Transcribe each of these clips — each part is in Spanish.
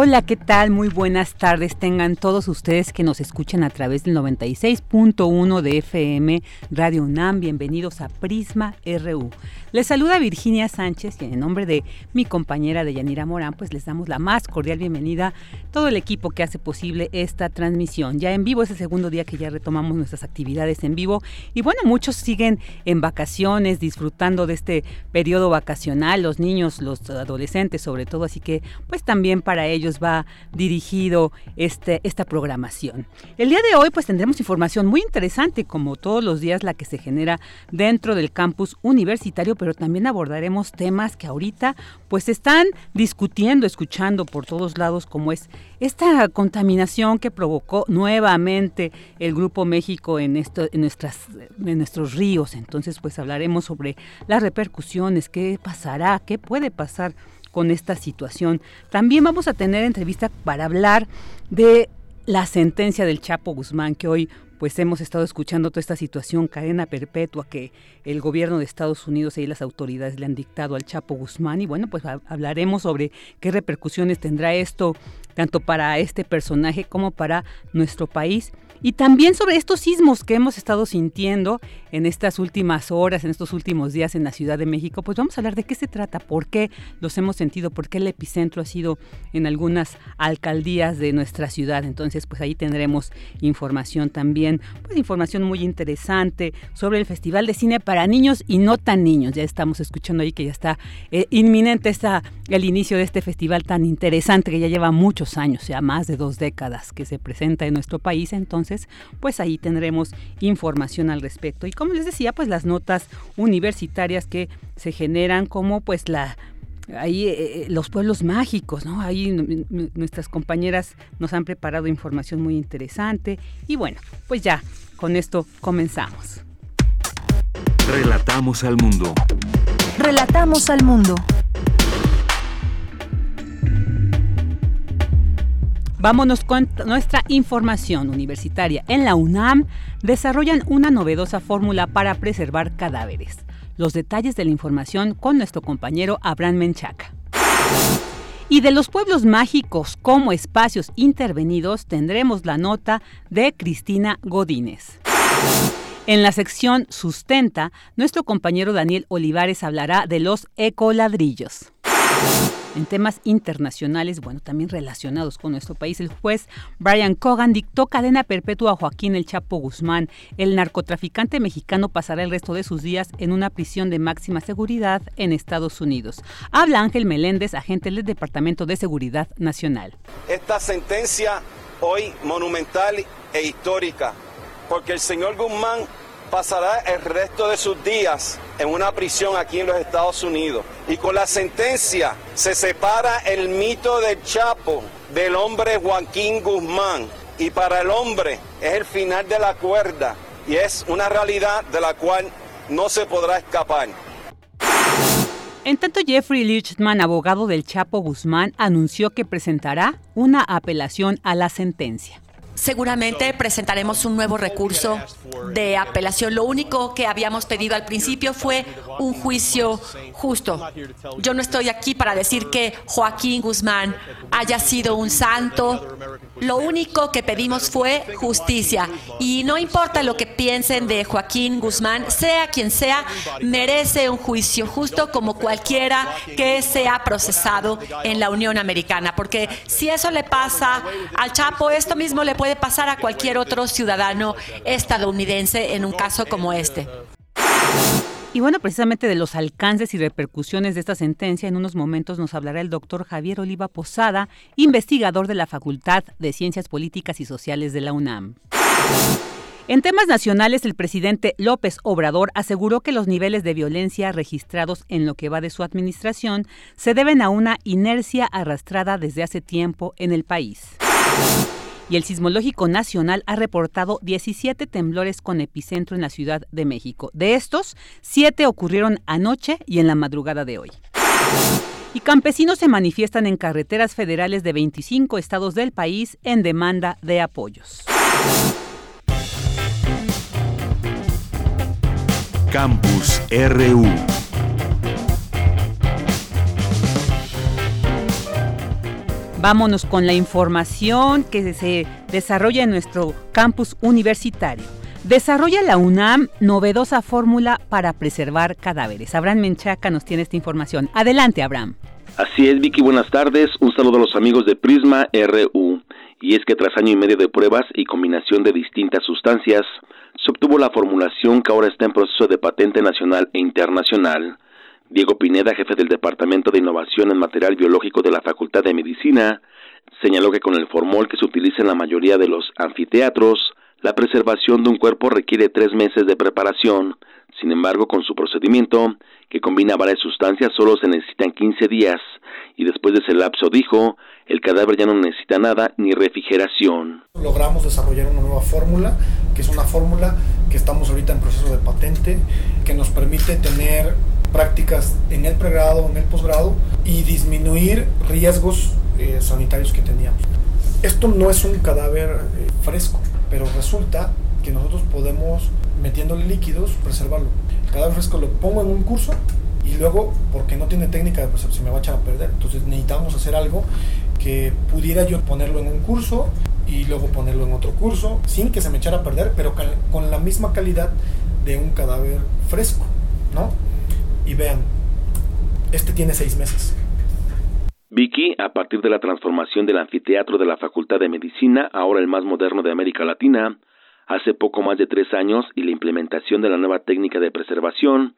Hola, ¿qué tal? Muy buenas tardes. Tengan todos ustedes que nos escuchan a través del 96.1 de FM Radio UNAM. Bienvenidos a Prisma RU. Les saluda Virginia Sánchez y en nombre de mi compañera Deyanira Morán, pues les damos la más cordial bienvenida a todo el equipo que hace posible esta transmisión. Ya en vivo es el segundo día que ya retomamos nuestras actividades en vivo y bueno, muchos siguen en vacaciones, disfrutando de este periodo vacacional, los niños, los adolescentes sobre todo, así que pues también para ellos va dirigido este, esta programación. El día de hoy pues tendremos información muy interesante como todos los días la que se genera dentro del campus universitario, pero también abordaremos temas que ahorita pues están discutiendo, escuchando por todos lados como es esta contaminación que provocó nuevamente el Grupo México en, esto, en, nuestras, en nuestros ríos. Entonces pues hablaremos sobre las repercusiones, qué pasará, qué puede pasar con esta situación. También vamos a tener entrevista para hablar de la sentencia del Chapo Guzmán, que hoy pues hemos estado escuchando toda esta situación, cadena perpetua que el gobierno de Estados Unidos y las autoridades le han dictado al Chapo Guzmán. Y bueno, pues hablaremos sobre qué repercusiones tendrá esto tanto para este personaje como para nuestro país. Y también sobre estos sismos que hemos estado sintiendo en estas últimas horas, en estos últimos días en la Ciudad de México, pues vamos a hablar de qué se trata, por qué los hemos sentido, por qué el epicentro ha sido en algunas alcaldías de nuestra ciudad. Entonces, pues ahí tendremos información también, pues información muy interesante sobre el Festival de Cine para Niños y no tan niños. Ya estamos escuchando ahí que ya está eh, inminente está el inicio de este festival tan interesante que ya lleva muchos años, ya más de dos décadas que se presenta en nuestro país. Entonces, pues ahí tendremos información al respecto. Y como les decía, pues las notas universitarias que se generan como pues la ahí eh, eh, los pueblos mágicos, ¿no? Ahí nuestras compañeras nos han preparado información muy interesante y bueno, pues ya con esto comenzamos. Relatamos al mundo. Relatamos al mundo. Vámonos con nuestra información universitaria. En la UNAM desarrollan una novedosa fórmula para preservar cadáveres. Los detalles de la información con nuestro compañero Abraham Menchaca. Y de los pueblos mágicos como espacios intervenidos tendremos la nota de Cristina Godínez. En la sección Sustenta, nuestro compañero Daniel Olivares hablará de los ecoladrillos. En temas internacionales, bueno, también relacionados con nuestro país, el juez Brian Cogan dictó cadena perpetua a Joaquín El Chapo Guzmán. El narcotraficante mexicano pasará el resto de sus días en una prisión de máxima seguridad en Estados Unidos. Habla Ángel Meléndez, agente del Departamento de Seguridad Nacional. Esta sentencia hoy monumental e histórica, porque el señor Guzmán pasará el resto de sus días en una prisión aquí en los Estados Unidos. Y con la sentencia se separa el mito del Chapo del hombre Joaquín Guzmán. Y para el hombre es el final de la cuerda y es una realidad de la cual no se podrá escapar. En tanto, Jeffrey Lichtman, abogado del Chapo Guzmán, anunció que presentará una apelación a la sentencia. Seguramente presentaremos un nuevo recurso de apelación. Lo único que habíamos pedido al principio fue un juicio justo. Yo no estoy aquí para decir que Joaquín Guzmán haya sido un santo. Lo único que pedimos fue justicia. Y no importa lo que piensen de Joaquín Guzmán, sea quien sea, merece un juicio justo como cualquiera que sea procesado en la Unión Americana. Porque si eso le pasa al Chapo, esto mismo le puede puede pasar a cualquier otro ciudadano estadounidense en un caso como este. Y bueno, precisamente de los alcances y repercusiones de esta sentencia, en unos momentos nos hablará el doctor Javier Oliva Posada, investigador de la Facultad de Ciencias Políticas y Sociales de la UNAM. En temas nacionales, el presidente López Obrador aseguró que los niveles de violencia registrados en lo que va de su administración se deben a una inercia arrastrada desde hace tiempo en el país y el Sismológico Nacional ha reportado 17 temblores con epicentro en la Ciudad de México. De estos, 7 ocurrieron anoche y en la madrugada de hoy. Y campesinos se manifiestan en carreteras federales de 25 estados del país en demanda de apoyos. Campus RU Vámonos con la información que se desarrolla en nuestro campus universitario. Desarrolla la UNAM novedosa fórmula para preservar cadáveres. Abraham Menchaca nos tiene esta información. Adelante, Abraham. Así es, Vicky, buenas tardes. Un saludo a los amigos de Prisma RU. Y es que tras año y medio de pruebas y combinación de distintas sustancias, se obtuvo la formulación que ahora está en proceso de patente nacional e internacional Diego Pineda, jefe del Departamento de Innovación en Material Biológico de la Facultad de Medicina, señaló que con el formol que se utiliza en la mayoría de los anfiteatros, la preservación de un cuerpo requiere tres meses de preparación. Sin embargo, con su procedimiento, que combina varias sustancias, solo se necesitan 15 días, y después de ese lapso, dijo, el cadáver ya no necesita nada ni refrigeración. Logramos desarrollar una nueva fórmula, que es una fórmula que estamos ahorita en proceso de patente, que nos permite tener prácticas en el pregrado, en el posgrado y disminuir riesgos eh, sanitarios que teníamos. Esto no es un cadáver eh, fresco, pero resulta que nosotros podemos, metiéndole líquidos, preservarlo. El cadáver fresco lo pongo en un curso y luego, porque no tiene técnica de preservación, me va a echar a perder. Entonces necesitamos hacer algo que pudiera yo ponerlo en un curso y luego ponerlo en otro curso, sin que se me echara a perder, pero con la misma calidad de un cadáver fresco, ¿no? Y vean, este tiene seis meses. Vicky, a partir de la transformación del anfiteatro de la Facultad de Medicina, ahora el más moderno de América Latina, hace poco más de tres años y la implementación de la nueva técnica de preservación,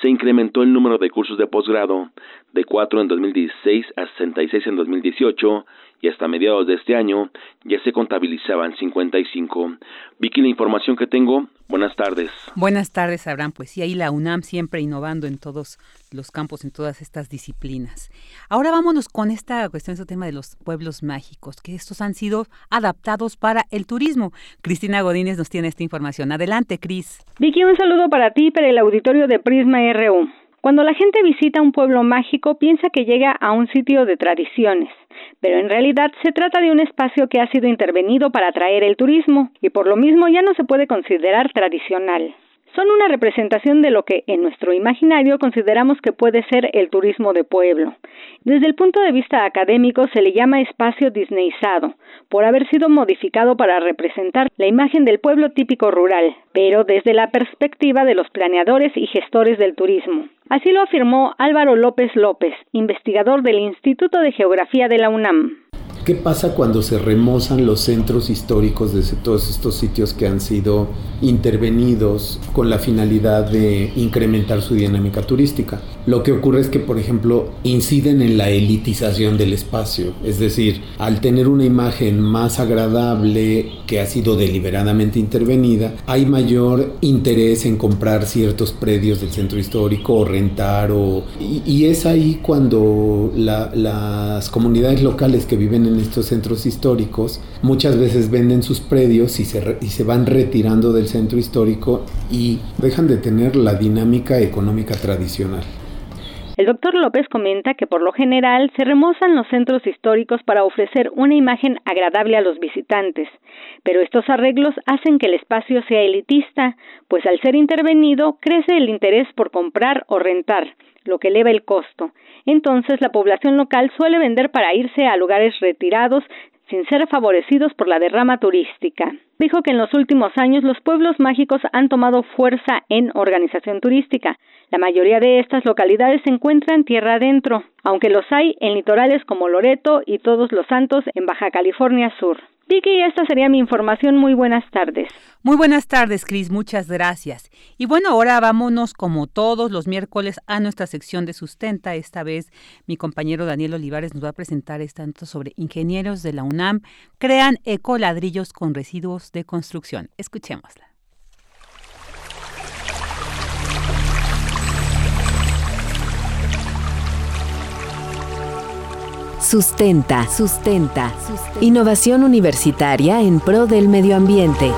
se incrementó el número de cursos de posgrado de cuatro en 2016 a 66 en 2018 y hasta mediados de este año ya se contabilizaban 55. Vicky, la información que tengo, buenas tardes. Buenas tardes, Abraham. Pues sí, ahí la UNAM siempre innovando en todos los campos, en todas estas disciplinas. Ahora vámonos con esta cuestión, este tema de los pueblos mágicos, que estos han sido adaptados para el turismo. Cristina Godínez nos tiene esta información. Adelante, Cris. Vicky, un saludo para ti, para el auditorio de Prisma RU. Cuando la gente visita un pueblo mágico piensa que llega a un sitio de tradiciones, pero en realidad se trata de un espacio que ha sido intervenido para atraer el turismo y por lo mismo ya no se puede considerar tradicional son una representación de lo que en nuestro imaginario consideramos que puede ser el turismo de pueblo. Desde el punto de vista académico se le llama espacio disneyizado, por haber sido modificado para representar la imagen del pueblo típico rural, pero desde la perspectiva de los planeadores y gestores del turismo. Así lo afirmó Álvaro López López, investigador del Instituto de Geografía de la UNAM. ¿Qué pasa cuando se remozan los centros históricos de todos estos sitios que han sido intervenidos con la finalidad de incrementar su dinámica turística? Lo que ocurre es que, por ejemplo, inciden en la elitización del espacio, es decir, al tener una imagen más agradable que ha sido deliberadamente intervenida, hay mayor interés en comprar ciertos predios del centro histórico o rentar o... Y, es ahí cuando las comunidades locales que viven en en estos centros históricos, muchas veces venden sus predios y se, y se van retirando del centro histórico y dejan de tener la dinámica económica tradicional. El doctor López comenta que por lo general se remozan los centros históricos para ofrecer una imagen agradable a los visitantes, pero estos arreglos hacen que el espacio sea elitista, pues al ser intervenido crece el interés por comprar o rentar, lo que eleva el costo. Entonces la población local suele vender para irse a lugares retirados sin ser favorecidos por la derrama turística. Dijo que en los últimos años los pueblos mágicos han tomado fuerza en organización turística. La mayoría de estas localidades se encuentran tierra adentro, aunque los hay en litorales como Loreto y Todos los Santos en Baja California Sur. Vicky, esta sería mi información. Muy buenas tardes. Muy buenas tardes, Cris. Muchas gracias. Y bueno, ahora vámonos como todos los miércoles a nuestra sección de sustenta. Esta vez mi compañero Daniel Olivares nos va a presentar esta nota sobre ingenieros de la UNAM crean ecoladrillos con residuos de construcción. Escuchémosla. Sustenta, sustenta, Innovación universitaria en pro del medio ambiente.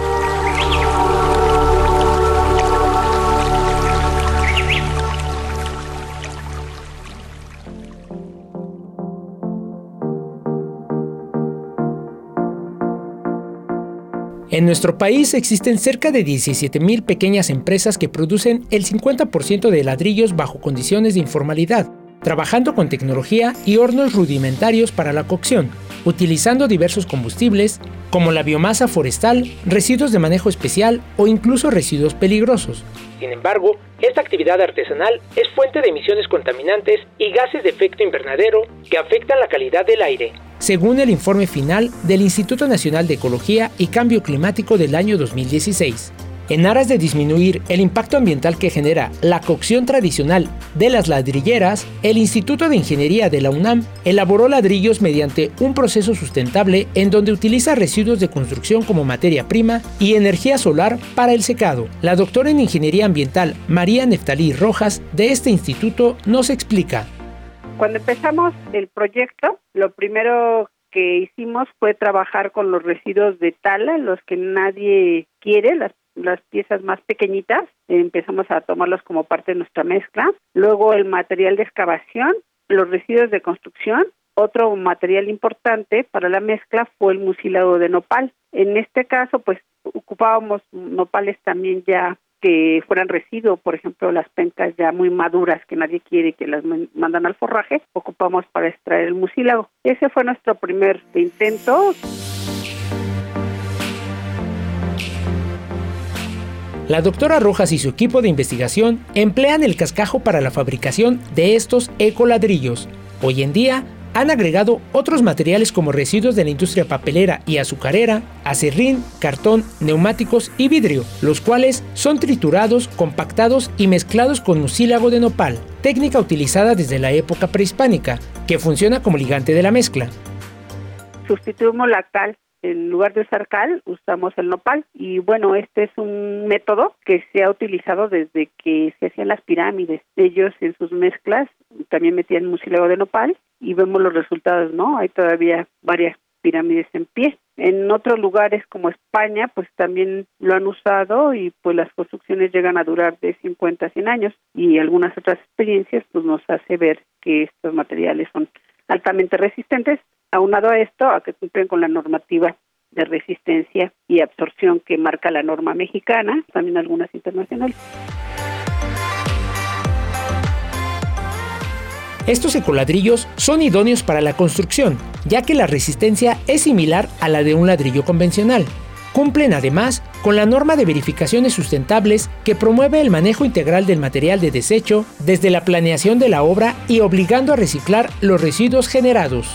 En nuestro país existen cerca de 17.000 pequeñas empresas que producen el 50% de ladrillos bajo condiciones de informalidad trabajando con tecnología y hornos rudimentarios para la cocción, utilizando diversos combustibles como la biomasa forestal, residuos de manejo especial o incluso residuos peligrosos. Sin embargo, esta actividad artesanal es fuente de emisiones contaminantes y gases de efecto invernadero que afectan la calidad del aire. Según el informe final del Instituto Nacional de Ecología y Cambio Climático del año 2016, en aras de disminuir el impacto ambiental que genera la cocción tradicional de las ladrilleras, el Instituto de Ingeniería de la UNAM elaboró ladrillos mediante un proceso sustentable en donde utiliza residuos de construcción como materia prima y energía solar para el secado. La doctora en Ingeniería Ambiental María Neftalí Rojas de este instituto nos explica. Cuando empezamos el proyecto, lo primero que hicimos fue trabajar con los residuos de tala, los que nadie quiere, las las piezas más pequeñitas, empezamos a tomarlos como parte de nuestra mezcla. Luego el material de excavación, los residuos de construcción. Otro material importante para la mezcla fue el mucílago de nopal. En este caso, pues ocupábamos nopales también ya que fueran residuos, por ejemplo, las pencas ya muy maduras que nadie quiere que las mandan al forraje, ocupamos para extraer el mucílago. Ese fue nuestro primer intento. La doctora Rojas y su equipo de investigación emplean el cascajo para la fabricación de estos ecoladrillos. Hoy en día han agregado otros materiales como residuos de la industria papelera y azucarera, acerrín, cartón, neumáticos y vidrio, los cuales son triturados, compactados y mezclados con mucílago de nopal, técnica utilizada desde la época prehispánica, que funciona como ligante de la mezcla. Sustituimos la cal en lugar de usar cal, usamos el nopal. Y bueno, este es un método que se ha utilizado desde que se hacían las pirámides. Ellos en sus mezclas también metían mucílago de nopal y vemos los resultados, ¿no? Hay todavía varias pirámides en pie. En otros lugares como España, pues también lo han usado y pues las construcciones llegan a durar de 50 a 100 años y algunas otras experiencias pues nos hace ver que estos materiales son altamente resistentes Aunado a esto, a que cumplen con la normativa de resistencia y absorción que marca la norma mexicana, también algunas internacionales. Estos ecoladrillos son idóneos para la construcción, ya que la resistencia es similar a la de un ladrillo convencional. Cumplen además con la norma de verificaciones sustentables que promueve el manejo integral del material de desecho desde la planeación de la obra y obligando a reciclar los residuos generados.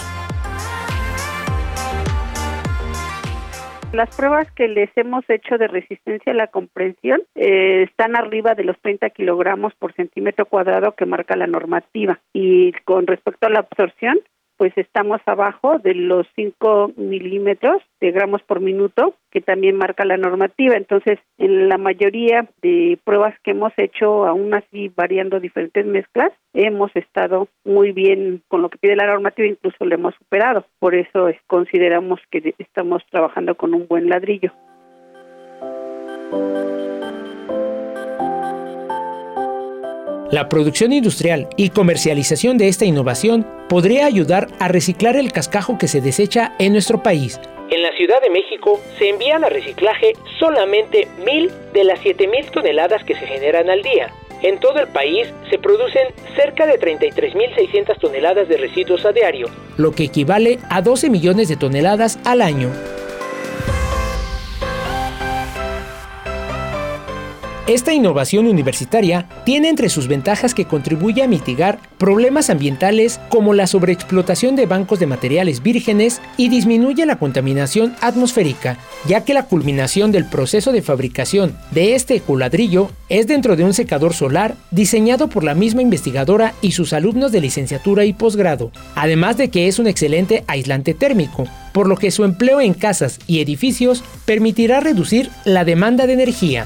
Las pruebas que les hemos hecho de resistencia a la comprensión eh, están arriba de los 30 kilogramos por centímetro cuadrado que marca la normativa. Y con respecto a la absorción, pues estamos abajo de los 5 milímetros de gramos por minuto, que también marca la normativa. Entonces, en la mayoría de pruebas que hemos hecho, aún así variando diferentes mezclas, hemos estado muy bien con lo que pide la normativa, incluso lo hemos superado. Por eso consideramos que estamos trabajando con un buen ladrillo. La producción industrial y comercialización de esta innovación podría ayudar a reciclar el cascajo que se desecha en nuestro país. En la Ciudad de México se envían a reciclaje solamente mil de las 7.000 toneladas que se generan al día. En todo el país se producen cerca de 33.600 toneladas de residuos a diario, lo que equivale a 12 millones de toneladas al año. Esta innovación universitaria tiene entre sus ventajas que contribuye a mitigar problemas ambientales como la sobreexplotación de bancos de materiales vírgenes y disminuye la contaminación atmosférica, ya que la culminación del proceso de fabricación de este ecoladrillo es dentro de un secador solar diseñado por la misma investigadora y sus alumnos de licenciatura y posgrado, además de que es un excelente aislante térmico, por lo que su empleo en casas y edificios permitirá reducir la demanda de energía.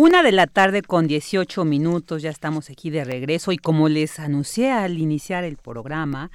Una de la tarde con 18 minutos, ya estamos aquí de regreso y como les anuncié al iniciar el programa,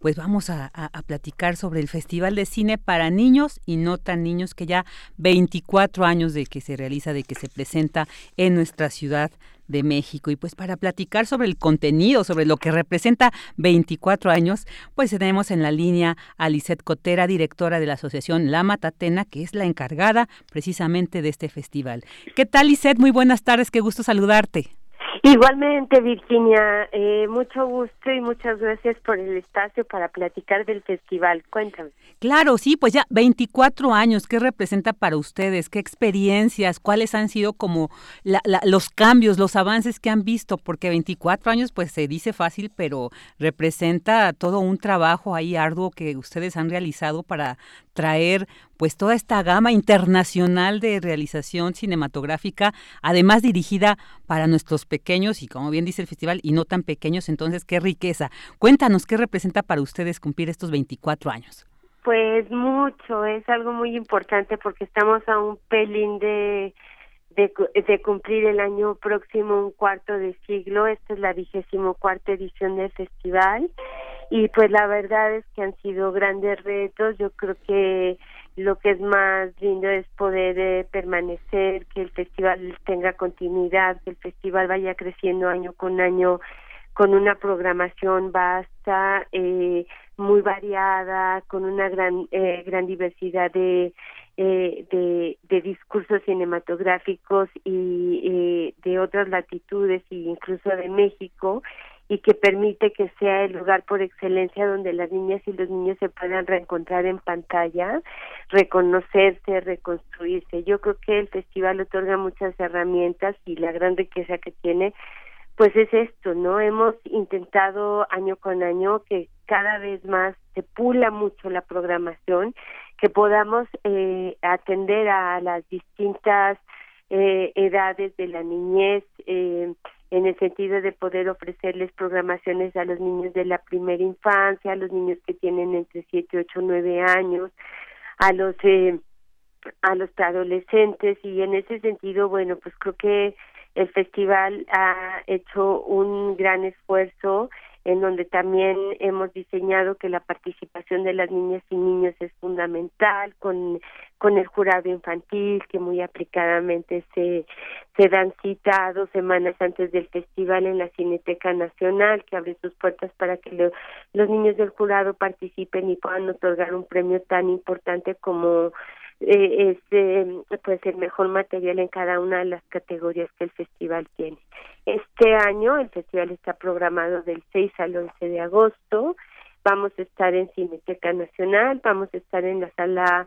pues vamos a, platicar sobre el Festival de Cine para Niños y no tan niños que ya 24 años de que se realiza, de que se presenta en nuestra ciudad de México. Y pues para platicar sobre el contenido, sobre lo que representa 24 años, pues tenemos en la línea a Lisette Cotera, directora de la Asociación La Matatena, que es la encargada precisamente de este festival. ¿Qué tal, Lisette? Muy buenas tardes, qué gusto saludarte. Igualmente, Virginia, eh, mucho gusto y muchas gracias por el espacio para platicar del festival. Cuéntame. Claro, sí, pues ya 24 años, ¿qué representa para ustedes? ¿Qué experiencias? ¿Cuáles han sido como los cambios, los avances que han visto? Porque 24 años, pues se dice fácil, pero representa todo un trabajo ahí arduo que ustedes han realizado para traer pues toda esta gama internacional de realización cinematográfica, además dirigida para nuestros pequeños y como bien dice el festival, y no tan pequeños, entonces qué riqueza. Cuéntanos qué representa para ustedes cumplir estos 24 años. Pues mucho, es algo muy importante porque estamos a un pelín de, de, de cumplir el año próximo un cuarto de siglo. Esta es la vigésimo cuarta edición del festival y pues la verdad es que han sido grandes retos. Yo creo que lo que es más lindo es poder eh, permanecer, que el festival tenga continuidad, que el festival vaya creciendo año con año con una programación vasta, eh, muy variada, con una gran eh, gran diversidad de, eh, de, de discursos cinematográficos y eh, de otras latitudes e incluso de México y que permite que sea el lugar por excelencia donde las niñas y los niños se puedan reencontrar en pantalla, reconocerse, reconstruirse. Yo creo que el festival otorga muchas herramientas y la gran riqueza que tiene pues es esto, ¿no? Hemos intentado año con año que cada vez más se pula mucho la programación, que podamos eh, atender a las distintas eh, edades de la niñez, eh, en el sentido de poder ofrecerles programaciones a los niños de la primera infancia, a los niños que tienen entre 7, 8, 9 años, a los eh, a los adolescentes y en ese sentido, bueno, pues creo que el festival ha hecho un gran esfuerzo en donde también hemos diseñado que la participación de las niñas y niños es fundamental con con el jurado infantil que muy aplicadamente se se dan cita dos semanas antes del festival en la Cineteca Nacional que abre sus puertas para que los niños del jurado participen y puedan otorgar un premio tan importante como eh, es eh, pues el mejor material en cada una de las categorías que el festival tiene. Este año el festival está programado del 6 al 11 de agosto. Vamos a estar en Cineteca Nacional, vamos a estar en la sala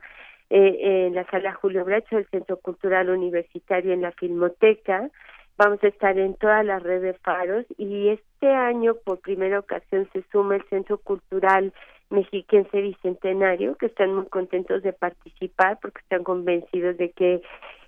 eh, en la sala Julio Bracho del Centro Cultural Universitario en la Filmoteca. Vamos a estar en todas las redes faros y este año por primera ocasión se suma el Centro Cultural mexiquense bicentenario que están muy contentos de participar porque están convencidos de que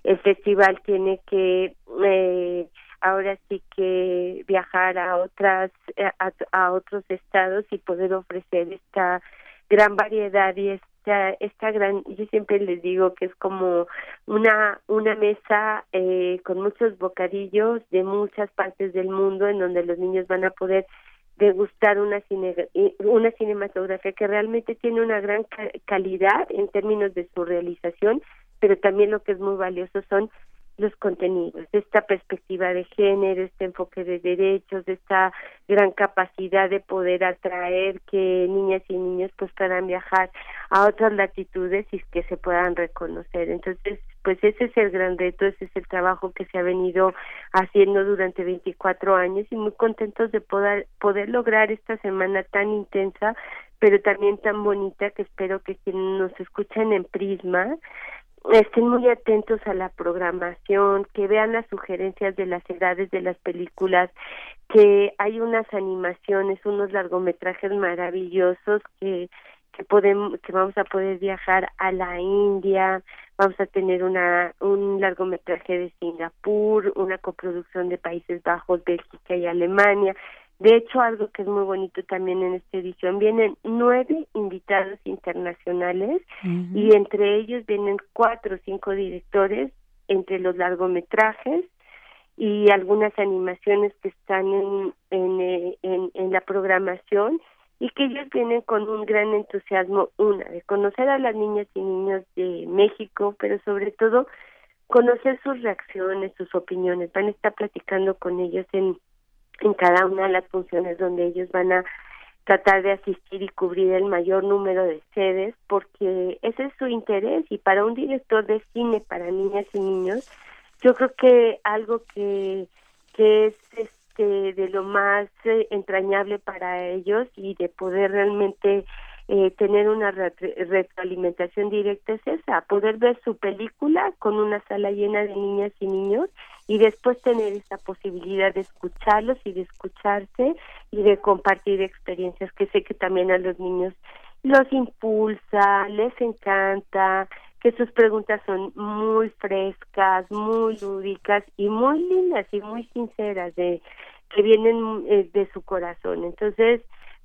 el festival tiene que eh, ahora sí que viajar a otras a, a, otros estados y poder ofrecer esta gran variedad y esta esta gran yo siempre les digo que es como una una mesa eh, con muchos bocadillos de muchas partes del mundo en donde los niños van a poder degustar una, cine, una cinematografía que realmente tiene una gran calidad en términos de su realización, pero también lo que es muy valioso son los contenidos, esta perspectiva de género, este enfoque de derechos, esta gran capacidad de poder atraer que niñas y niños pues puedan viajar a otras latitudes y que se puedan reconocer. Entonces, pues ese es el gran reto, ese es el trabajo que se ha venido haciendo durante 24 años y muy contentos de poder, poder lograr esta semana tan intensa, pero también tan bonita que espero que quienes nos escuchen en Prisma estén muy atentos a la programación, que vean las sugerencias de las edades de las películas, que hay unas animaciones, unos largometrajes maravillosos que que podemos que vamos a poder viajar a la India, vamos a tener una un largometraje de Singapur, una coproducción de Países Bajos, Bélgica y Alemania. De hecho, algo que es muy bonito también en esta edición, vienen nueve invitados internacionales y entre ellos vienen cuatro o cinco directores entre los largometrajes y algunas animaciones que están en, en, eh, en, en la programación y que ellos vienen con un gran entusiasmo, una, de conocer a las niñas y niños de México, pero sobre todo conocer sus reacciones, sus opiniones, van a estar platicando con ellos en en cada una de las funciones donde ellos van a tratar de asistir y cubrir el mayor número de sedes porque ese es su interés y para un director de cine para niñas y niños yo creo que algo que que es este de lo más eh, entrañable para ellos y de poder realmente eh, tener una retroalimentación directa es esa, poder ver su película con una sala llena de niñas y niños y después tener esa posibilidad de escucharlos y de escucharse y de compartir experiencias que sé que también a los niños los impulsa, les encanta, que sus preguntas son muy frescas, muy lúdicas y muy lindas y muy sinceras de que vienen eh, de su corazón. Entonces,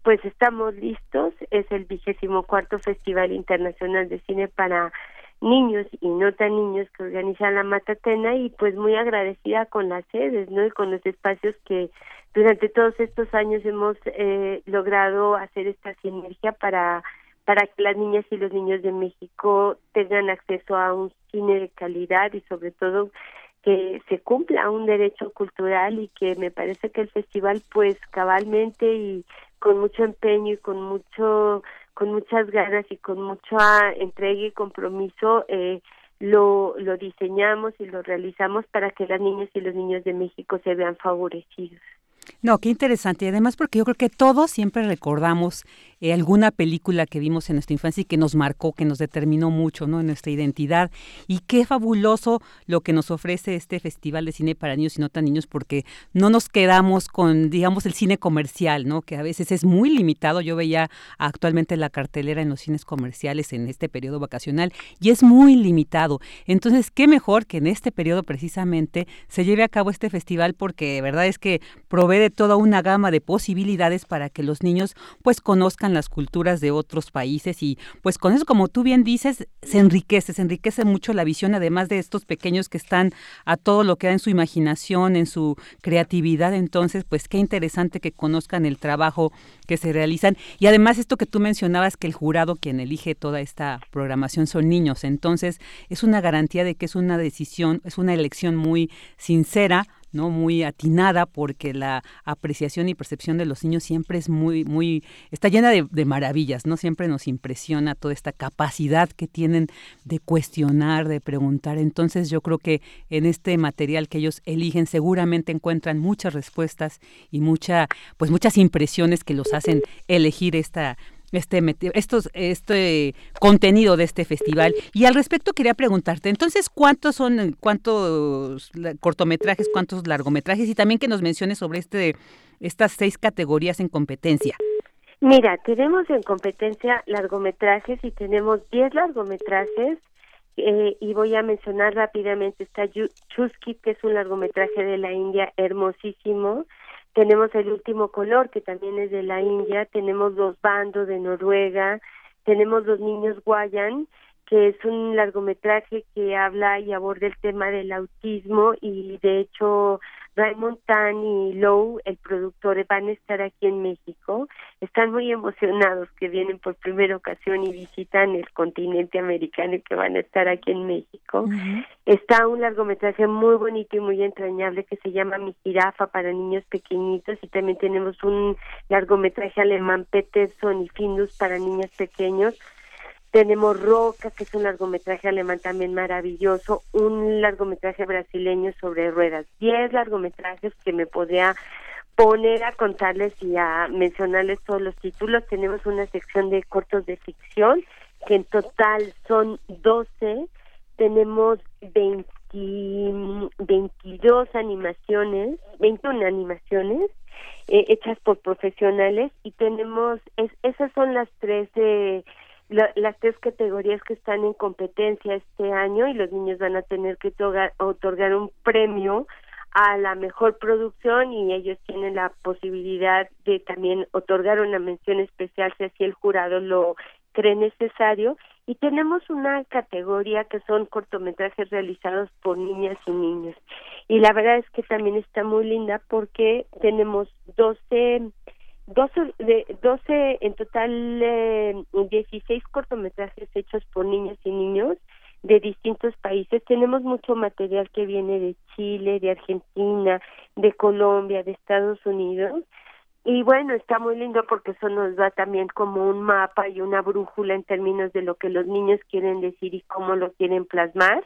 pues estamos listos, es el vigésimo cuarto Festival Internacional de Cine para niños y no tan niños que organiza la Matatena y pues muy agradecida con las sedes, ¿no? Y con los espacios que durante todos estos años hemos eh, logrado hacer esta sinergia para para que las niñas y los niños de México tengan acceso a un cine de calidad y sobre todo que se cumpla un derecho cultural y que me parece que el festival pues cabalmente y con mucho empeño y con mucho con muchas ganas y con mucha entrega y compromiso eh, lo, lo diseñamos y lo realizamos para que las niñas y los niños de México se vean favorecidos. No, qué interesante. Y además porque yo creo que todos siempre recordamos eh, alguna película que vimos en nuestra infancia y que nos marcó, que nos determinó mucho, ¿no? En nuestra identidad. Y qué fabuloso lo que nos ofrece este Festival de Cine para Niños y No Tan Niños, porque no nos quedamos con, digamos, el cine comercial, ¿no? Que a veces es muy limitado. Yo veía actualmente la cartelera en los cines comerciales en este periodo vacacional y es muy limitado. Entonces, qué mejor que en este periodo precisamente se lleve a cabo este festival, porque de verdad es que provee toda una gama de posibilidades para que los niños pues conozcan las culturas de otros países y pues con eso, como tú bien dices, se enriquece, se enriquece mucho la visión, además de estos pequeños que están a todo lo que da en su imaginación, en su creatividad, entonces pues qué interesante que conozcan el trabajo que se realizan. Y además esto que tú mencionabas que el jurado quien elige toda esta programación son niños, entonces es una garantía de que es una decisión, es una elección muy sincera ¿no? muy atinada porque la apreciación y percepción de los niños siempre es muy muy está llena de, maravillas no siempre nos impresiona toda esta capacidad que tienen de cuestionar de preguntar entonces yo creo que en este material que ellos eligen seguramente encuentran muchas respuestas y mucha pues muchas impresiones que los hacen elegir esta este, estos, este contenido de este festival. Y al respecto quería preguntarte, entonces, ¿cuántos son, cuántos cortometrajes, cuántos largometrajes? Y también que nos menciones sobre este, estas seis categorías en competencia. Mira, tenemos en competencia largometrajes y tenemos diez largometrajes eh, y voy a mencionar rápidamente está Chusky, que es un largometraje de la India hermosísimo, tenemos el último color que también es de la India, tenemos los bandos de Noruega, tenemos los niños Guayan que es un largometraje que habla y aborda el tema del autismo y de hecho Raymond Tan y Lowe, el productor, van a estar aquí en México. Están muy emocionados que vienen por primera ocasión y visitan el continente americano y que van a estar aquí en México. Está un largometraje muy bonito y muy entrañable que se llama Mi jirafa para niños pequeñitos y también tenemos un largometraje alemán Peterson y Findus para niños pequeños tenemos Roca, que es un largometraje alemán también maravilloso, un largometraje brasileño sobre ruedas, diez largometrajes que me podría poner a contarles y a mencionarles todos los títulos. Tenemos una sección de cortos de ficción, que en total son 12. Tenemos 20, 22 animaciones, 21 animaciones eh, hechas por profesionales y tenemos, es, esas son las tres las tres categorías que están en competencia este año y los niños van a tener que otorgar, un premio a la mejor producción y ellos tienen la posibilidad de también otorgar una mención especial si así el jurado lo cree necesario. Y tenemos una categoría que son cortometrajes realizados por niñas y niños. Y la verdad es que también está muy linda porque tenemos 12 12, de, 12 en total eh, 16 cortometrajes hechos por niñas y niños de distintos países. Tenemos mucho material que viene de Chile, de Argentina, de Colombia, de Estados Unidos. Y bueno, está muy lindo porque eso nos da también como un mapa y una brújula en términos de lo que los niños quieren decir y cómo lo quieren plasmar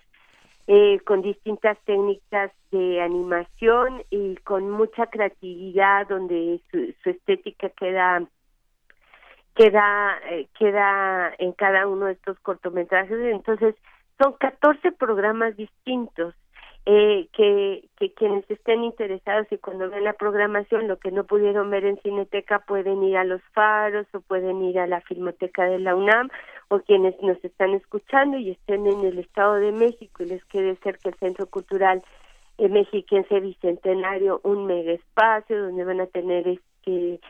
eh, con distintas técnicas de animación y con mucha creatividad donde su, estética queda queda eh, queda en cada uno de estos cortometrajes. Entonces son 14 programas distintos eh, que, que quienes estén interesados y cuando ven la programación lo que no pudieron ver en Cineteca pueden ir a los faros o pueden ir a la Filmoteca de la UNAM o quienes nos están escuchando y estén en el Estado de México y les quede cerca el Centro Cultural eh, Mexiquense Bicentenario un mega espacio donde van a tener este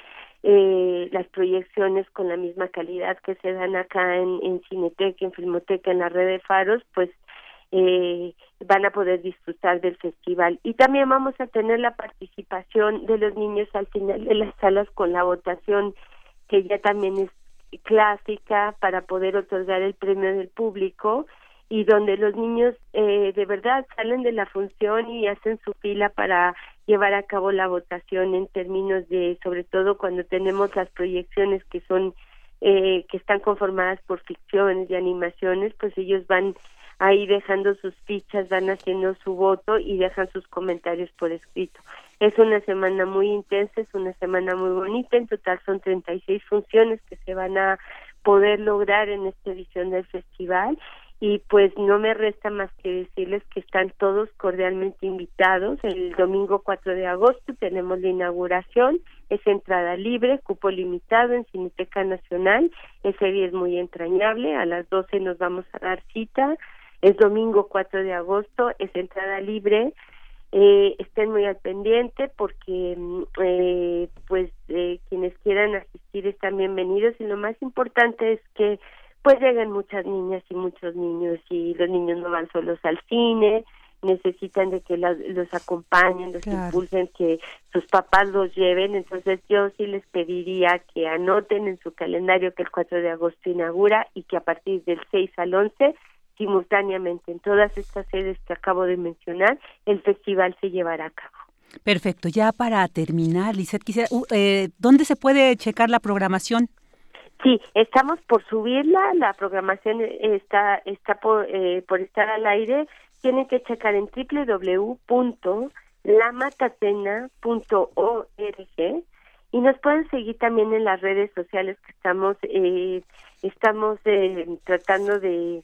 eh, las proyecciones con la misma calidad que se dan acá en, en Cineteca, en Filmoteca, en la red de faros, pues eh, van a poder disfrutar del festival. Y también vamos a tener la participación de los niños al final de las salas con la votación que ya también es clásica para poder otorgar el premio del público y donde los niños eh, de verdad salen de la función y hacen su fila para llevar a cabo la votación en términos de sobre todo cuando tenemos las proyecciones que son eh, que están conformadas por ficciones y animaciones pues ellos van ahí dejando sus fichas, van haciendo su voto y dejan sus comentarios por escrito. Es una semana muy intensa, es una semana muy bonita, en total son 36 funciones que se van a poder lograr en esta edición del festival y pues no me resta más que decirles que están todos cordialmente invitados. El domingo 4 de agosto tenemos la inauguración, es entrada libre, cupo limitado en Cineteca Nacional, ese día es muy entrañable, a las 12 nos vamos a dar cita, es domingo 4 de agosto, es entrada libre. Eh, estén muy al pendiente porque mm, eh, pues eh, quienes quieran asistir están bienvenidos y lo más importante es que pues llegan muchas niñas y muchos niños y los niños no van solos al cine, necesitan de que los acompañen, los impulsen, que sus papás los lleven. Entonces yo sí les pediría que anoten en su calendario que el 4 de agosto inaugura y que a partir del 6 al 11 simultáneamente en todas estas sedes que acabo de mencionar, el festival se llevará a cabo. Perfecto. Ya para terminar, Lizeth, quisiera, uh, eh, ¿dónde se puede checar la programación? Sí, estamos por subirla, la programación está está por, eh, por estar al aire. Tienen que checar en www.lamatatena.org y nos pueden seguir también en las redes sociales que estamos eh, estamos eh, tratando de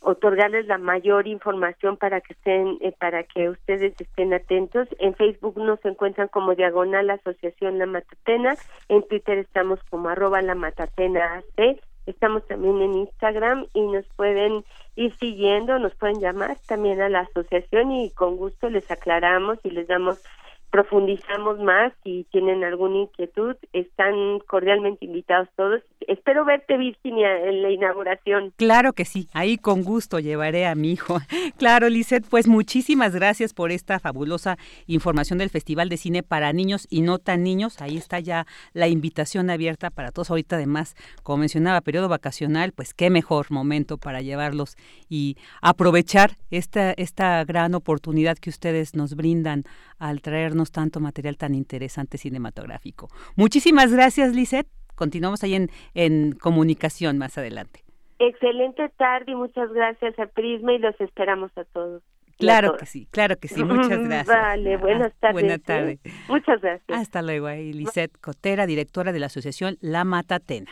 otorgarles la mayor información para que estén eh, para que ustedes estén atentos. En Facebook nos encuentran como diagonal asociación la matatena. En Twitter estamos como arroba la matatena AC estamos también en Instagram y nos pueden ir siguiendo nos pueden llamar también a la asociación y con gusto les aclaramos y les damos profundizamos más si tienen alguna inquietud están cordialmente invitados todos espero verte, Virginia, en la inauguración. Claro que sí, ahí con gusto llevaré a mi hijo. Claro, Lisette, pues muchísimas gracias por esta fabulosa información del Festival de Cine para Niños y No Tan Niños. Ahí está ya la invitación abierta para todos. Ahorita, además, como mencionaba, periodo vacacional, pues qué mejor momento para llevarlos y aprovechar esta, esta gran oportunidad que ustedes nos brindan al traernos tanto material tan interesante cinematográfico. Muchísimas gracias, Lisette. Continuamos ahí en, en comunicación más adelante. Excelente tarde y muchas gracias a Prisma y los esperamos a todos. Claro que sí, claro que sí. Muchas gracias. Vale, buenas tardes. Buenas ¿eh? tardes. Muchas gracias. Hasta luego. Ahí Lisette Cotera, directora de la asociación La Matatena.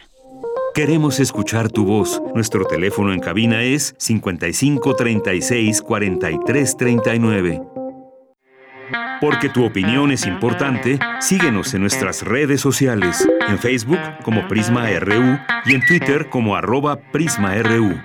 Queremos escuchar tu voz. Nuestro teléfono en cabina es 55 36 43 39. Porque tu opinión es importante, síguenos en nuestras redes sociales, en Facebook como Prisma RU y en Twitter como arroba PrismaRU.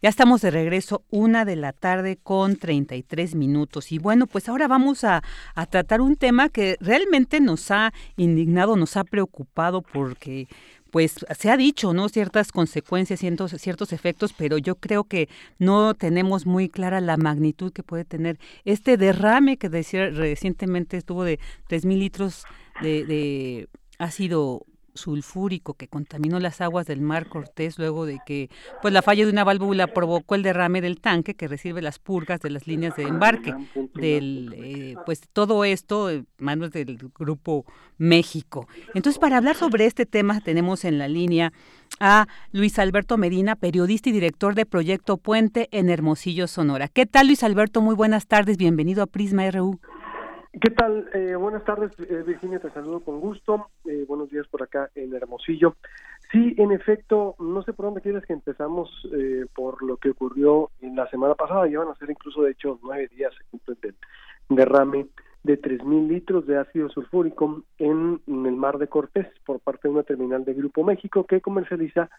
Ya estamos de regreso, una de la tarde con 33 minutos. Y bueno, pues ahora vamos a, a, tratar un tema que realmente nos ha indignado, nos ha preocupado porque pues se ha dicho, ¿no? Ciertas consecuencias, ciertos, ciertos efectos, pero yo creo que no tenemos muy clara la magnitud que puede tener este derrame que decía recientemente estuvo de 3.000 litros de, de ácido sulfúrico que contaminó las aguas del mar Cortés luego de que pues la falla de una válvula provocó el derrame del tanque que recibe las purgas de las líneas de embarque del eh, pues todo esto manos del grupo México. Entonces para hablar sobre este tema tenemos en la línea a Luis Alberto Medina periodista y director de Proyecto Puente en Hermosillo Sonora. Qué tal Luis Alberto muy buenas tardes bienvenido a Prisma RU ¿Qué tal? Eh, buenas tardes, eh, Virginia, te saludo con gusto. Eh, buenos días por acá en Hermosillo. Sí, en efecto, no sé por dónde quieres que empezamos por lo que ocurrió en la semana pasada. Llevan a ser incluso, de hecho, nueve días del derrame de 3.000 litros de ácido sulfúrico en, el mar de Cortés por parte de una terminal de Grupo México que comercializa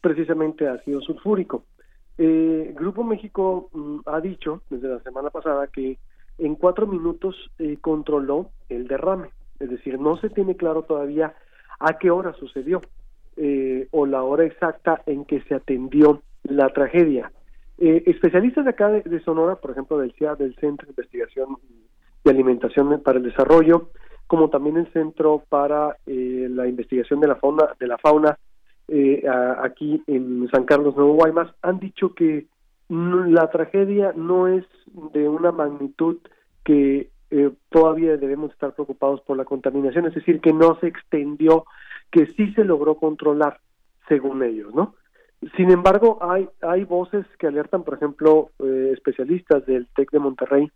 precisamente ácido sulfúrico. Grupo México mm, ha dicho desde la semana pasada que en cuatro minutos eh, controló el derrame. Es decir, no se tiene claro todavía a qué hora sucedió eh, o la hora exacta en que se atendió la tragedia. Eh, especialistas de acá de, Sonora, por ejemplo, del CIA, del Centro de Investigación y Alimentación para el Desarrollo, como también el Centro para la Investigación de la Fauna, de la fauna aquí en San Carlos Nuevo Guaymas, han dicho que la tragedia no es de una magnitud que eh, todavía debemos estar preocupados por la contaminación, es decir, que no se extendió, que sí se logró controlar, según ellos, ¿no? Sin embargo, hay, hay voces que alertan, por ejemplo, eh, especialistas del TEC de Monterrey,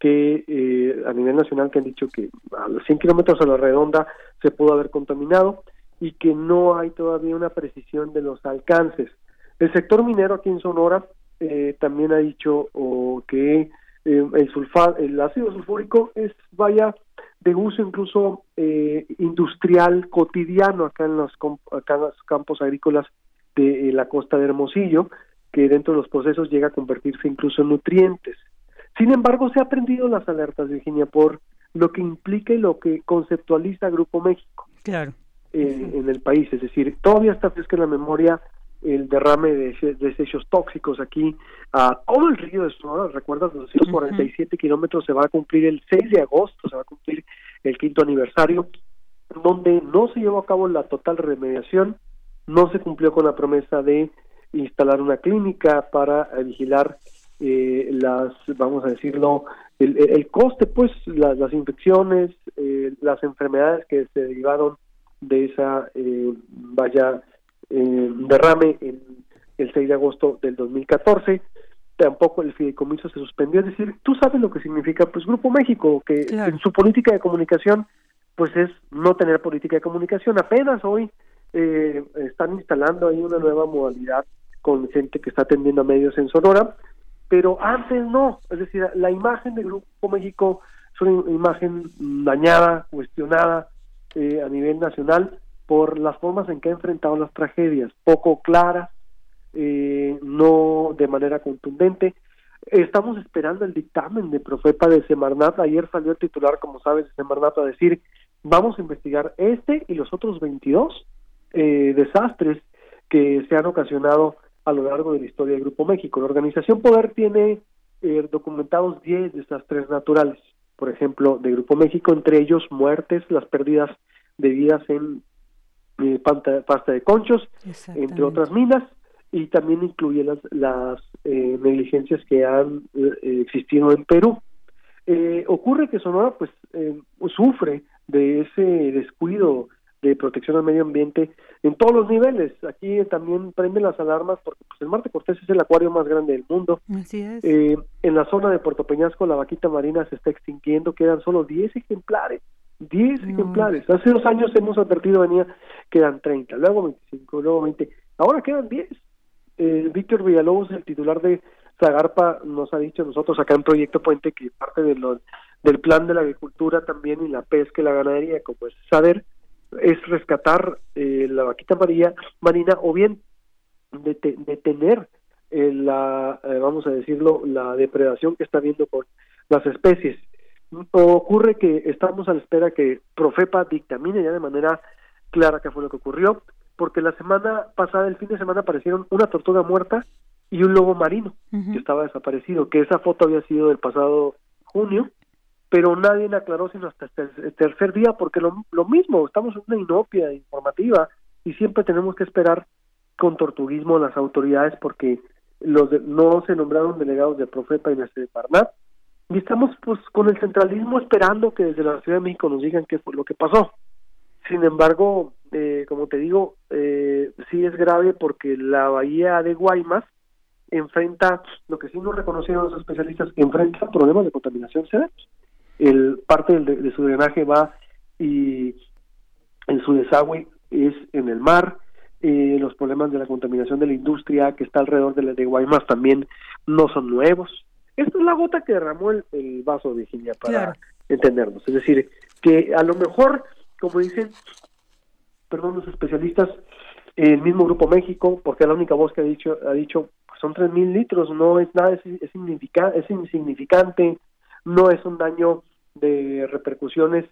que eh, a nivel nacional que han dicho que a los 100 kilómetros a la redonda se pudo haber contaminado y que no hay todavía una precisión de los alcances. El sector minero aquí en Sonora eh, también ha dicho o que eh, el sulfa, el ácido sulfúrico es vaya de uso incluso eh, industrial cotidiano acá en los acá en los campos agrícolas de la costa de Hermosillo que dentro de los procesos llega a convertirse incluso en nutrientes. Sin embargo, se ha aprendido las alertas, Virginia, por lo que implica y lo que conceptualiza Grupo México claro. en el país. Es decir, todavía está fresca en la memoria el derrame de desechos tóxicos aquí a todo el río de Sonora. Recuerdas, los 247 kilómetros se va a cumplir el 6 de agosto, se va a cumplir el quinto aniversario, donde no se llevó a cabo la total remediación, no se cumplió con la promesa de instalar una clínica para vigilar eh, las, vamos a decirlo, el, el coste, pues, las infecciones, eh, las enfermedades que se derivaron de esa, eh, vaya, eh, derrame en el 6 de agosto del 2014 tampoco el fideicomiso se suspendió, es decir, tú sabes lo que significa pues Grupo México, que en su política de comunicación pues es no tener política de comunicación, apenas hoy eh, están instalando ahí una nueva modalidad con gente que está atendiendo a medios en Sonora, pero antes no, es decir, la imagen de Grupo México es una imagen dañada, cuestionada eh, a nivel nacional, por las formas en que ha enfrentado las tragedias, poco claras, eh, no de manera contundente. Estamos esperando el dictamen de Profepa de Semarnat. Ayer salió el titular, como sabes, de Semarnat a decir vamos a investigar este y los otros 22 eh, desastres que se han ocasionado a lo largo de la historia del Grupo México. La Organización Poder tiene eh, documentados 10 desastres naturales, por ejemplo, de Grupo México, entre ellos muertes, las pérdidas de vidas en eh, pasta, de conchos, entre otras minas, y también incluye las, las eh, negligencias que han existido en Perú. ocurre que Sonora pues sufre de ese descuido de protección al medio ambiente en todos los niveles. Aquí también prenden las alarmas porque pues, el Marte Cortés es el acuario más grande del mundo. Así es. Eh, en la zona de Puerto Peñasco la vaquita marina se está extinguiendo, quedan solo 10 ejemplares. 10 ejemplares. Hace dos años hemos advertido, venía, quedan 30, luego 25, luego 20, ahora quedan 10. Eh, Víctor Villalobos, el titular de Zagarpa, nos ha dicho nosotros acá en Proyecto Puente que parte de lo, del plan de la agricultura también y la pesca y la ganadería, como es saber, es rescatar eh, la vaquita marina, marina o bien detener eh, la, eh, vamos a decirlo, la depredación que está habiendo con las especies. Ocurre que estamos a la espera que Profepa dictamine ya de manera clara qué fue lo que ocurrió, porque la semana pasada, el fin de semana, aparecieron una tortuga muerta y un lobo marino que estaba desaparecido, que esa foto había sido del pasado junio pero nadie le aclaró sino hasta el tercer día, porque lo, lo mismo, estamos en una inopia informativa y siempre tenemos que esperar con tortuguismo las autoridades porque los no se nombraron delegados de Profeta y de Parnat y estamos pues con el centralismo esperando que desde la Ciudad de México nos digan qué fue lo que pasó. Sin embargo, eh, como te digo, eh, sí es grave porque la bahía de Guaymas enfrenta, lo que sí nos reconocieron los especialistas, enfrenta problemas de contaminación severos el parte de, su drenaje va y en su desagüe es en el mar, eh, los problemas de la contaminación de la industria que está alrededor de, de Guaymas también no son nuevos. Esta es la gota que derramó el, vaso, Virginia, para entendernos. Es decir, que a lo mejor, como dicen, perdón, los especialistas, el mismo Grupo México, porque la única voz que ha dicho, ha dicho, pues son tres mil litros, no es nada, es, es, es insignificante, no es un daño de repercusiones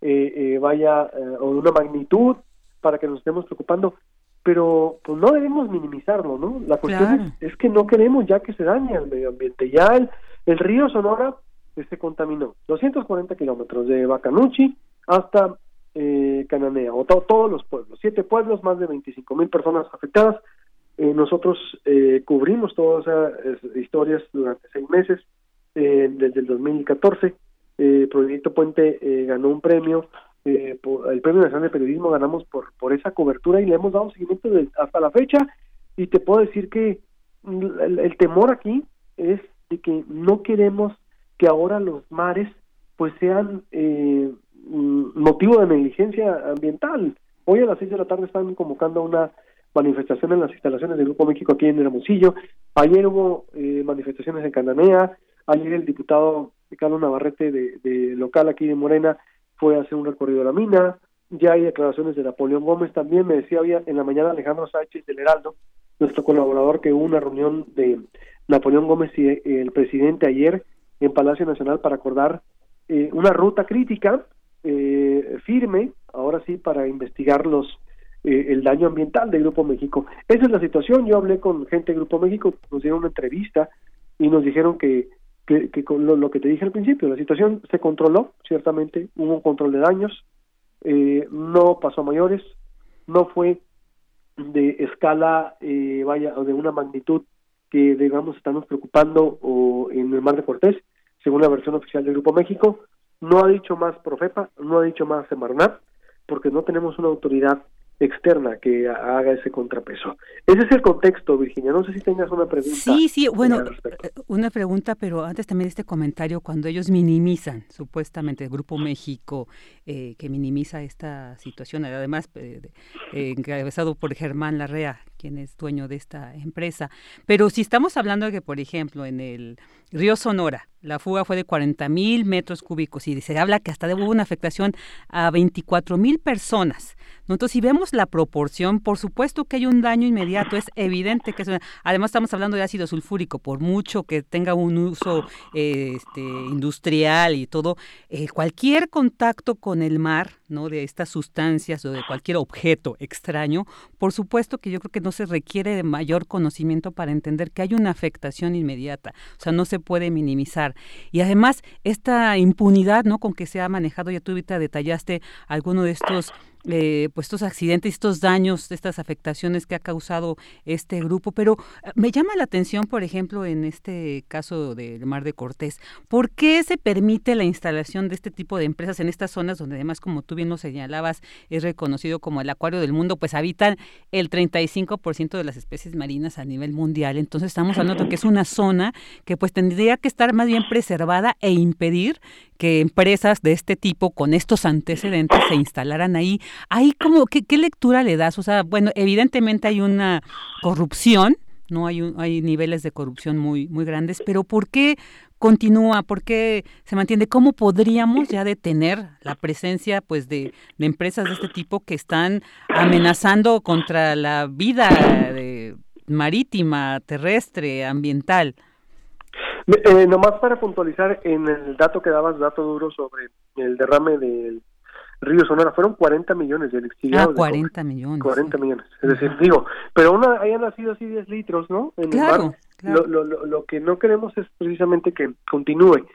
eh, eh, vaya eh, o de una magnitud para que nos estemos preocupando pero pues no debemos minimizarlo no la cuestión es, que no queremos ya que se dañe el medio ambiente. Ya el, el río Sonora se contaminó. 240 kilómetros de Bacanuchi hasta eh, Cananea o todos los pueblos. Siete pueblos más de 25 mil personas afectadas. Nosotros cubrimos todas esas historias durante seis meses desde el 2014 eh, Proyecto Puente eh, ganó un premio, eh, el Premio Nacional de Periodismo ganamos por, por esa cobertura y le hemos dado seguimiento hasta la fecha y te puedo decir que el, temor aquí es de que no queremos que ahora los mares pues sean eh, motivo de negligencia ambiental. Hoy a las seis de la tarde están convocando una manifestación en las instalaciones del Grupo México aquí en Hermosillo. Ayer hubo eh, manifestaciones en Cananea. Ayer el diputado Carlos Navarrete de, local aquí de Morena fue a hacer un recorrido a la mina, ya hay declaraciones de Napoleón Gómez también, me decía había en la mañana Alejandro Sánchez del Heraldo, nuestro colaborador, que hubo una reunión de Napoleón Gómez y eh, el presidente ayer en Palacio Nacional para acordar eh, una ruta crítica eh, firme, ahora sí, para investigar los el daño ambiental del Grupo México. Esa es la situación. Yo hablé con gente del Grupo México, nos dieron una entrevista y nos dijeron que que, con lo, que te dije al principio, la situación se controló, ciertamente, hubo un control de daños, eh, no pasó a mayores, no fue de escala, eh, vaya, o de una magnitud que, digamos, estamos preocupando o en el Mar de Cortés, según la versión oficial del Grupo México, no ha dicho más Profepa, no ha dicho más Semarnat, porque no tenemos una autoridad externa que haga ese contrapeso. Ese es el contexto, Virginia. No sé si tengas una pregunta. Sí, sí, bueno, eh, una pregunta, pero antes también este comentario, cuando ellos minimizan, supuestamente, el Grupo México, eh, que minimiza esta situación, además eh, encabezado por Germán Larrea, quien es dueño de esta empresa. Pero si estamos hablando de que, por ejemplo, en el río Sonora, la fuga fue de 40 mil metros cúbicos y se habla que hasta hubo una afectación a 24 mil personas. Entonces, si vemos la proporción, por supuesto que hay un daño inmediato, es evidente que es además estamos hablando de ácido sulfúrico, por mucho que tenga un uso este, industrial y todo, eh, cualquier contacto con el mar, ¿no? De estas sustancias o de cualquier objeto extraño, por supuesto que yo creo que no se requiere de mayor conocimiento para entender que hay una afectación inmediata, o sea, no se puede minimizar. Y además, esta impunidad, ¿no? Con que se ha manejado, ya tú ahorita detallaste alguno de estos eh, pues estos accidentes, estos daños, estas afectaciones que ha causado este grupo. Pero eh, me llama la atención, por ejemplo, en este caso del Mar de Cortés, ¿por qué se permite la instalación de este tipo de empresas en estas zonas donde además, como tú bien lo señalabas, es reconocido como el acuario del mundo, pues habitan el 35% de las especies marinas a nivel mundial. Entonces estamos hablando de que es una zona que pues tendría que estar más bien preservada e impedir que empresas de este tipo con estos antecedentes se instalaran ahí. Ahí como, ¿qué, qué lectura le das? O sea, bueno, evidentemente hay una corrupción, no hay, hay niveles de corrupción muy, muy grandes, pero ¿por qué continúa? ¿Por qué se mantiene? ¿Cómo podríamos ya detener la presencia pues de, de empresas de este tipo que están amenazando contra la vida de, marítima, terrestre, ambiental? Eh, nomás para puntualizar en el dato que dabas, dato duro sobre el derrame del río Sonora, fueron 40 millones de Ah, 40 millones. 40 millones. Es decir, digo, pero una hayan nacido así 10 litros, ¿no? En claro, Lo, lo, lo, que no queremos es precisamente que continúe.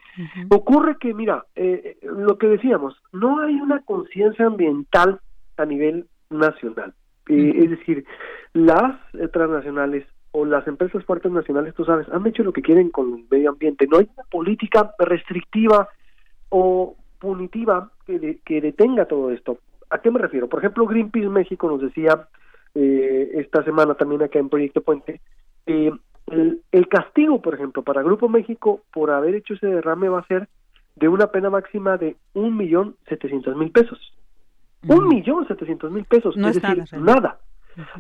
Ocurre que, mira, eh, lo que decíamos, no hay una conciencia ambiental a nivel nacional. Eh, es decir, las transnacionales o las empresas fuertes nacionales, tú sabes, han hecho lo que quieren con el medio ambiente. No hay una política restrictiva o punitiva que, que detenga todo esto. ¿A qué me refiero? Por ejemplo, Greenpeace México nos decía eh, esta semana también acá en Proyecto Puente, eh, el, el, castigo, por ejemplo, para Grupo México por haber hecho ese derrame va a ser de una pena máxima de un millón setecientos mil pesos. Un millón setecientos mil pesos, no es decir, nada.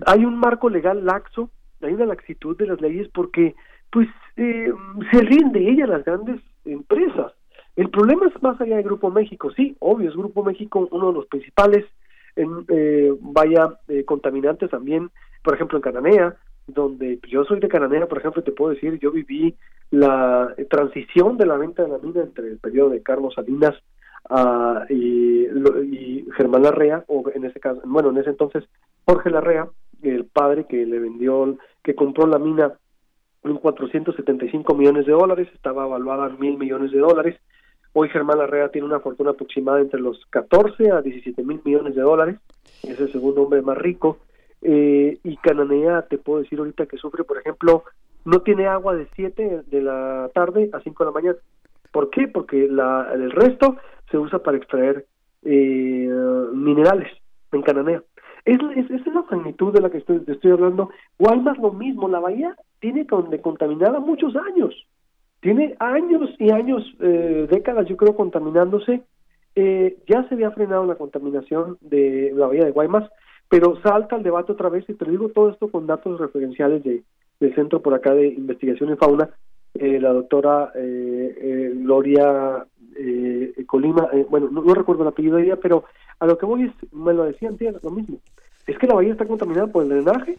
Hay un marco legal laxo hay una laxitud de las leyes porque pues eh, se ríen de ellas las grandes empresas. El problema es más allá de Grupo México, sí, obvio, es Grupo México uno de los principales, en, eh, vaya, eh, contaminantes también, por ejemplo, en Cananea, donde yo soy de Cananea, por ejemplo, te puedo decir, yo viví la transición de la venta de la mina entre el periodo de Carlos Salinas uh, y, y Germán Larrea, o en ese caso, bueno, en ese entonces Jorge Larrea, el padre que le vendió, que compró la mina en 475 millones de dólares, estaba evaluada en mil millones de dólares. Hoy Germán Larrea tiene una fortuna aproximada entre los 14 a 17 mil millones de dólares, es el segundo hombre más rico. Eh, y Cananea, te puedo decir ahorita que sufre, por ejemplo, no tiene agua de 7 de la tarde a 5 de la mañana. ¿Por qué? Porque la, el resto se usa para extraer eh, minerales en Cananea. Es, es, es, la magnitud de la que estoy, estoy hablando. Guaymas lo mismo, la bahía tiene de contaminada muchos años. Tiene años y años, eh, décadas yo creo, contaminándose. Eh, ya se había frenado la contaminación de la bahía de Guaymas, pero salta el debate otra vez y te digo todo esto con datos referenciales de, del Centro por acá de Investigación en Fauna. Eh, la doctora eh, eh, Gloria eh, Colima, bueno, no, no, recuerdo el apellido de ella, pero a lo que voy es, me lo decían lo mismo, es que la bahía está contaminada por el drenaje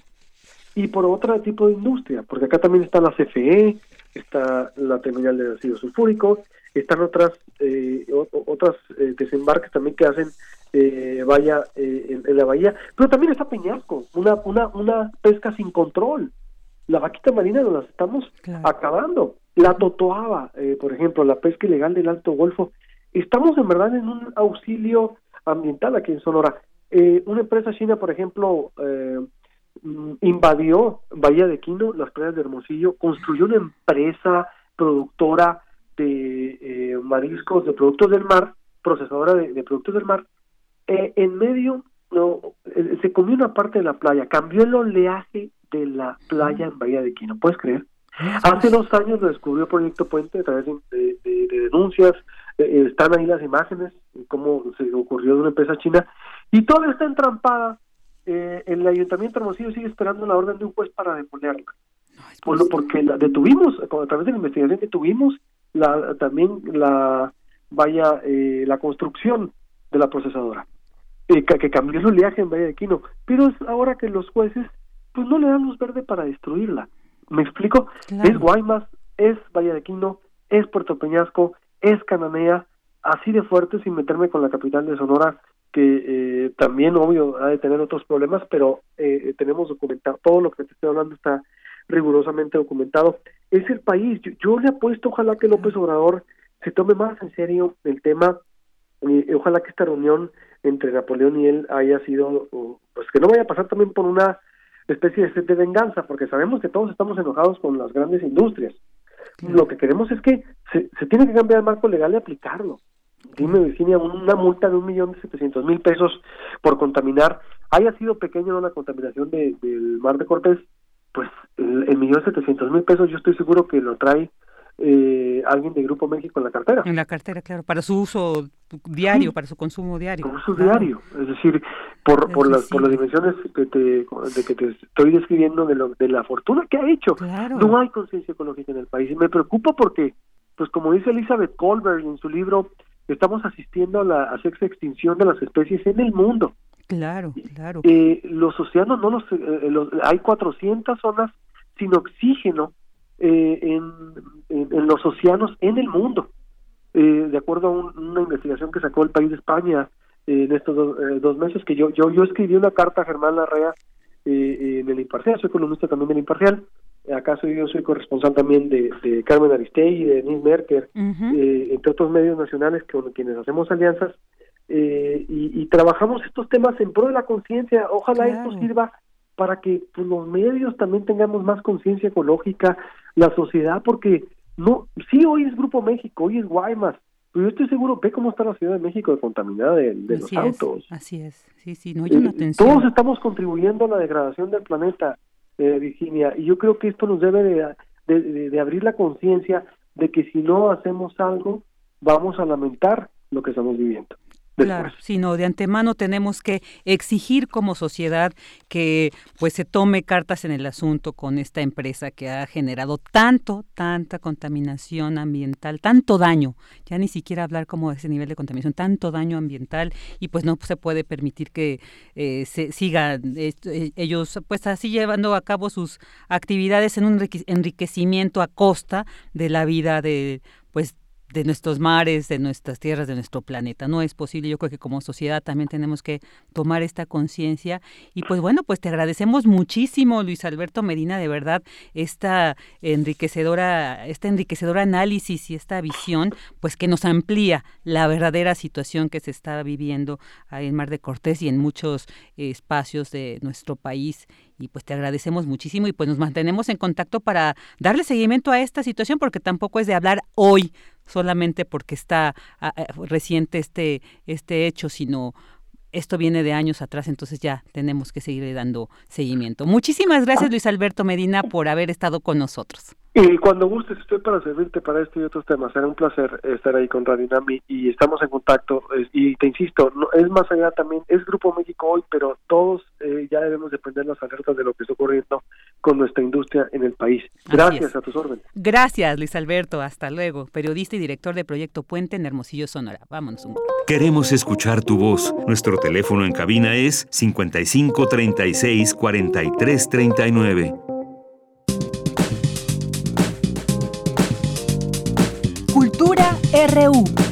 y por otro tipo de industria, porque acá también está la CFE, está la terminal de ácido sulfúrico, están otras eh, otras eh, desembarques también que hacen eh, vaya en, en, la bahía, pero también está Peñasco, una una una pesca sin control. La vaquita marina nos las estamos claro. acabando. La totoaba, por ejemplo, la pesca ilegal del Alto Golfo. Estamos en verdad en un auxilio ambiental aquí en Sonora. Eh, una empresa china, por ejemplo, eh, invadió Bahía de Quino, las playas de Hermosillo, construyó una empresa productora de eh, mariscos, de productos del mar, procesadora de, de productos del mar, en medio no, se comió una parte de la playa, cambió el oleaje de la playa en Bahía de Quino, ¿puedes creer? Hace dos años lo descubrió Proyecto Puente a través de, de, de, de denuncias, eh, están ahí las imágenes, cómo se ocurrió de una empresa china, y toda está entrampada eh, el Ayuntamiento de Hermosillo sigue esperando la orden de un juez para deponerla. Bueno, porque la detuvimos, a través de la investigación que tuvimos, la, también la vaya eh, la construcción de la procesadora, eh, que, cambió el oleaje en Valle de Quino, pero es ahora que los jueces pues no le dan luz verde para destruirla. ¿Me explico? Es Guaymas, es Valle de Quino, es Puerto Peñasco, es Cananea, así de fuerte sin meterme con la capital de Sonora, que eh, también, obvio, ha de tener otros problemas, pero eh, tenemos documentado, todo lo que te estoy hablando está rigurosamente documentado. Es el país, yo, le apuesto, ojalá que López Obrador se tome más en serio el tema, y ojalá que esta reunión entre Napoleón y él haya sido, pues que no vaya a pasar también por una especie de, de venganza, porque sabemos que todos estamos enojados con las grandes industrias. Lo que queremos es que se, se tiene que cambiar el marco legal y aplicarlo. Dime, Virginia, una multa de un millón de setecientos mil pesos por contaminar, haya sido pequeña la contaminación de, del mar de Cortés, pues el, millón setecientos mil pesos yo estoy seguro que lo trae eh, alguien de Grupo México en la cartera. En la cartera, claro, para su uso diario, para su consumo diario. Diario, es decir, por, por, las, por las dimensiones que te, de que te estoy describiendo de, lo, de la fortuna que ha hecho. No hay conciencia ecológica en el país y me preocupa porque, pues como dice Elizabeth Colbert en su libro, estamos asistiendo a la sexta extinción de las especies en el mundo. Claro, claro. Eh, los océanos no los, eh, los, hay 400 zonas sin oxígeno eh, en, en, los océanos en el mundo. Eh, de acuerdo a una investigación que sacó el país de España en estos dos, meses, que yo, yo yo escribí una carta a Germán Larrea en el Imparcial, soy columnista también del Imparcial, acá soy yo soy corresponsal también de, de Carmen Aristegui, de Nils Merker, entre otros medios nacionales con quienes hacemos alianzas, eh, y, trabajamos estos temas en pro de la conciencia. Ojalá esto sirva para que pues, los medios también tengamos más conciencia ecológica, la sociedad, porque no, sí hoy es Grupo México, hoy es Guaymas, pero yo estoy seguro, ve cómo está la Ciudad de México de contaminada de, los autos. Así es, sí, sí, no hay una eh, Todos estamos contribuyendo a la degradación del planeta, eh, Virginia, y yo creo que esto nos debe de, de abrir la conciencia de que si no hacemos algo, vamos a lamentar lo que estamos viviendo. Claro, sino de antemano tenemos que exigir como sociedad que pues se tome cartas en el asunto con esta empresa que ha generado tanto, tanta contaminación ambiental, tanto daño, ya ni siquiera hablar como de ese nivel de contaminación, tanto daño ambiental y pues no se puede permitir que eh, se sigan eh, ellos pues así llevando a cabo sus actividades en un enriquecimiento a costa de la vida de pues de nuestros mares, de nuestras tierras, de nuestro planeta. No es posible. Yo creo que como sociedad también tenemos que tomar esta conciencia. Y pues bueno, pues te agradecemos muchísimo, Luis Alberto Medina, de verdad, esta enriquecedora, este enriquecedor análisis y esta visión, pues que nos amplía la verdadera situación que se está viviendo en Mar de Cortés y en muchos espacios de nuestro país y pues te agradecemos muchísimo y pues nos mantenemos en contacto para darle seguimiento a esta situación porque tampoco es de hablar hoy solamente porque está ah, eh, reciente este este hecho, sino esto viene de años atrás, entonces ya tenemos que seguirle dando seguimiento. Muchísimas gracias Luis Alberto Medina por haber estado con nosotros. Y cuando gustes, estoy para servirte para este y otros temas. Será un placer estar ahí con Radio Nami y estamos en contacto. Y te insisto, no, es más allá también, es Grupo México hoy, pero todos eh, ya debemos de prender las alertas de lo que está ocurriendo con nuestra industria en el país. Gracias a tus órdenes. Gracias, Luis Alberto. Hasta luego. Periodista y director de Proyecto Puente en Hermosillo, Sonora. Vámonos un Queremos escuchar tu voz. Nuestro teléfono en cabina es 55 36 43 39. RU.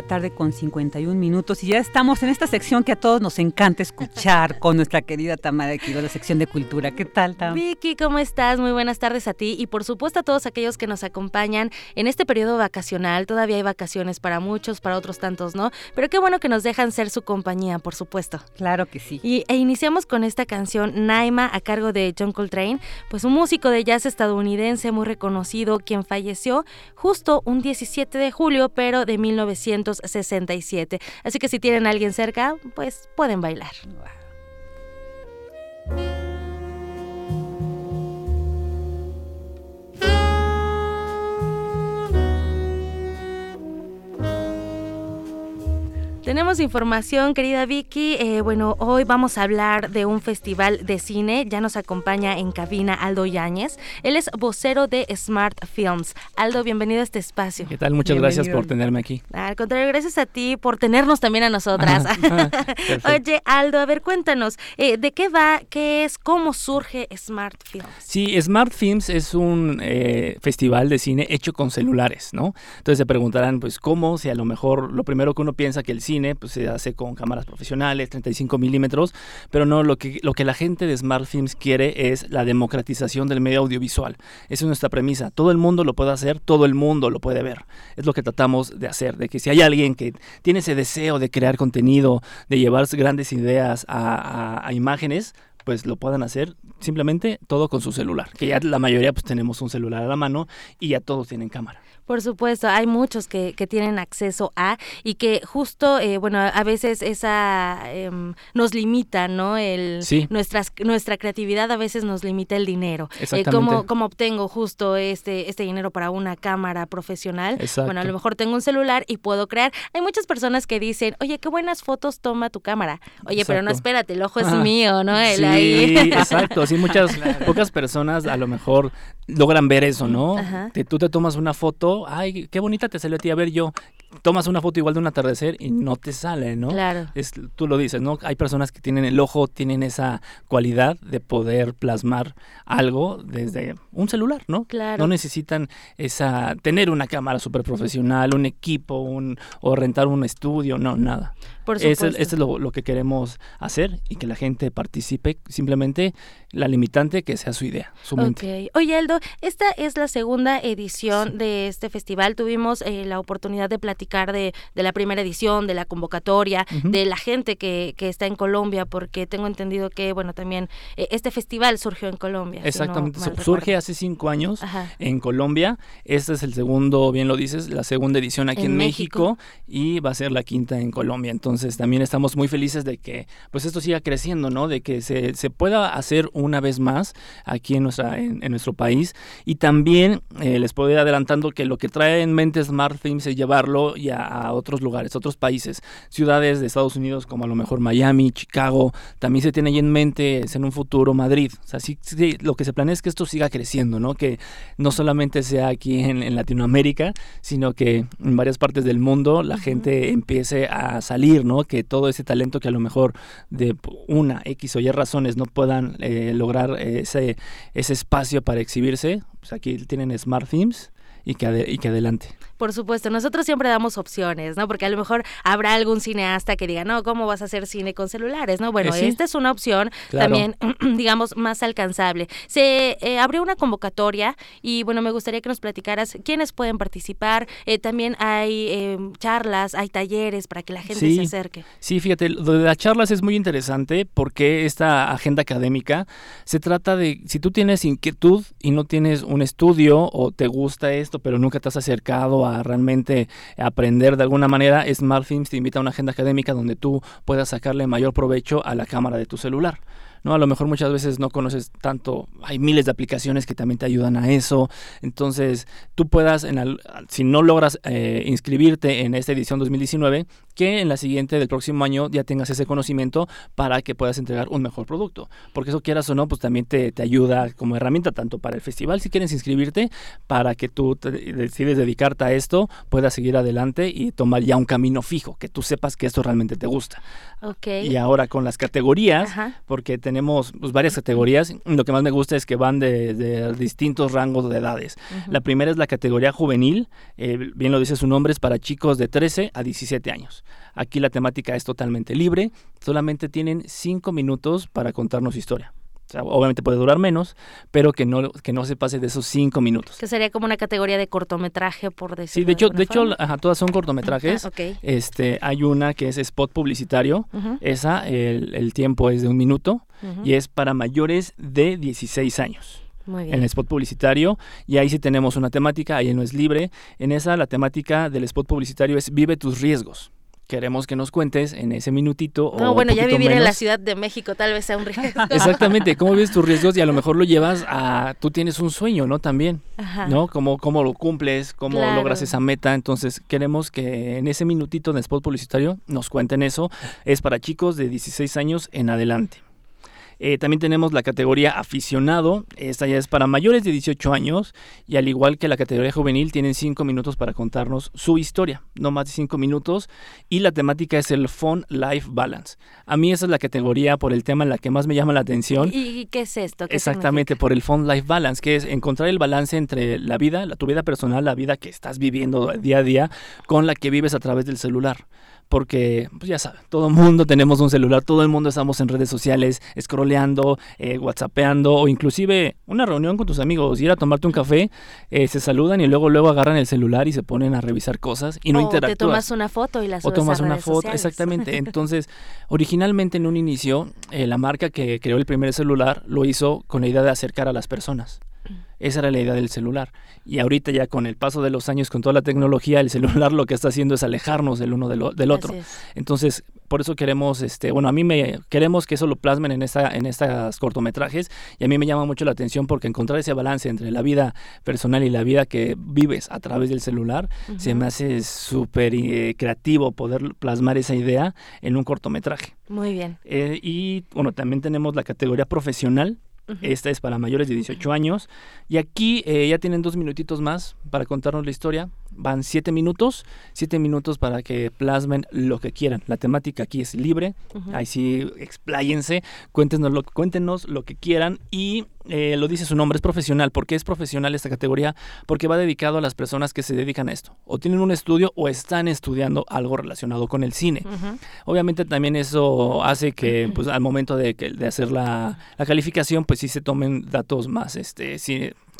La tarde con 51 minutos y ya estamos en esta sección que a todos nos encanta escuchar con nuestra querida Tamara Quiroz, la sección de cultura. ¿Qué tal, Tam? Vicky, ¿cómo estás? Muy buenas tardes a ti y por supuesto a todos aquellos que nos acompañan en este periodo vacacional. Todavía hay vacaciones para muchos, para otros tantos no, pero qué bueno que nos dejan ser su compañía, por supuesto. Claro que sí. Y, e iniciamos con esta canción Naima a cargo de John Coltrane, pues un músico de jazz estadounidense muy reconocido quien falleció justo un 17 de julio, pero de 19 1967. Así que si tienen a alguien cerca, pues pueden bailar. Tenemos información, querida Vicky. Eh, bueno, hoy vamos a hablar de un festival de cine. Ya nos acompaña en cabina Aldo Yáñez. Él es vocero de Smart Films. Aldo, bienvenido a este espacio. ¿Qué tal? Muchas gracias por tenerme aquí. Al contrario, gracias a ti por tenernos también a nosotras. Oye, Aldo, a ver, cuéntanos, eh, ¿de qué va? ¿Qué es? ¿Cómo surge Smart Films? Sí, Smart Films es un eh, festival de cine hecho con celulares, ¿no? Entonces se preguntarán, pues, ¿cómo? Si a lo mejor lo primero que uno piensa que el cine pues se hace con cámaras profesionales, 35 milímetros, pero no, lo que, lo que la gente de Smart Films quiere es la democratización del medio audiovisual. Esa es nuestra premisa. Todo el mundo lo puede hacer, todo el mundo lo puede ver. Es lo que tratamos de hacer, de que si hay alguien que tiene ese deseo de crear contenido, de llevar grandes ideas a, a imágenes, pues lo puedan hacer simplemente todo con su celular, que ya la mayoría pues tenemos un celular a la mano y ya todos tienen cámara. Por supuesto, hay muchos que, que tienen acceso a y que justo, eh, bueno, a veces esa em, nos limita, ¿no? El, nuestras, nuestra creatividad a veces nos limita el dinero. Eh, ¿cómo, ¿cómo, obtengo justo este, este dinero para una cámara profesional? Bueno, a lo mejor tengo un celular y puedo crear. Hay muchas personas que dicen, oye, qué buenas fotos toma tu cámara. Oye, pero no, espérate, el ojo es mío, ¿no? El sí, exacto. Sí, muchas, pocas personas a lo mejor logran ver eso, ¿no? Que tú te tomas una foto, ay, qué bonita te salió a ti, a ver yo, tomas una foto igual de un atardecer y no te sale, ¿no? Claro. Es, tú lo dices, ¿no? Hay personas que tienen el ojo, tienen esa cualidad de poder plasmar algo desde un celular, ¿no? Claro. No necesitan esa, tener una cámara súper profesional, un equipo, un, o rentar un estudio, no, nada. Por supuesto. Eso, es lo, lo, que queremos hacer y que la gente participe. Simplemente la limitante que sea su idea, su mente. Oye, Aldo, esta es la segunda edición de este festival. Tuvimos eh, la oportunidad de platicar de, de, la primera edición, de la convocatoria, de la gente que, que, está en Colombia, porque tengo entendido que, bueno, también eh, este festival surgió en Colombia. Exactamente, surge hace cinco años en Colombia. Este es el segundo, bien lo dices, la segunda edición aquí en, México. y va a ser la quinta en Colombia. Entonces también estamos muy felices de que pues esto siga creciendo, ¿no? De que se, se pueda hacer una vez más aquí en, nuestra, en, nuestro país. Y también eh, les puedo ir adelantando que lo que trae en mente Smart Films es llevarlo ya a otros lugares, otros países, ciudades de Estados Unidos como a lo mejor Miami, Chicago. También se tiene ahí en mente en un futuro Madrid. O sea, sí, lo que se planea es que esto siga creciendo, ¿no? Que no solamente sea aquí en, Latinoamérica, sino que en varias partes del mundo la gente empiece a salir, ¿no? Que todo ese talento que a lo mejor de una X o Y razones no puedan eh, lograr ese, ese espacio para exhibirse, pues aquí tienen Smart Themes y que, y que adelante. Por supuesto, nosotros siempre damos opciones, ¿no? Porque a lo mejor habrá algún cineasta que diga, no, ¿cómo vas a hacer cine con celulares? No, bueno, eh, esta es una opción también, digamos, más alcanzable. Se eh, abrió una convocatoria y, bueno, me gustaría que nos platicaras quiénes pueden participar. Eh, también hay charlas, hay talleres para que la gente se acerque. Sí, fíjate, lo de las charlas es muy interesante porque esta agenda académica se trata de, si tú tienes inquietud y no tienes un estudio o te gusta esto, pero nunca te has acercado a realmente aprender de alguna manera, Smart Films te invita a una agenda académica donde tú puedas sacarle mayor provecho a la cámara de tu celular. ¿No? A lo mejor muchas veces no conoces tanto, hay miles de aplicaciones que también te ayudan a eso, entonces tú puedas, en si no logras eh, inscribirte en esta edición 2019, que en la siguiente del próximo año ya tengas ese conocimiento para que puedas entregar un mejor producto, porque eso quieras o no, pues también te, te ayuda como herramienta tanto para el festival, si quieres inscribirte, para que tú decides dedicarte a esto, puedas seguir adelante y tomar ya un camino fijo, que tú sepas que esto realmente te gusta. Okay. Y ahora con las categorías, porque te tenemos pues, varias categorías. Lo que más me gusta es que van de, distintos rangos de edades. La primera es la categoría juvenil, eh, bien lo dice su nombre, es para chicos de 13 a 17 años. Aquí la temática es totalmente libre, solamente tienen 5 minutos para contarnos historia obviamente puede durar menos, pero que no, que no se pase de esos cinco minutos. Que sería como una categoría de cortometraje, por decirlo Sí, de hecho, de, hecho todas son cortometrajes. este, hay una que es spot publicitario. Esa, el, tiempo es de un minuto y es para mayores de 16 años. Muy bien. En el spot publicitario, y ahí sí tenemos una temática, ahí no es libre. En esa, la temática del spot publicitario es Vive tus riesgos queremos que nos cuentes en ese minutito. No, bueno, ya vivir en la Ciudad de México tal vez sea un riesgo. Exactamente, ¿cómo ves tus riesgos? Y a lo mejor lo llevas a, tú tienes un sueño, ¿no? También, ¿no? ¿Cómo, ¿Cómo lo cumples? ¿Cómo logras esa meta? Entonces, queremos que en ese minutito de spot publicitario nos cuenten eso. Es para chicos de 16 años en adelante. Eh, también tenemos la categoría aficionado, esta ya es para mayores de 18 años y al igual que la categoría juvenil tienen 5 minutos para contarnos su historia, no más de 5 minutos y la temática es el Fun Life Balance. A mí esa es la categoría por el tema en la que más me llama la atención. ¿Y qué es esto? Exactamente, por el Fun Life Balance, que es encontrar el balance entre la vida, la, tu vida personal, la vida que estás viviendo día a día con la que vives a través del celular porque pues ya saben, todo el mundo tenemos un celular, todo el mundo estamos en redes sociales, scrolleando, eh, whatsappeando o inclusive una reunión con tus amigos, ir a tomarte un café, eh, se saludan y luego luego agarran el celular y se ponen a revisar cosas y no o interactúas. te tomas una foto y la subes O tomas a una foto, exactamente. Entonces, originalmente en un inicio, eh, la marca que creó el primer celular lo hizo con la idea de acercar a las personas. Esa era la idea del celular. Y ahorita ya con el paso de los años, con toda la tecnología, el celular lo que está haciendo es alejarnos del uno del, otro. Entonces, por eso queremos, este, bueno, a mí me queremos que eso lo plasmen en esta, en estas cortometrajes. Y a mí me llama mucho la atención porque encontrar ese balance entre la vida personal y la vida que vives a través del celular, se me hace súper eh, creativo poder plasmar esa idea en un cortometraje. Muy bien. Eh, y bueno, también tenemos la categoría profesional esta es para mayores de 18 años. Y aquí eh, ya tienen dos minutitos más para contarnos la historia. Van siete minutos, siete minutos para que plasmen lo que quieran. La temática aquí es libre, ahí sí expláyense, cuéntenos lo, cuéntenos lo que quieran y eh, lo dice su nombre, es profesional. ¿Por qué es profesional esta categoría? Porque va dedicado a las personas que se dedican a esto, o tienen un estudio o están estudiando algo relacionado con el cine. Obviamente también eso hace que pues, al momento de, de hacer la, la, calificación, pues sí se tomen datos más este,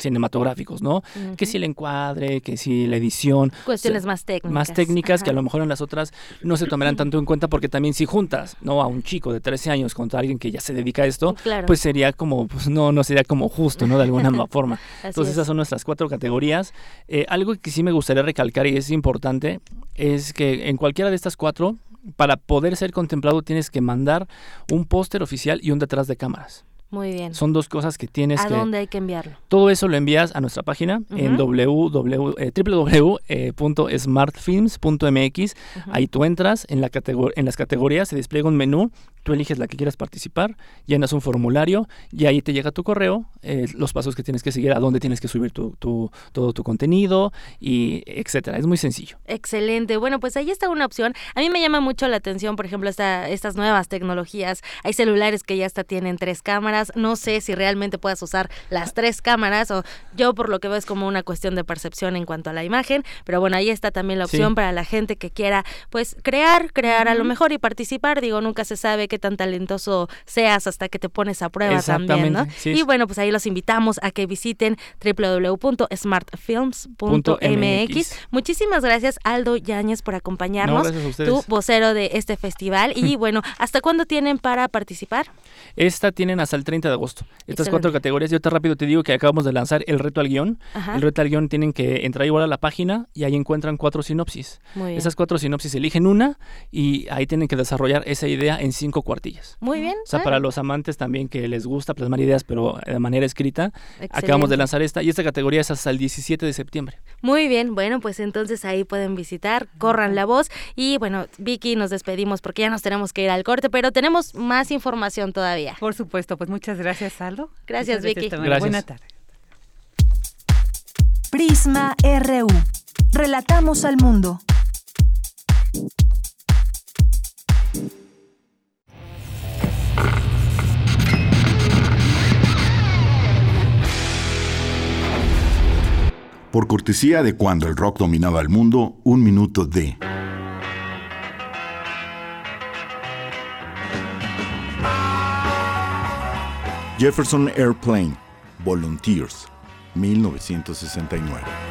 cinematográficos, ¿no? Que si el encuadre, que si la edición. Cuestiones más técnicas. Más técnicas que a lo mejor en las otras no se tomarán tanto en cuenta porque también si juntas, ¿no? A un chico de 13 años contra alguien que ya se dedica a esto, pues sería como, pues no, no sería como justo, ¿no? De alguna forma. Entonces esas son nuestras cuatro categorías. Eh, algo que sí me gustaría recalcar y es importante es que en cualquiera de estas cuatro, para poder ser contemplado tienes que mandar un póster oficial y un detrás de cámaras. Muy bien. Son dos cosas que tienes que... ¿A dónde hay que enviarlo? Todo eso lo envías a nuestra página en www.smartfilms.mx. Eh, Ahí tú entras, en, la en las categorías se despliega un menú Tú eliges la que quieras participar, llenas un formulario y ahí te llega tu correo, eh, los pasos que tienes que seguir, a dónde tienes que subir tu, todo tu contenido y etcétera. Es muy sencillo. Excelente. Bueno, pues ahí está una opción. A mí me llama mucho la atención, por ejemplo, esta, estas nuevas tecnologías. Hay celulares que ya hasta tienen tres cámaras. No sé si realmente puedas usar las tres cámaras o yo por lo que veo es como una cuestión de percepción en cuanto a la imagen. Pero bueno, ahí está también la opción para la gente que quiera pues crear, crear a lo mejor y participar. Digo, nunca se sabe qué tan talentoso seas hasta que te pones a prueba también, ¿no? y bueno, pues ahí los invitamos a que visiten www.smartfilms.mx. Muchísimas gracias Aldo Yáñez por acompañarnos, tu vocero de este festival y bueno, ¿hasta cuándo tienen para participar? Esta tienen hasta el 30 de agosto. Estas cuatro categorías, yo te rápido te digo que acabamos de lanzar el reto al guion. El reto al guion tienen que entrar igual a la página y ahí encuentran cuatro sinopsis. Esas cuatro sinopsis eligen una y ahí tienen que desarrollar esa idea en cinco cuartillas. Muy bien. O sea, para los amantes también que les gusta plasmar ideas, pero de manera escrita, acabamos de lanzar esta y esta categoría es hasta el 17 de septiembre. Muy bien, bueno, pues entonces ahí pueden visitar, corran la voz y bueno, Vicky, nos despedimos porque ya nos tenemos que ir al corte, pero tenemos más información todavía. Por supuesto, pues muchas Muchas gracias, Aldo. Gracias, Vicky. Gracias. Buena tarde. Prisma RU. Relatamos al mundo. Por cortesía de cuando el rock dominaba el mundo, un minuto de... Jefferson Airplane, Volunteers, 1969.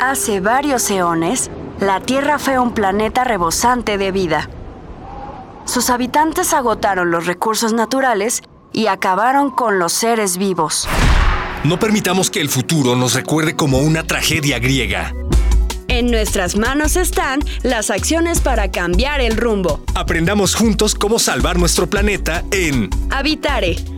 Hace varios eones, la Tierra fue un planeta rebosante de vida. Sus habitantes agotaron los recursos naturales y acabaron con los seres vivos. No permitamos que el futuro nos recuerde como una tragedia griega. En nuestras manos están las acciones para cambiar el rumbo. Aprendamos juntos cómo salvar nuestro planeta en Habitare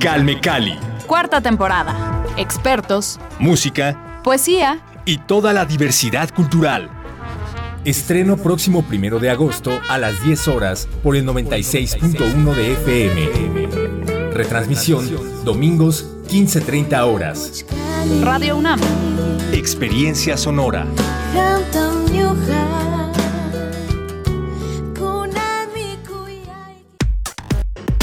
Calme Cali. Cuarta temporada. Expertos. Música. Poesía. Y toda la diversidad cultural. Estreno próximo primero de agosto a las 10 horas por el 96.1 de FM. Retransmisión domingos 15.30 horas. Radio UNAM. Experiencia sonora.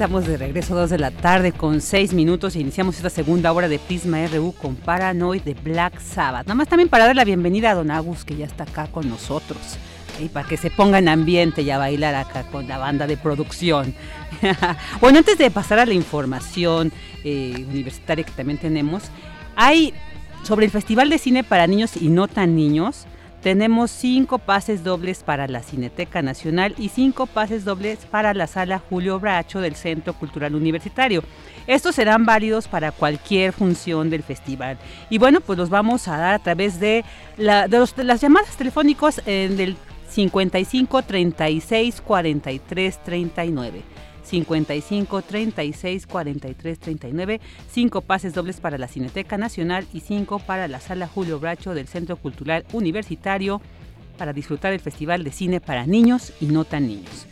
Estamos de regreso a 2 de la tarde con 6 minutos e iniciamos esta segunda hora de Prisma RU con Paranoid de Black Sabbath. Nada más también para dar la bienvenida a Don Agus que ya está acá con nosotros. Y para que se ponga en ambiente y a bailar acá con la banda de producción. bueno, antes de pasar a la información eh, universitaria que también tenemos, hay sobre el Festival de Cine para Niños y No Tan Niños, tenemos cinco pases dobles para la Cineteca Nacional y cinco pases dobles para la Sala Julio Bracho del Centro Cultural Universitario. Estos serán válidos para cualquier función del festival. Y bueno, pues los vamos a dar a través de, las llamadas telefónicas del 55 36 43 39. 55 36 43 39, cinco pases dobles para la Cineteca Nacional y cinco para la Sala Julio Bracho del Centro Cultural Universitario para disfrutar el Festival de Cine para Niños y no tan niños.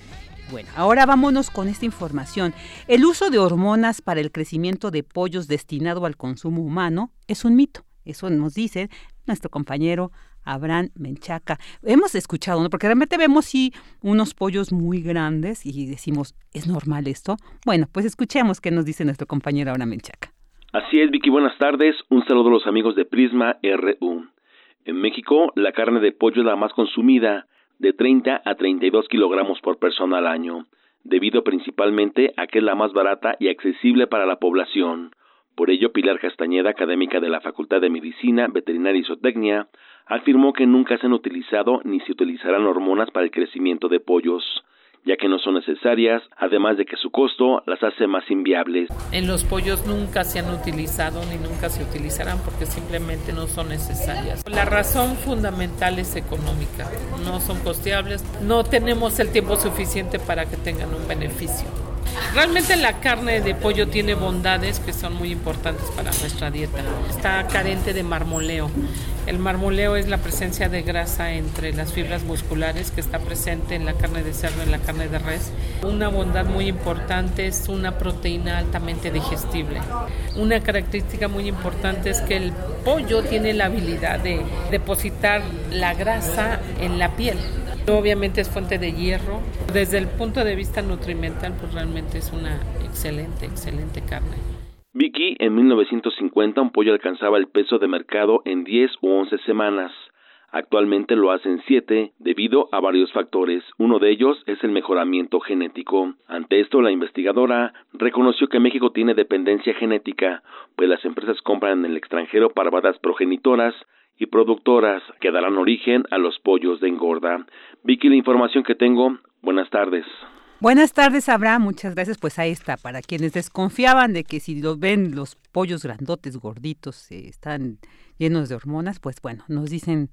Bueno, ahora vámonos con esta información. El uso de hormonas para el crecimiento de pollos destinado al consumo humano es un mito. Eso nos dice nuestro compañero Abraham Menchaca. Hemos escuchado, ¿no? Porque realmente vemos sí unos pollos muy grandes y decimos, ¿es normal esto? Bueno, pues escuchemos qué nos dice nuestro compañero Abraham Menchaca. Así es, Vicky, buenas tardes. Un saludo a los amigos de Prisma RU. En México, la carne de pollo es la más consumida, de 30 a 32 kilogramos por persona al año, debido principalmente a que es la más barata y accesible para la población. Por ello, Pilar Castañeda, académica de la Facultad de Medicina, Veterinaria y Zootecnia, afirmó que nunca se han utilizado ni se utilizarán hormonas para el crecimiento de pollos ya que no son necesarias, además de que su costo las hace más inviables. En los pollos nunca se han utilizado ni nunca se utilizarán porque simplemente no son necesarias. La razón fundamental es económica, no son costeables, no tenemos el tiempo suficiente para que tengan un beneficio. Realmente la carne de pollo tiene bondades que son muy importantes para nuestra dieta. Está carente de marmoleo. El marmoleo es la presencia de grasa entre las fibras musculares que está presente en la carne de cerdo en la carne de res. Una bondad muy importante es una proteína altamente digestible. Una característica muy importante es que el pollo tiene la habilidad de depositar la grasa en la piel. Obviamente es fuente de hierro. Desde el punto de vista nutrimental, pues realmente es una excelente, excelente carne. Vicky, en 1950 un pollo alcanzaba el peso de mercado en 10 u 11 semanas. Actualmente lo hace en 7 debido a varios factores. Uno de ellos es el mejoramiento genético. Ante esto, la investigadora reconoció que México tiene dependencia genética, pues las empresas compran en el extranjero parvadas progenitoras y productoras que darán origen a los pollos de engorda. Vicky, la información que tengo, buenas tardes. Buenas tardes, Abraham. Muchas gracias. Pues ahí está. Para quienes desconfiaban de que si los ven los pollos grandotes, gorditos, eh, están llenos de hormonas, pues bueno, nos dicen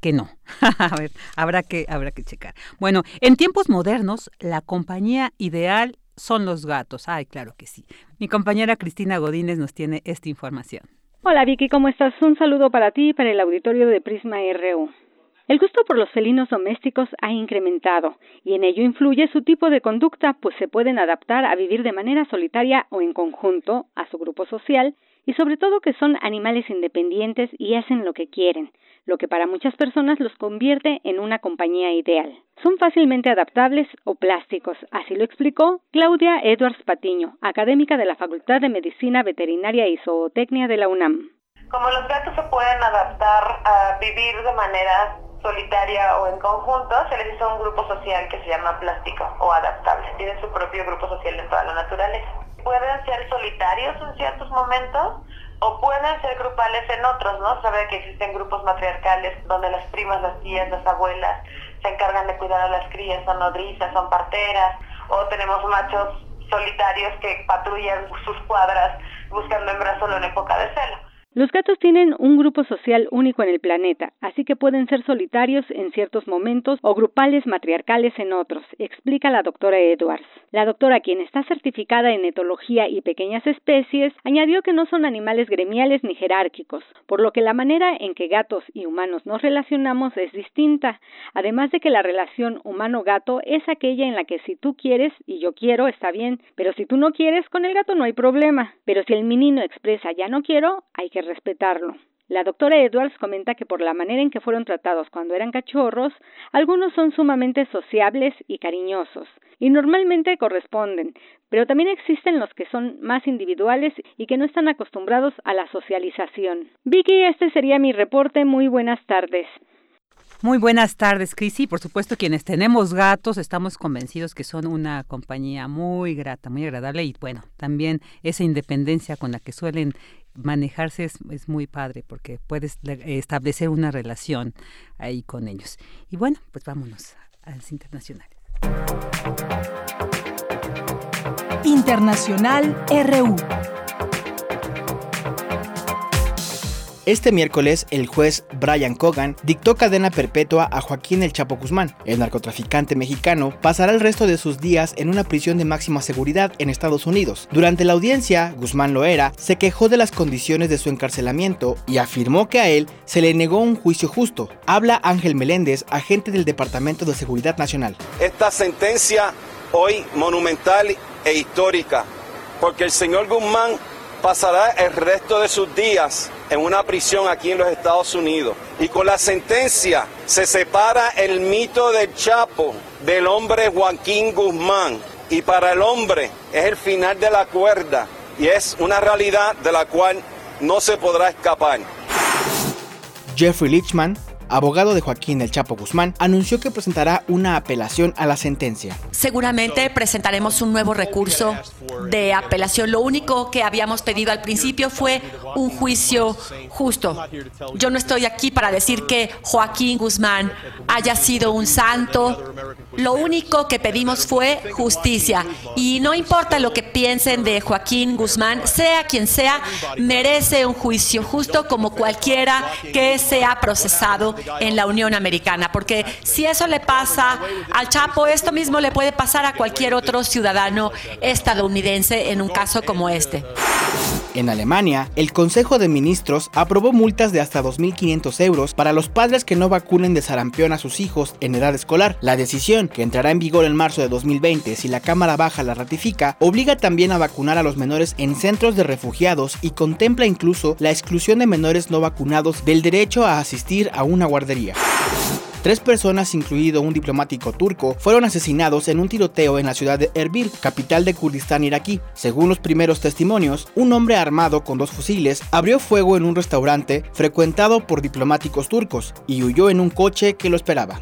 que no. A ver, habrá que, habrá que checar. Bueno, en tiempos modernos, la compañía ideal son los gatos. Ay, claro que sí. Mi compañera Cristina Godínez nos tiene esta información. Hola Vicky, ¿cómo estás? Un saludo para ti y para el auditorio de Prisma RU. El gusto por los felinos domésticos ha incrementado y en ello influye su tipo de conducta, pues se pueden adaptar a vivir de manera solitaria o en conjunto a su grupo social y sobre todo que son animales independientes y hacen lo que quieren, lo que para muchas personas los convierte en una compañía ideal. Son fácilmente adaptables o plásticos, así lo explicó Claudia Edwards Patiño, académica de la Facultad de Medicina Veterinaria y Zootecnia de la UNAM. Como los gatos se pueden adaptar a vivir de manera solitaria o en conjunto, se les hizo un grupo social que se llama plástico o adaptable. Tienen su propio grupo social en toda la naturaleza. Pueden ser solitarios en ciertos momentos, o pueden ser grupales en otros, ¿no? Sabe que existen grupos matriarcales donde las primas, las tías, las abuelas se encargan de cuidar a las crías, son nodrizas, son parteras, o tenemos machos solitarios que patrullan sus cuadras buscando hembras solo en época de celo. Los gatos tienen un grupo social único en el planeta, así que pueden ser solitarios en ciertos momentos o grupales matriarcales en otros, explica la doctora Edwards. La doctora, quien está certificada en etología y pequeñas especies, añadió que no son animales gremiales ni jerárquicos, por lo que la manera en que gatos y humanos nos relacionamos es distinta, además de que la relación humano-gato es aquella en la que si tú quieres y yo quiero está bien, pero si tú no quieres con el gato no hay problema, pero si el menino expresa ya no quiero, hay que respetarlo. La doctora Edwards comenta que por la manera en que fueron tratados cuando eran cachorros, algunos son sumamente sociables y cariñosos, y normalmente corresponden, pero también existen los que son más individuales y que no están acostumbrados a la socialización. Vicky, este sería mi reporte. Muy buenas tardes. Muy buenas tardes, Cris. Y por supuesto, quienes tenemos gatos, estamos convencidos que son una compañía muy grata, muy agradable y bueno, también esa independencia con la que suelen manejarse es, muy padre porque puedes establecer una relación ahí con ellos. Y bueno, pues vámonos a las internacionales. Internacional RU. Este miércoles, el juez Brian Cogan dictó cadena perpetua a Joaquín El Chapo Guzmán. El narcotraficante mexicano pasará el resto de sus días en una prisión de máxima seguridad en Estados Unidos. Durante la audiencia, Guzmán Loera se quejó de las condiciones de su encarcelamiento y afirmó que a él se le negó un juicio justo. Habla Ángel Meléndez, agente del Departamento de Seguridad Nacional. Esta sentencia hoy monumental e histórica, porque el señor Guzmán pasará el resto de sus días en una prisión aquí en los Estados Unidos. Y con la sentencia se separa el mito del Chapo del hombre Joaquín Guzmán. Y para el hombre es el final de la cuerda y es una realidad de la cual no se podrá escapar. Jeffrey Lichman, abogado de Joaquín El Chapo Guzmán, anunció que presentará una apelación a la sentencia. Seguramente presentaremos un nuevo recurso de apelación. Lo único que habíamos pedido al principio fue un juicio justo. Yo no estoy aquí para decir que Joaquín Guzmán haya sido un santo. Lo único que pedimos fue justicia. Y no importa lo que piensen de Joaquín Guzmán, sea quien sea, merece un juicio justo como cualquiera que sea procesado en la Unión Americana, porque si eso le pasa al Chapo, esto mismo le puede pasar a cualquier otro ciudadano estadounidense en un caso como este. En Alemania, el Consejo de Ministros aprobó multas de hasta 2.500 euros para los padres que no vacunen de sarampión a sus hijos en edad escolar. La decisión, que entrará en vigor en marzo de 2020 si la Cámara Baja la ratifica, obliga también a vacunar a los menores en centros de refugiados y contempla incluso la exclusión de menores no vacunados del derecho a asistir a una guardería. Tres personas, incluido un diplomático turco, fueron asesinados en un tiroteo en la ciudad de Erbil, capital de Kurdistán iraquí. Según los primeros testimonios, un hombre armado con dos fusiles abrió fuego en un restaurante frecuentado por diplomáticos turcos y huyó en un coche que lo esperaba.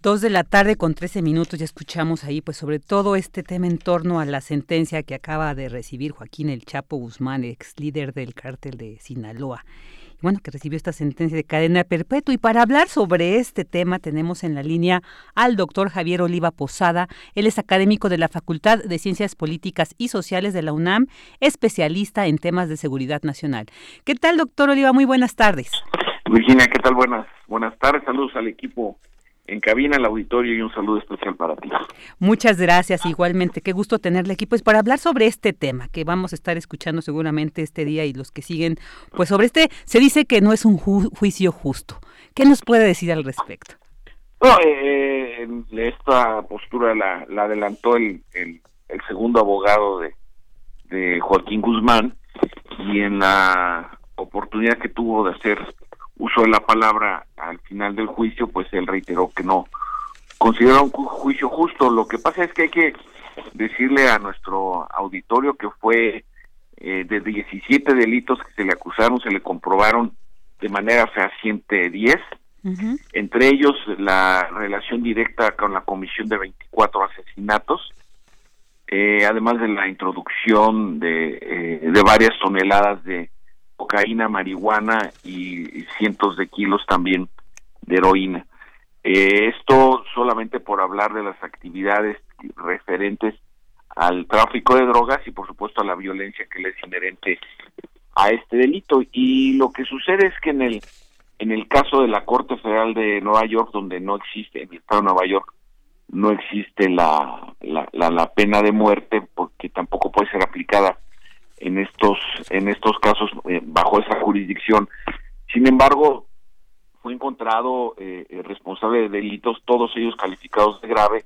Dos de la tarde con 13 minutos ya escuchamos ahí pues sobre todo este tema en torno a la sentencia que acaba de recibir Joaquín El Chapo Guzmán, ex líder del cártel de Sinaloa bueno, que recibió esta sentencia de cadena perpetua. Y para hablar sobre este tema tenemos en la línea al doctor Javier Oliva Posada. Él es académico de la Facultad de Ciencias Políticas y Sociales de la UNAM, especialista en temas de seguridad nacional. ¿Qué tal, doctor Oliva? Muy buenas tardes. Virginia, ¿qué tal? Buenas, buenas tardes. Saludos al equipo en cabina, al auditorio y un saludo especial para ti. Muchas gracias, igualmente. Qué gusto tenerle aquí, pues para hablar sobre este tema que vamos a estar escuchando seguramente este día y los que siguen, pues sobre este, se dice que no es un juicio justo. ¿Qué nos puede decir al respecto? No, eh, esta postura la, adelantó el, el, segundo abogado de, de Joaquín Guzmán y en la oportunidad que tuvo de hacer uso la palabra al final del juicio, pues él reiteró que no considera un juicio justo. Lo que pasa es que hay que decirle a nuestro auditorio que fue eh, de 17 delitos que se le acusaron, se le comprobaron de manera fehaciente 10, entre ellos la relación directa con la comisión de 24 asesinatos, eh, además de la introducción de, eh, de varias toneladas de cocaína, marihuana y, cientos de kilos también de heroína. Eh, esto solamente por hablar de las actividades referentes al tráfico de drogas y por supuesto a la violencia que le es inherente a este delito. Y lo que sucede es que en el en el caso de la Corte Federal de Nueva York, donde no existe, en el estado de Nueva York, no existe la, la, la pena de muerte porque tampoco puede ser aplicada en estos en estos casos eh, bajo esa jurisdicción. Sin embargo, fue encontrado eh, responsable de delitos, todos ellos calificados de grave.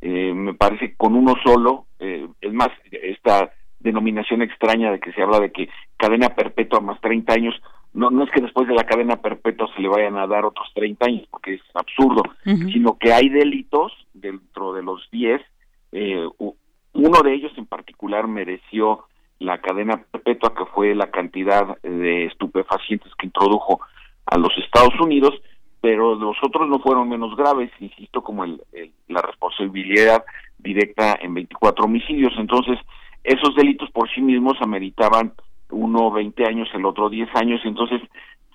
Eh, me parece con uno solo, es más, esta denominación extraña de que se habla de que cadena perpetua más 30 años, no, no es que después de la cadena perpetua se le vayan a dar otros 30 años, porque es absurdo, sino que hay delitos dentro de los 10, uno de ellos en particular mereció la cadena perpetua, que fue la cantidad de estupefacientes que introdujo a los Estados Unidos, pero los otros no fueron menos graves, insisto, como el, la responsabilidad directa en 24 homicidios. Entonces, esos delitos por sí mismos ameritaban uno 20 años, el otro 10 años. Entonces,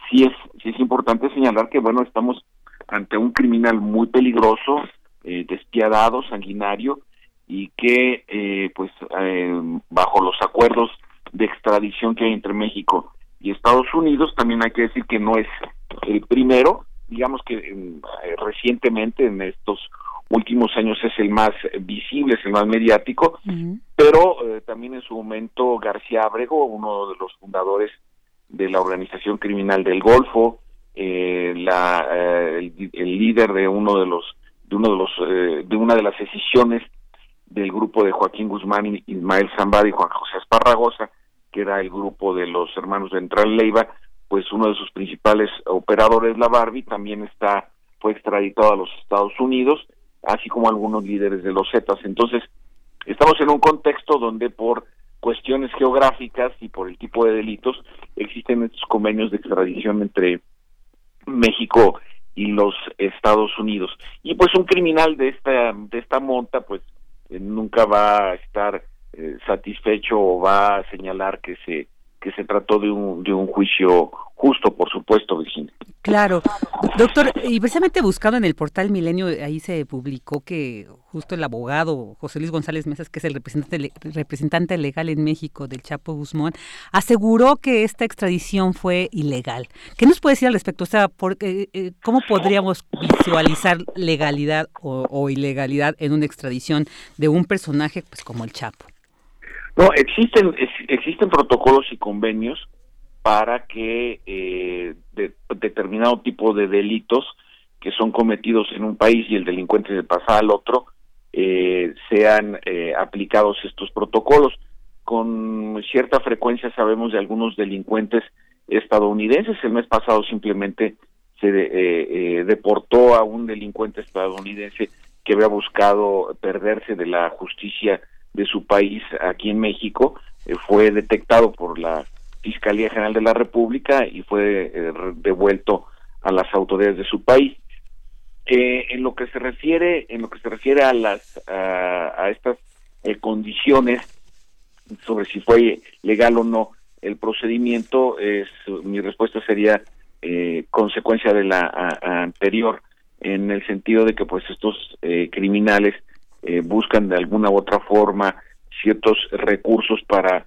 sí es, sí es importante señalar que, bueno, estamos ante un criminal muy peligroso, eh, despiadado, sanguinario, y que eh, pues eh, bajo los acuerdos de extradición que hay entre México y Estados Unidos. También hay que decir que no es el primero, digamos que eh, recientemente en estos últimos años es el más visible, es el más mediático, pero eh, también en su momento García Abrego, uno de los fundadores de la organización criminal del Golfo, eh, la, el, líder de uno de los de uno de los de una de las decisiones del grupo de Joaquín Guzmán, Ismael Zambada y Juan José Esparragosa, que era el grupo de los hermanos de Entral Leiva, pues uno de sus principales operadores, la Barbie, también está fue extraditado a los Estados Unidos, así como algunos líderes de los Zetas. Entonces, estamos en un contexto donde por cuestiones geográficas y por el tipo de delitos existen estos convenios de extradición entre México y los Estados Unidos. Y pues un criminal de esta de esta monta pues nunca va a estar eh, satisfecho o va a señalar que se que se trató de un, de un juicio justo, por supuesto, Virginia. Claro. Doctor, y precisamente buscado en el portal Milenio, ahí se publicó que justo el abogado José Luis González Mesas, que es el representante, representante legal en México del Chapo Guzmán, aseguró que esta extradición fue ilegal. ¿Qué nos puede decir al respecto? O sea, eh, eh, ¿cómo podríamos visualizar legalidad o, o ilegalidad en una extradición de un personaje pues como el Chapo? No, existen, existen protocolos y convenios para que eh, determinado tipo de delitos que son cometidos en un país y el delincuente se pasa al otro, eh, sean eh, aplicados estos protocolos. Con cierta frecuencia sabemos de algunos delincuentes estadounidenses. El mes pasado simplemente se deportó a un delincuente estadounidense que había buscado perderse de la justicia de su país aquí en México, eh, fue detectado por la Fiscalía General de la República y fue eh, devuelto a las autoridades de su país. Eh, en lo que se refiere, en lo que se refiere a las a, estas condiciones sobre si fue legal o no el procedimiento, es mi respuesta sería consecuencia de la anterior, en el sentido de que pues estos criminales eh, buscan de alguna u otra forma ciertos recursos para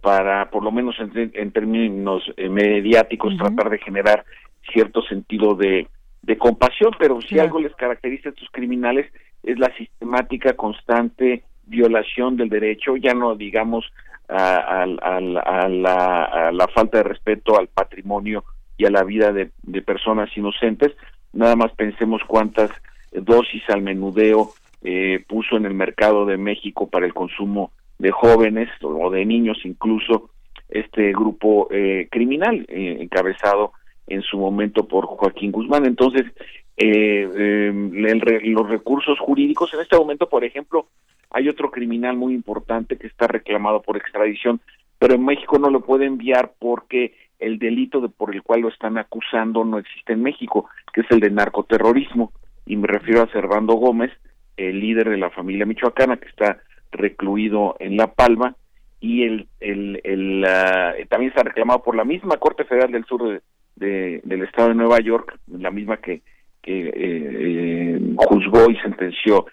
para por lo menos en, términos eh, mediáticos tratar de generar cierto sentido de, de compasión, pero si algo les caracteriza a estos criminales es la sistemática, constante violación del derecho, ya no digamos a, la, la, falta de respeto al patrimonio y a la vida de, de personas inocentes, nada más pensemos cuántas dosis al menudeo eh, puso en el mercado de México para el consumo de jóvenes o de niños incluso este grupo eh, criminal eh, encabezado en su momento por Joaquín Guzmán. Entonces, em, los recursos jurídicos, en este momento, por ejemplo, hay otro criminal muy importante que está reclamado por extradición, pero en México no lo puede enviar porque el delito de, por el cual lo están acusando no existe en México, que es el de narcoterrorismo, y me refiero a Servando Gómez, el líder de la familia michoacana que está recluido en La Palma y el, el, el ah, también está reclamado por la misma Corte Federal del Sur de, del Estado de Nueva York, la misma que, que eh, juzgó y sentenció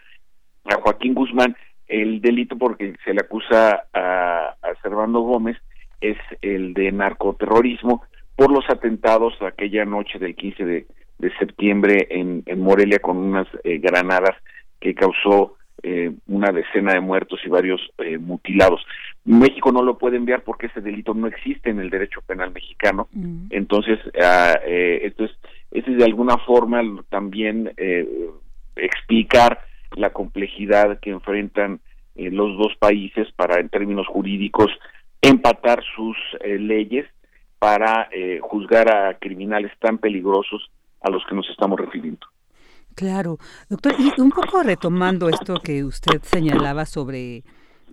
a Joaquín Guzmán. El delito porque se le acusa a, a Servando Gómez es el de narcoterrorismo por los atentados aquella noche del 15 de, de septiembre en, en Morelia con unas eh, granadas que causó eh, una decena de muertos y varios eh, mutilados. México no lo puede enviar porque ese delito no existe en el derecho penal mexicano. Mm. Entonces, ah, eh, esto es, es de alguna forma también explicar la complejidad que enfrentan los dos países para, en términos jurídicos, empatar sus leyes para juzgar a criminales tan peligrosos a los que nos estamos refiriendo. Claro, doctor, y un poco retomando esto que usted señalaba sobre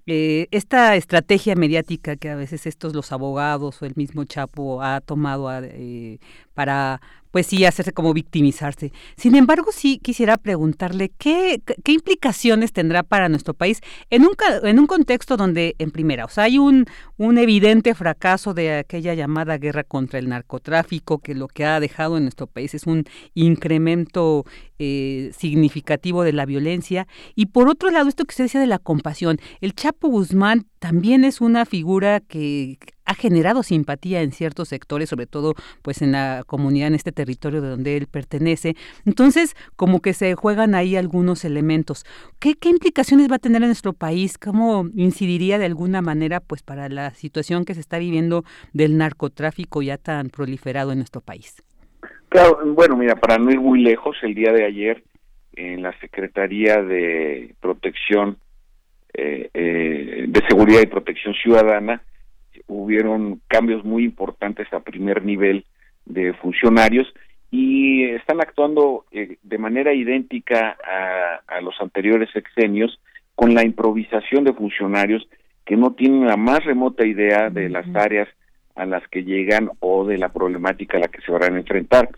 eh, esta estrategia mediática que a veces estos los abogados o el mismo Chapo ha tomado eh, para pues sí, hacerse como victimizarse. Sin embargo, sí quisiera preguntarle qué, qué implicaciones tendrá para nuestro país en un, en un contexto donde, en primera, o sea, hay un, un evidente fracaso de aquella llamada guerra contra el narcotráfico, que lo que ha dejado en nuestro país es un incremento eh, significativo de la violencia. Y por otro lado, esto que usted decía de la compasión, el Chapo Guzmán también es una figura que ha generado simpatía en ciertos sectores, sobre todo pues en la comunidad, en este territorio de donde él pertenece. Entonces, como que se juegan ahí algunos elementos. ¿Qué, qué implicaciones va a tener en nuestro país? ¿Cómo incidiría de alguna manera pues para la situación que se está viviendo del narcotráfico ya tan proliferado en nuestro país? Claro, bueno, mira, para no ir muy lejos, el día de ayer en la Secretaría de Protección eh, eh, de Seguridad y Protección Ciudadana hubieron cambios muy importantes a primer nivel de funcionarios y están actuando eh, de manera idéntica a, a, los anteriores sexenios con la improvisación de funcionarios que no tienen la más remota idea de las áreas a las que llegan o de la problemática a la que se van a enfrentar.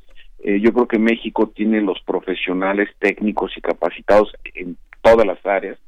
Eh, yo creo que México tiene los profesionales técnicos y capacitados en todas las áreas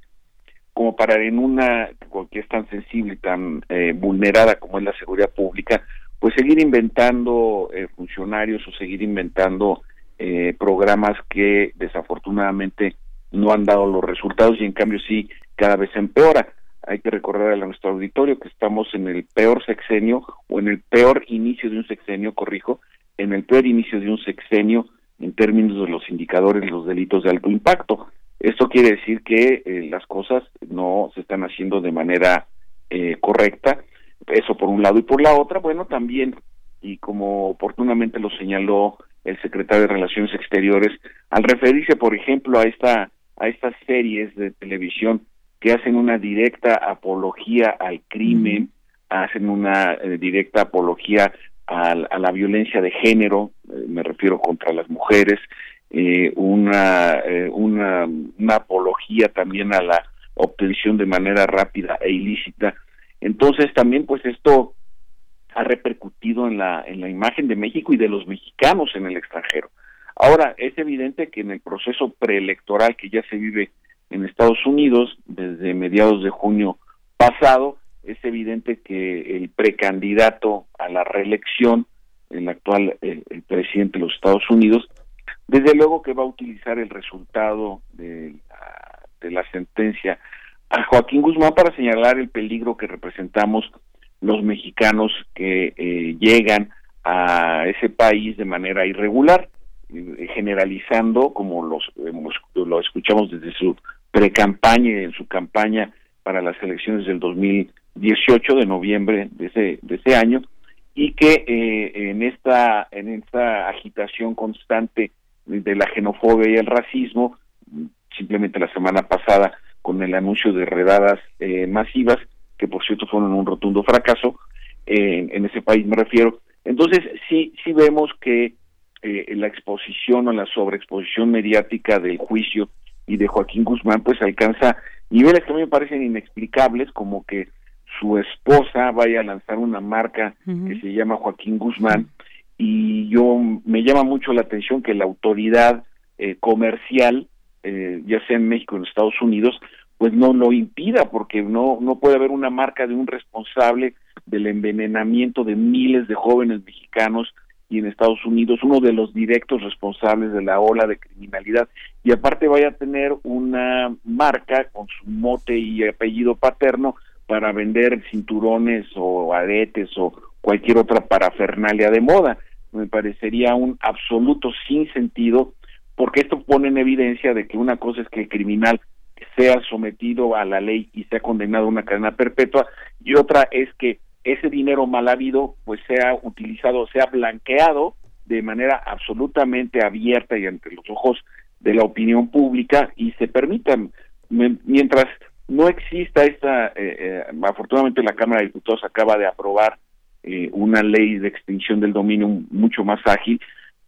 como para en una que es tan sensible y tan eh, vulnerada como es la seguridad pública, pues seguir inventando eh, funcionarios o seguir inventando eh, programas que desafortunadamente no han dado los resultados y en cambio sí cada vez empeora. Hay que recordar a nuestro auditorio que estamos en el peor sexenio o en el peor inicio de un sexenio, corrijo, en el peor inicio de un sexenio en términos de los indicadores de los delitos de alto impacto. Esto quiere decir que eh, las cosas no se están haciendo de manera eh, correcta, eso por un lado, y por la otra, bueno, también, y como oportunamente lo señaló el secretario de Relaciones Exteriores, al referirse, por ejemplo, a esta a estas series de televisión que hacen una directa apología al crimen, hacen una eh, directa apología a, la violencia de género, me refiero contra las mujeres, eh, una, eh, una, una apología también a la obtención de manera rápida e ilícita. Entonces también pues esto ha repercutido en la, en la imagen de México y de los mexicanos en el extranjero. Ahora, es evidente que en el proceso preelectoral que ya se vive en Estados Unidos desde mediados de junio pasado, es evidente que el precandidato a la reelección, el actual el presidente de los Estados Unidos, desde luego que va a utilizar el resultado de, la sentencia. A Joaquín Guzmán para señalar el peligro que representamos los mexicanos que eh, llegan a ese país de manera irregular, eh, generalizando, como los, lo escuchamos desde su pre-campaña y en su campaña para las elecciones del 2018 de noviembre de ese, de ese año, y que eh, en esta en esta agitación constante de la xenofobia y el racismo, simplemente la semana pasada con el anuncio de redadas eh, masivas, que por cierto fueron un rotundo fracaso, en ese país me refiero. Entonces, sí, sí vemos que eh, la exposición o la sobreexposición mediática del juicio y de Joaquín Guzmán, pues alcanza niveles que a mí me parecen inexplicables, como que su esposa vaya a lanzar una marca que se llama Joaquín Guzmán, y yo me llama mucho la atención que la autoridad eh, comercial, eh, ya sea en México o en Estados Unidos, pues no lo impida, porque no, no puede haber una marca de un responsable del envenenamiento de miles de jóvenes mexicanos y en Estados Unidos uno de los directos responsables de la ola de criminalidad. Y aparte vaya a tener una marca con su mote y apellido paterno para vender cinturones o aretes o cualquier otra parafernalia de moda. Me parecería un absoluto sinsentido, porque esto pone en evidencia de que una cosa es que el criminal sea sometido a la ley y sea condenado a una cadena perpetua, y otra es que ese dinero mal habido pues sea utilizado, sea blanqueado de manera absolutamente abierta y ante los ojos de la opinión pública y se permitan. Mientras no exista esta eh, eh, afortunadamente la Cámara de Diputados acaba de aprobar eh, una ley de extinción del dominio mucho más ágil,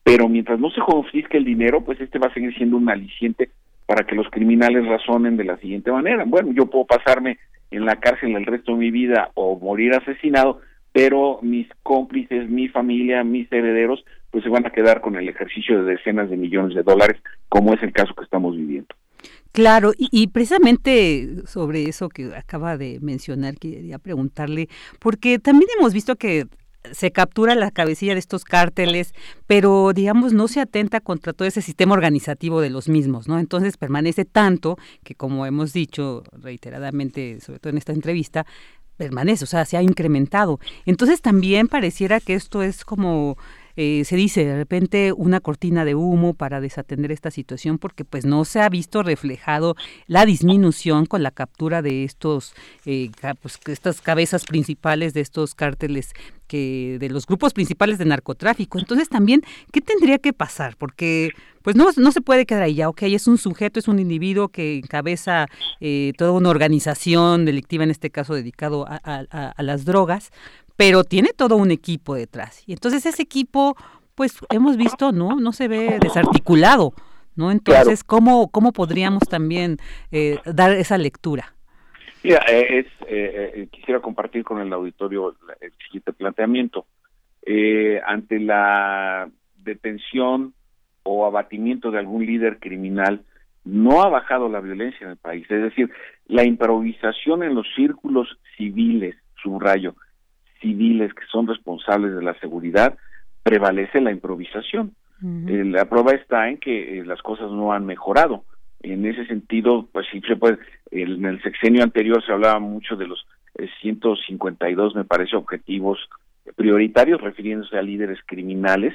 pero mientras no se confisque el dinero, pues este va a seguir siendo un aliciente para que los criminales razonen de la siguiente manera. Bueno, yo puedo pasarme en la cárcel el resto de mi vida o morir asesinado, pero mis cómplices, mi familia, mis herederos, pues se van a quedar con el ejercicio de decenas de millones de dólares, como es el caso que estamos viviendo. Claro, y, precisamente sobre eso que acaba de mencionar, quería preguntarle, porque también hemos visto que se captura la cabecilla de estos cárteles, pero digamos no se atenta contra todo ese sistema organizativo de los mismos, ¿no? Entonces permanece tanto que como hemos dicho reiteradamente, sobre todo en esta entrevista, permanece, o sea, se ha incrementado. Entonces también pareciera que esto es como eh, se dice de repente una cortina de humo para desatender esta situación porque pues no se ha visto reflejado la disminución con la captura de estos eh, pues, estas cabezas principales de estos cárteles que de los grupos principales de narcotráfico. Entonces también, ¿qué tendría que pasar? Porque pues no, no se puede quedar ahí ya, ok, es un sujeto, es un individuo que encabeza eh, toda una organización delictiva, en este caso dedicado a, a las drogas, pero tiene todo un equipo detrás. Y entonces ese equipo, pues hemos visto, ¿no? No se ve desarticulado, ¿no? Entonces, ¿cómo, ¿cómo podríamos también eh, dar esa lectura? Mira, eh, es, eh, quisiera compartir con el auditorio el siguiente planteamiento. ante la detención o abatimiento de algún líder criminal, no ha bajado la violencia en el país. Es decir, la improvisación en los círculos civiles, subrayo, civiles que son responsables de la seguridad, prevalece la improvisación. Eh, la prueba está en que eh, las cosas no han mejorado. En ese sentido, pues sí se puede, en el sexenio anterior se hablaba mucho de los 152, eh, me parece, objetivos prioritarios refiriéndose a líderes criminales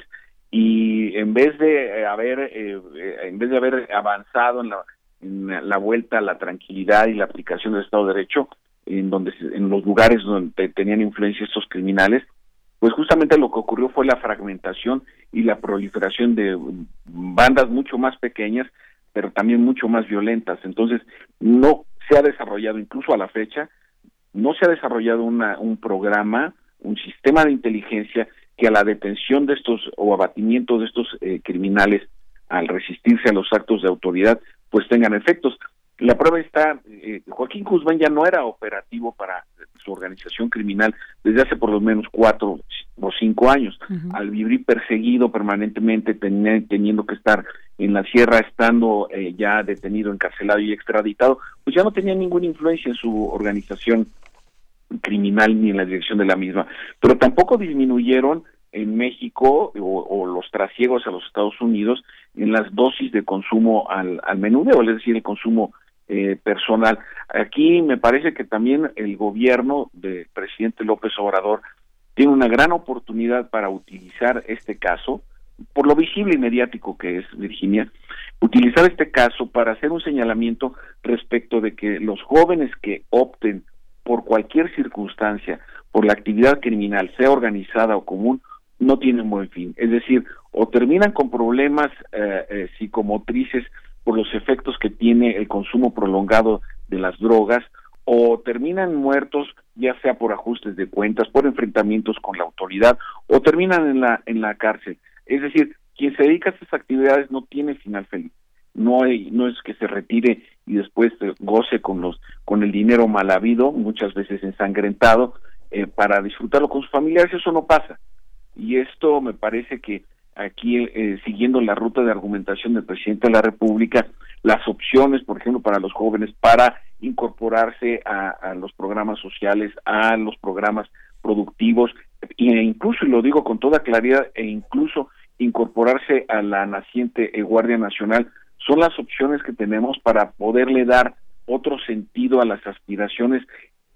y en vez de haber en vez de haber avanzado en la, en la vuelta a la tranquilidad y la aplicación del Estado de Derecho, en donde en los lugares donde tenían influencia estos criminales, pues justamente lo que ocurrió fue la fragmentación y la proliferación de bandas mucho más pequeñas, pero también mucho más violentas. Entonces, no se ha desarrollado, incluso a la fecha, no se ha desarrollado una, un programa, un sistema de inteligencia que a la detención de estos o abatimiento de estos eh, criminales al resistirse a los actos de autoridad, pues tengan efectos. La prueba está, eh, Joaquín Guzmán ya no era operativo para su organización criminal desde hace por lo menos cuatro o cinco años. Al vivir perseguido permanentemente, teniendo que estar en la sierra, estando eh, ya detenido, encarcelado y extraditado, pues ya no tenía ninguna influencia en su organización criminal ni en la dirección de la misma. Pero tampoco disminuyeron en México o, los trasiegos a los Estados Unidos en las dosis de consumo al, al menudeo, es decir, el consumo eh, personal. Aquí me parece que también el gobierno del presidente López Obrador tiene una gran oportunidad para utilizar este caso, por lo visible y mediático que es Virginia, utilizar este caso para hacer un señalamiento respecto de que los jóvenes que opten por cualquier circunstancia por la actividad criminal, sea organizada o común, no tienen buen fin. Es decir, o terminan con problemas eh, eh, psicomotrices por los efectos que tiene el consumo prolongado de las drogas o terminan muertos ya sea por ajustes de cuentas, por enfrentamientos con la autoridad o terminan en la en la cárcel. Es decir, quien se dedica a estas actividades no tiene final feliz. No hay, no es que se retire y después goce con los con el dinero mal habido, muchas veces ensangrentado, eh, para disfrutarlo con sus familiares, eso no pasa. Y esto me parece que aquí eh, siguiendo la ruta de argumentación del presidente de la República, las opciones, por ejemplo, para los jóvenes para incorporarse a, los programas sociales, a los programas productivos, e incluso, y lo digo con toda claridad, e incluso incorporarse a la naciente eh, Guardia Nacional, son las opciones que tenemos para poderle dar otro sentido a las aspiraciones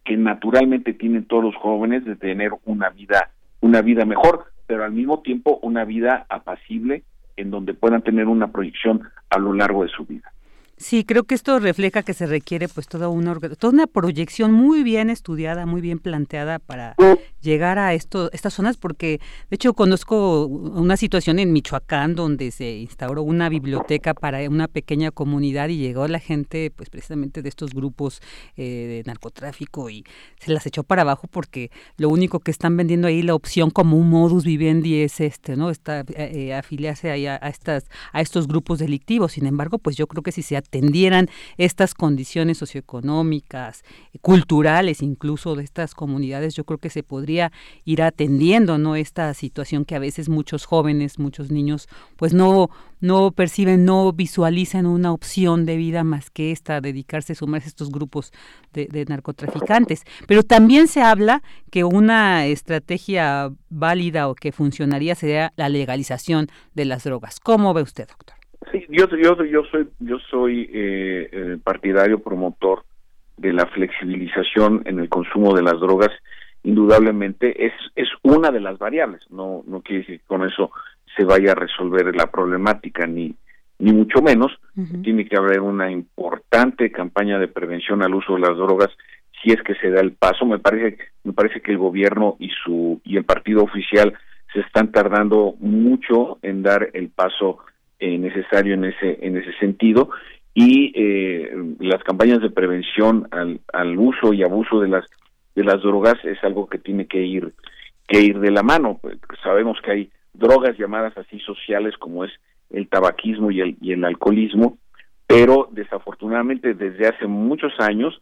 que naturalmente tienen todos los jóvenes de tener una vida una vida mejor pero al mismo tiempo una vida apacible en donde puedan tener una proyección a lo largo de su vida. Sí, creo que esto refleja que se requiere pues toda una toda una proyección muy bien estudiada, muy bien planteada para llegar a esto, estas zonas, porque de hecho conozco una situación en Michoacán donde se instauró una biblioteca para una pequeña comunidad y llegó la gente pues precisamente de estos grupos eh, de narcotráfico y se las echó para abajo porque lo único que están vendiendo ahí la opción como un modus vivendi es este, ¿no? Está eh, eh, afiliarse ahí a, estas a estos grupos delictivos. Sin embargo, pues yo creo que si se atendieran estas condiciones socioeconómicas, culturales incluso de estas comunidades, yo creo que se podría ir atendiendo no esta situación que a veces muchos jóvenes, muchos niños, pues no no perciben, no visualizan una opción de vida más que esta, dedicarse, sumarse a estos grupos de, de narcotraficantes. Pero también se habla que una estrategia válida o que funcionaría sería la legalización de las drogas. ¿Cómo ve usted, doctor? Sí, yo, yo, yo soy, yo soy eh, eh, partidario promotor de la flexibilización en el consumo de las drogas. Indudablemente es, es una de las variables, no, no quiere decir que con eso se vaya a resolver la problemática, ni, ni mucho menos. Tiene que haber una importante campaña de prevención al uso de las drogas si es que se da el paso. Me parece, me parece que el gobierno y su y el partido oficial se están tardando mucho en dar el paso eh, necesario en ese en ese sentido y eh, las campañas de prevención al, al uso y abuso de las de las drogas es algo que tiene que ir que ir de la mano. Sabemos que hay drogas llamadas así sociales como es el tabaquismo y el, y el alcoholismo, pero desafortunadamente desde hace muchos años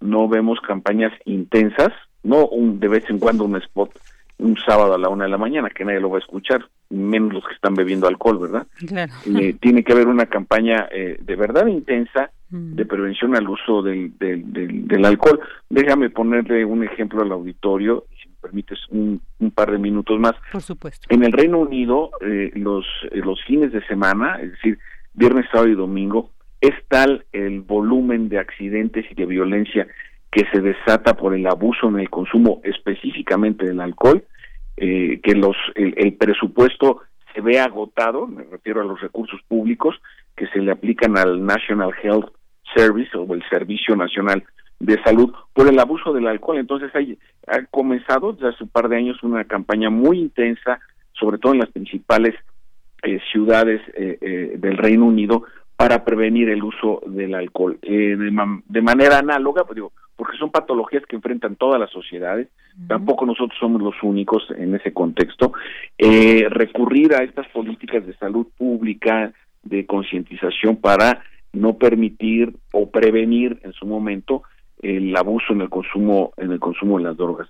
no vemos campañas intensas, no un, de vez en cuando un spot un sábado a la una de la mañana, que nadie lo va a escuchar, menos los que están bebiendo alcohol, ¿verdad? Claro. Eh, tiene que haber una campaña eh, de verdad intensa mm. de prevención al uso del, del, del, del, alcohol. Déjame ponerle un ejemplo al auditorio, si me permites un, un par de minutos más. Por supuesto. En el Reino Unido, eh, los, eh, los fines de semana, es decir, viernes, sábado y domingo, es tal el volumen de accidentes y de violencia que se desata por el abuso en el consumo específicamente del alcohol, eh, que los el, el, presupuesto se ve agotado, me refiero a los recursos públicos que se le aplican al National Health Service o el Servicio Nacional de Salud por el abuso del alcohol. Entonces hay, ha comenzado desde hace un par de años una campaña muy intensa, sobre todo en las principales eh, ciudades eh, eh, del Reino Unido, para prevenir el uso del alcohol. Eh, de, de, manera análoga, pues digo, porque son patologías que enfrentan todas las sociedades, uh -huh. tampoco nosotros somos los únicos en ese contexto, eh, recurrir a estas políticas de salud pública, de concientización para no permitir o prevenir en su momento el abuso en el consumo en el consumo de las drogas.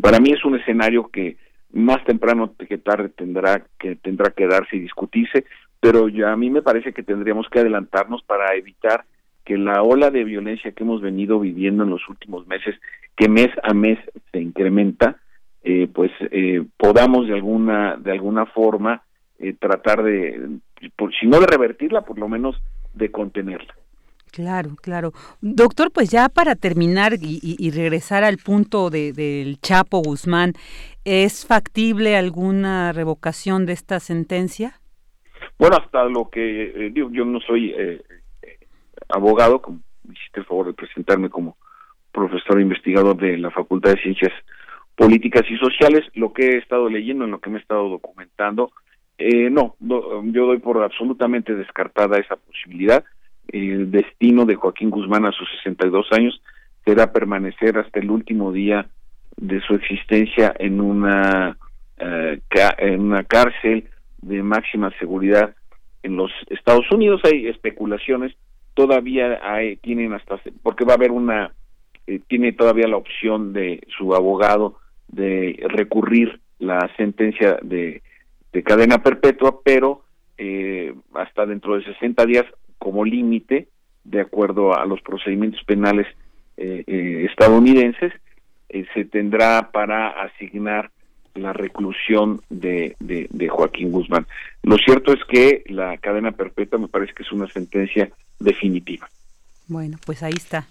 Para mí es un escenario que más temprano que tarde tendrá que tendrá que darse y discutirse, pero ya a mí me parece que tendríamos que adelantarnos para evitar que la ola de violencia que hemos venido viviendo en los últimos meses, que mes a mes se incrementa, eh, pues eh, podamos de alguna de alguna forma eh, tratar de, por, si no de revertirla, por lo menos de contenerla. Claro, claro. Doctor, pues ya para terminar y, y, y regresar al punto de, del Chapo Guzmán, ¿es factible alguna revocación de esta sentencia? Bueno, hasta lo que eh, digo, yo no soy eh, abogado, como hiciste el favor de presentarme como profesor investigador de la Facultad de Ciencias Políticas y Sociales, lo que he estado leyendo, en lo que me he estado documentando, eh, no, no, yo doy por absolutamente descartada esa posibilidad. El destino de Joaquín Guzmán a sus 62 años será permanecer hasta el último día de su existencia en una eh, en una cárcel de máxima seguridad en los Estados Unidos hay especulaciones todavía hay, tienen hasta porque va a haber una eh, tiene todavía la opción de su abogado de recurrir la sentencia de, de cadena perpetua pero eh, hasta dentro de 60 días como límite de acuerdo a los procedimientos penales eh, eh, estadounidenses eh, se tendrá para asignar la reclusión de, de, Joaquín Guzmán. Lo cierto es que la cadena perpetua me parece que es una sentencia definitiva. Bueno, pues ahí está.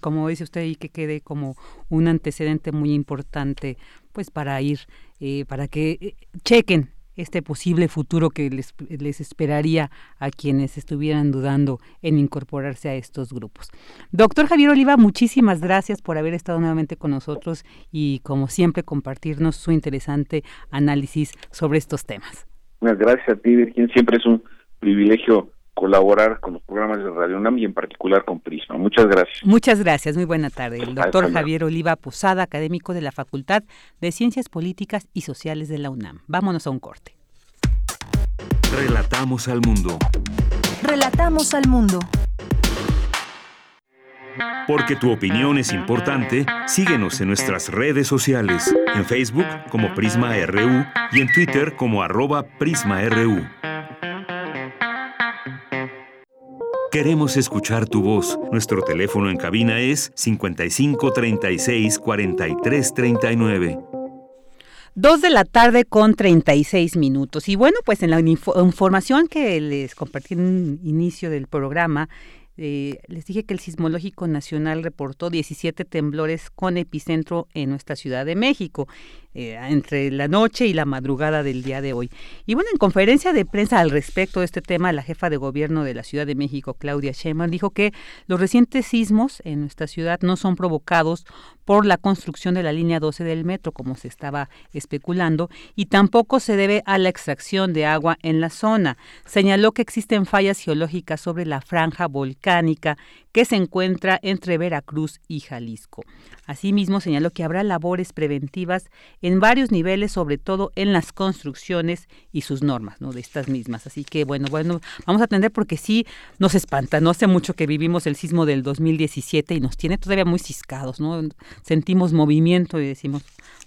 Como dice usted, y que quede como un antecedente muy importante, pues para ir, eh, para que eh, chequen este posible futuro que les, les, esperaría a quienes estuvieran dudando en incorporarse a estos grupos. Doctor Javier Oliva, muchísimas gracias por haber estado nuevamente con nosotros y como siempre compartirnos su interesante análisis sobre estos temas. Gracias a ti, Virginia. Siempre es un privilegio colaborar con los programas de Radio UNAM y en particular con Prisma. Muchas gracias. Muchas gracias. Muy buena tarde. El doctor Javier Oliva Posada, académico de la Facultad de Ciencias Políticas y Sociales de la UNAM. Vámonos a un corte. Relatamos al mundo. Relatamos al mundo. Porque tu opinión es importante, síguenos en nuestras redes sociales, en Facebook como Prisma RU y en Twitter como arroba PrismaRU. Queremos escuchar tu voz. Nuestro teléfono en cabina es 55 36 43 39. Dos de la tarde con 36 minutos. Y bueno, pues en la información que les compartí en un inicio del programa, eh, les dije que el Sismológico Nacional reportó 17 temblores con epicentro en nuestra Ciudad de México. Eh, entre la noche y la madrugada del día de hoy. Y bueno, en conferencia de prensa al respecto de este tema, la jefa de gobierno de la Ciudad de México, Claudia Sheinbaum, dijo que los recientes sismos en nuestra ciudad no son provocados por la construcción de la línea 12 del metro, como se estaba especulando, y tampoco se debe a la extracción de agua en la zona. Señaló que existen fallas geológicas sobre la franja volcánica que se encuentra entre Veracruz y Jalisco. Asimismo, señaló que habrá labores preventivas en varios niveles, sobre todo en las construcciones y sus normas, ¿no? De estas mismas. Así que, bueno, bueno, vamos a atender porque sí nos espanta. No hace mucho que vivimos el sismo del 2017 y nos tiene todavía muy ciscados, ¿no? Sentimos movimiento y decimos,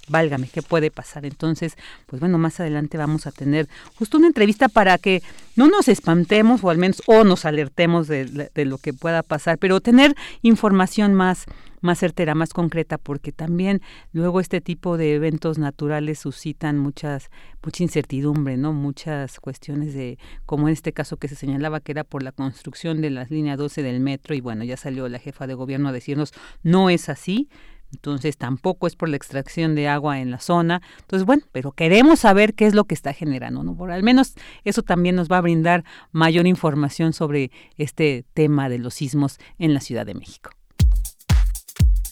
válgame, ¿qué puede pasar? Entonces, pues bueno, más adelante vamos a tener justo una entrevista para que no nos espantemos o al menos o nos alertemos de, de lo que pueda pasar, pero tener información más más certera, más concreta, porque también luego este tipo de eventos naturales suscitan muchas, mucha incertidumbre, ¿no? Muchas cuestiones de, como en este caso que se señalaba que era por la construcción de las líneas 12 del metro, y bueno, ya salió la jefa de gobierno a decirnos, no es así, entonces tampoco es por la extracción de agua en la zona. Entonces, bueno, pero queremos saber qué es lo que está generando, ¿no? Por al menos eso también nos va a brindar mayor información sobre este tema de los sismos en la Ciudad de México.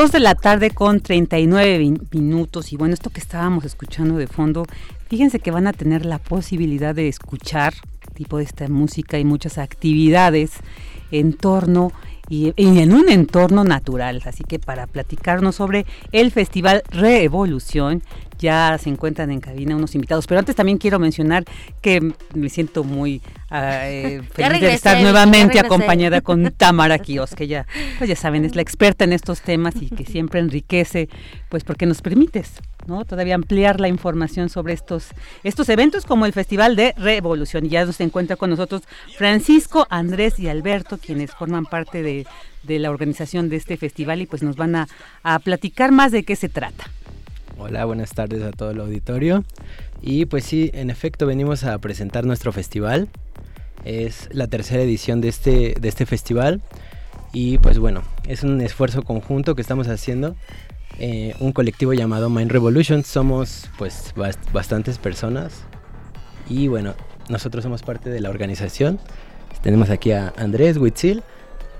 Dos de la tarde con 39 minutos y bueno, esto que estábamos escuchando de fondo, fíjense que van a tener la posibilidad de escuchar tipo de esta música y muchas actividades en torno y, en un entorno natural. Así que para platicarnos sobre el Festival Reevolución, ya se encuentran en cabina unos invitados. Pero antes también quiero mencionar que me siento muy eh, feliz de estar nuevamente acompañada con Tamara Kios, que ya, pues ya saben, es la experta en estos temas y que siempre enriquece, pues porque nos permites ¿no? Todavía ampliar la información sobre estos, estos eventos como el Festival de Revolución. Y ya se encuentra con nosotros Francisco, Andrés y Alberto, quienes forman parte de, la organización de este festival y pues nos van a, a platicar más de qué se trata. Hola, buenas tardes a todo el auditorio. Y pues sí, en efecto venimos a presentar nuestro festival. Es la tercera edición de este, de este festival. Y pues bueno, es un esfuerzo conjunto que estamos haciendo. Eh, un colectivo llamado Mind Revolution. Somos pues bastantes personas. Y bueno, nosotros somos parte de la organización. Tenemos aquí a Andrés Huitzil,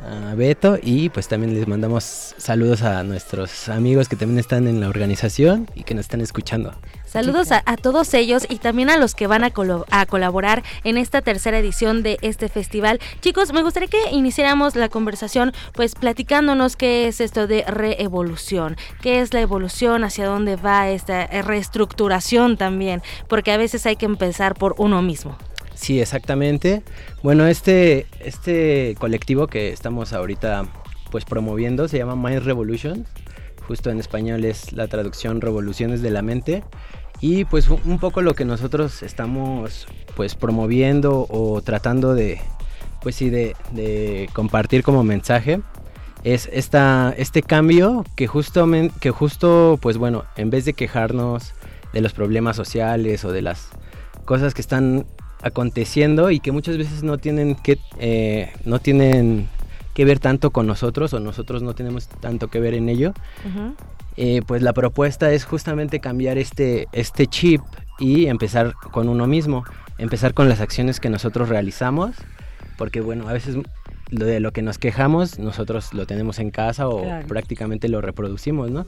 a Beto y pues también les mandamos saludos a nuestros amigos que también están en la organización y que nos están escuchando. Saludos a, todos ellos y también a los que van a, colaborar en esta tercera edición de este festival. Chicos, me gustaría que iniciáramos la conversación pues platicándonos qué es esto de reevolución, qué es la evolución, hacia dónde va esta reestructuración también, porque a veces hay que empezar por uno mismo. Sí, exactamente. Bueno, este, este colectivo que estamos ahorita pues promoviendo se llama Mind Revolution. Justo en español es la traducción Revoluciones de la Mente. Y pues un poco lo que nosotros estamos pues promoviendo o tratando de pues sí de, de compartir como mensaje es esta, este cambio que justamente que justo pues bueno en vez de quejarnos de los problemas sociales o de las cosas que están aconteciendo y que muchas veces no tienen que eh, no tienen que ver tanto con nosotros o nosotros no tenemos tanto que ver en ello eh, pues la propuesta es justamente cambiar este este chip y empezar con uno mismo empezar con las acciones que nosotros realizamos porque bueno a veces lo de lo que nos quejamos nosotros lo tenemos en casa o prácticamente lo reproducimos no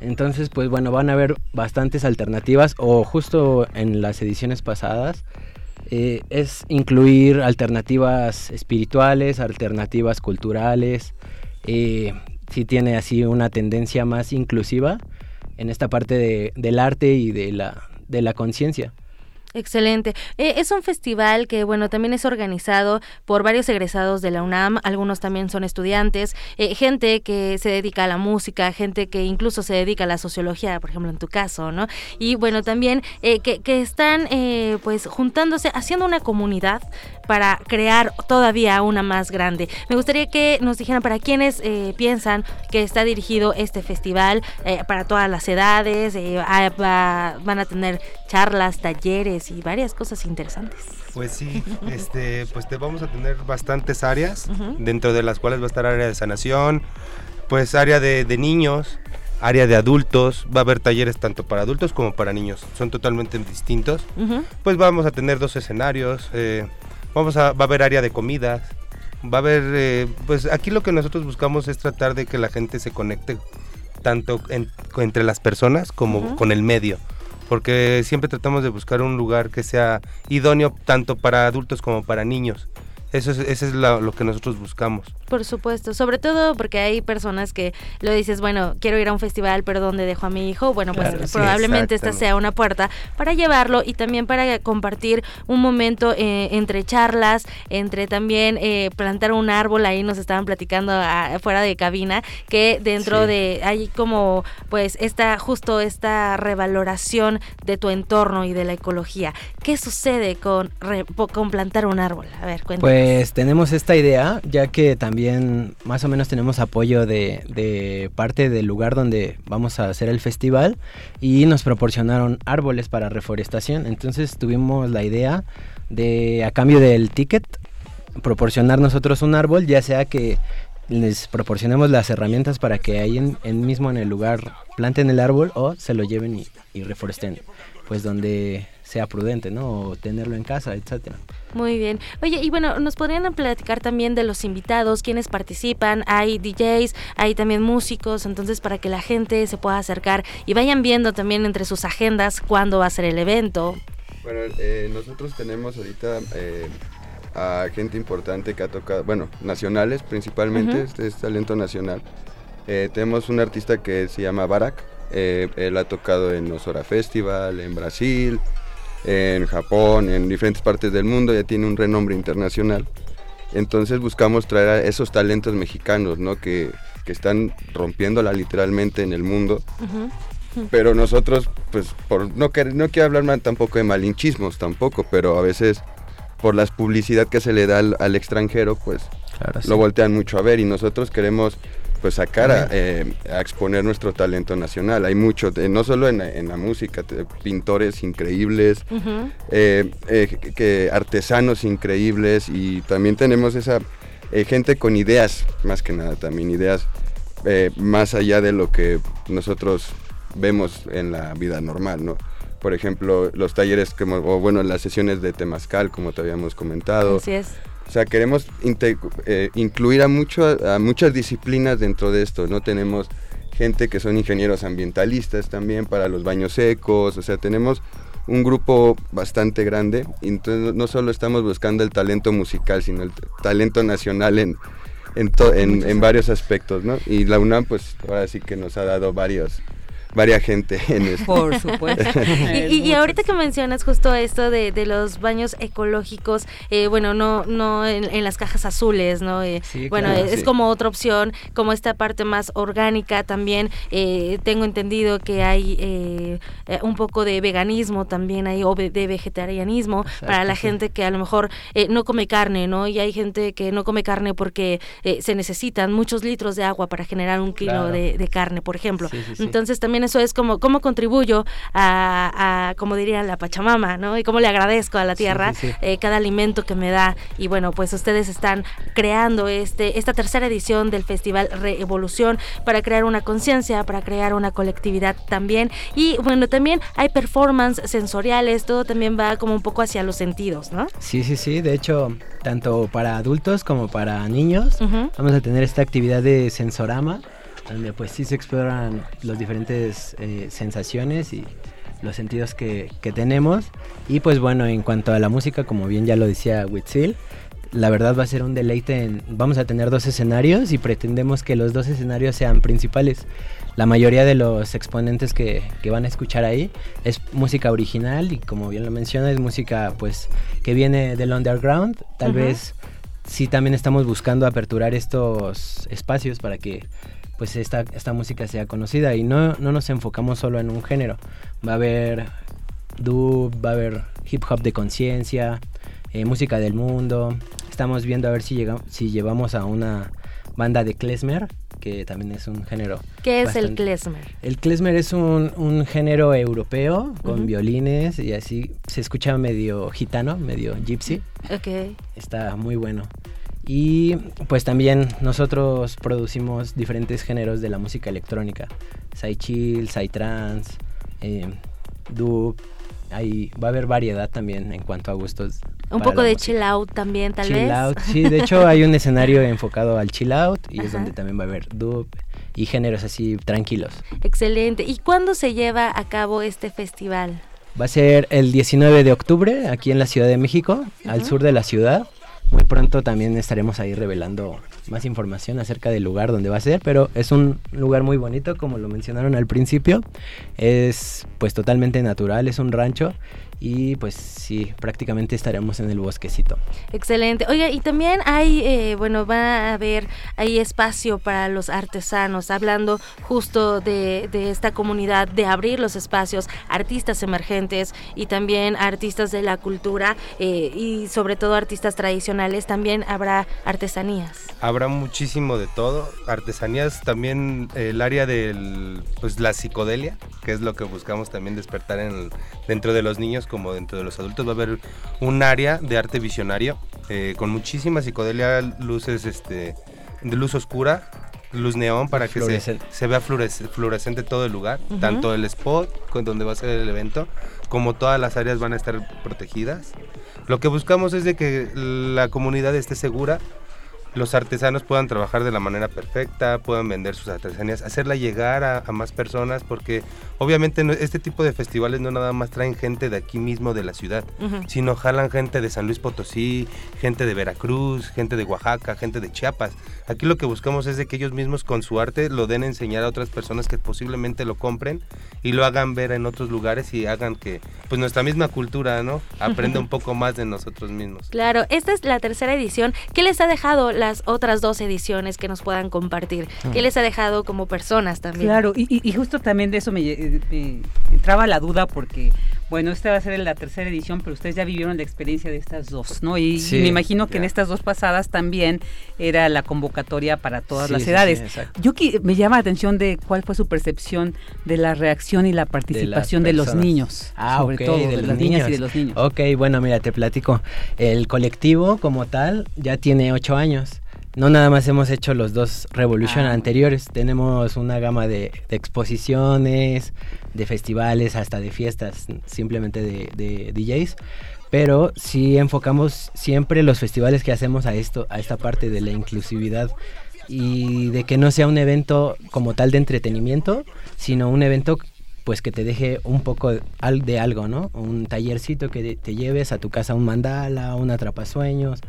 entonces pues bueno van a haber bastantes alternativas o justo en las ediciones pasadas eh, es incluir alternativas espirituales, alternativas culturales, eh, si tiene así una tendencia más inclusiva en esta parte del arte y de la, de la conciencia. Excelente. Eh, es un festival que, bueno, también es organizado por varios egresados de la UNAM, algunos también son estudiantes, eh, gente que se dedica a la música, gente que incluso se dedica a la sociología, por ejemplo, en tu caso, ¿no? Y bueno, también eh, que, que, están pues juntándose, haciendo una comunidad para crear todavía una más grande. Me gustaría que nos dijeran para quienes piensan que está dirigido este festival, para todas las edades, ah, van a tener charlas, talleres y varias cosas interesantes. Pues sí, este, pues te vamos a tener bastantes áreas, dentro de las cuales va a estar área de sanación, pues área de, niños, área de adultos, va a haber talleres tanto para adultos como para niños, son totalmente distintos. Pues vamos a tener dos escenarios, eh, vamos a, va a haber área de comidas, va a haber, eh, pues aquí lo que nosotros buscamos es tratar de que la gente se conecte tanto entre las personas como con el medio. Porque siempre tratamos de buscar un lugar que sea idóneo tanto para adultos como para niños. Eso es, eso es lo, que nosotros buscamos. Por supuesto, sobre todo porque hay personas que lo dices, bueno, quiero ir a un festival, pero ¿dónde dejo a mi hijo? Bueno, pues probablemente esta sea una puerta para llevarlo y también para compartir un momento eh, entre charlas, entre también eh, plantar un árbol, ahí nos estaban platicando fuera de cabina, que dentro de, hay como pues esta, justo esta revaloración de tu entorno y de la ecología. ¿Qué sucede con, con plantar un árbol? A ver, cuéntame. Pues tenemos esta idea, ya que también más o menos tenemos apoyo de, parte del lugar donde vamos a hacer el festival y nos proporcionaron árboles para reforestación. Entonces tuvimos la idea de, a cambio del ticket, proporcionar nosotros un árbol, ya sea que les proporcionemos las herramientas para que ahí mismo en el lugar planten el árbol o se lo lleven y reforesten, pues donde sea prudente, ¿no? O tenerlo en casa, etcétera. Muy bien. Oye, y bueno, nos podrían platicar también de los invitados, quienes participan, hay DJs, hay también músicos, entonces para que la gente se pueda acercar y vayan viendo también entre sus agendas cuándo va a ser el evento. Bueno, eh, nosotros tenemos ahorita eh, a gente importante que ha tocado, bueno, nacionales principalmente, este es talento nacional. Eh, tenemos un artista que se llama Barak, él ha tocado en Osora Festival, en Brasil, en Japón, en diferentes partes del mundo, ya tiene un renombre internacional. Entonces buscamos traer a esos talentos mexicanos, ¿no? Que, que están rompiéndola literalmente en el mundo. Pero nosotros, pues, por, no, no quiero hablar tampoco de malinchismos tampoco, pero a veces por la publicidad que se le da al, extranjero, pues lo voltean mucho a ver y nosotros queremos pues sacar a, eh, a, exponer nuestro talento nacional. Hay mucho, no solo en, en, la música, pintores increíbles, eh, eh, que artesanos increíbles y también tenemos esa gente con ideas, más que nada también ideas más allá de lo que nosotros vemos en la vida normal, ¿no? por ejemplo, los talleres, como, o bueno, las sesiones de temazcal, como te habíamos comentado. Así es. O sea, queremos eh, incluir a, muchas disciplinas dentro de esto, ¿no? Tenemos gente que son ingenieros ambientalistas también para los baños secos, o sea, tenemos un grupo bastante grande, y entonces no solo estamos buscando el talento musical, sino el talento nacional en, en, en varios aspectos, ¿no? Y la UNAM, pues ahora sí que nos ha dado varios varia gente en esto. Por supuesto. y, ahorita que mencionas justo esto de, los baños ecológicos, eh, bueno, no no en, las cajas azules, ¿no? Eh, bueno, es como otra opción, como esta parte más orgánica también. Eh, tengo entendido que hay un poco de veganismo también, hay o de vegetarianismo para la gente que a lo mejor no come carne, ¿no? Y hay gente que no come carne porque se necesitan muchos litros de agua para generar un kilo de, de, carne, por ejemplo. Entonces también eso es como cómo contribuyo a, como diría la Pachamama, ¿no? Y cómo le agradezco a la tierra eh, cada alimento que me da. Y bueno, pues ustedes están creando este esta tercera edición del Festival Reevolución para crear una conciencia, para crear una colectividad también. Y bueno, también hay performance sensoriales, todo también va como un poco hacia los sentidos, ¿no? Sí, sí, sí. De hecho, tanto para adultos como para niños, vamos a tener esta actividad de sensorama donde pues sí se exploran las diferentes eh, sensaciones y los sentidos que, tenemos. Y pues bueno, en cuanto a la música, como bien ya lo decía Witzil, la verdad va a ser un deleite. En, vamos a tener dos escenarios y pretendemos que los dos escenarios sean principales. La mayoría de los exponentes que, van a escuchar ahí es música original y como bien lo menciona es música pues que viene del underground. Tal vez sí también estamos buscando aperturar estos espacios para que pues esta, esta música sea conocida y no, no nos enfocamos solo en un género. Va a haber dub, va a haber hip hop de conciencia, eh, música del mundo. Estamos viendo a ver si, llegamos, si llevamos a una banda de klezmer, que también es un género. ¿Qué es el klezmer? El klezmer es un, un género europeo con violines y así se escucha medio gitano, medio gypsy. Ok. Está muy bueno. Y pues también nosotros producimos diferentes géneros de la música electrónica. Sai chill, sai trance, eh, dub. Ahí va a haber variedad también en cuanto a gustos. Un poco de chill out también, tal vez. Chill out, sí. De hecho, hay un escenario enfocado al chill out y es donde también va a haber dub y géneros así tranquilos. Excelente. ¿Y cuándo se lleva a cabo este festival? Va a ser el 19 de octubre aquí en la Ciudad de México, al sur de la ciudad. Muy pronto también estaremos ahí revelando más información acerca del lugar donde va a ser, pero es un lugar muy bonito, como lo mencionaron al principio. Es pues totalmente natural, es un rancho y pues sí, prácticamente estaremos en el bosquecito. Excelente. Oiga, y también hay, eh, bueno, va a haber hay espacio para los artesanos, hablando justo de, esta comunidad, de abrir los espacios, artistas emergentes y también artistas de la cultura eh, y sobre todo artistas tradicionales, también habrá artesanías. Habrá muchísimo de todo, artesanías, también el área de pues la psicodelia, que es lo que buscamos también despertar en dentro de los niños como dentro de los adultos va a haber un área de arte visionario eh, con muchísima psicodelia, luces este, de luz oscura, luz neón para que se, se, vea fluorescente todo el lugar, tanto el spot con donde va a ser el evento, como todas las áreas van a estar protegidas. Lo que buscamos es de que la comunidad esté segura los artesanos puedan trabajar de la manera perfecta, puedan vender sus artesanías, hacerla llegar a, más personas, porque obviamente este tipo de festivales no nada más traen gente de aquí mismo de la ciudad, sino jalan gente de San Luis Potosí, gente de Veracruz, gente de Oaxaca, gente de Chiapas. Aquí lo que buscamos es de que ellos mismos con su arte lo den a enseñar a otras personas que posiblemente lo compren y lo hagan ver en otros lugares y hagan que pues nuestra misma cultura, ¿no? Aprenda un poco más de nosotros mismos. Claro, esta es la tercera edición. ¿Qué les ha dejado las otras dos ediciones que nos puedan compartir? ¿Qué les ha dejado como personas también? Claro, y, justo también de eso me, me entraba la duda porque bueno, esta va a ser la tercera edición, pero ustedes ya vivieron la experiencia de estas dos, ¿no? Y, me imagino que en estas dos pasadas también era la convocatoria para todas las edades. Yo me llama la atención de cuál fue su percepción de la reacción y la participación de, los niños, ah, sobre todo de, las niñas y de los niños. Ok, bueno, mira, te platico. El colectivo como tal ya tiene ocho años no nada más hemos hecho los dos Revolution ah. anteriores, tenemos una gama de, exposiciones, de festivales, hasta de fiestas, simplemente de, DJs. Pero sí enfocamos siempre los festivales que hacemos a esto, a esta parte de la inclusividad y de que no sea un evento como tal de entretenimiento, sino un evento pues que te deje un poco de algo, ¿no? Un tallercito que te lleves a tu casa un mandala, un atrapasueños,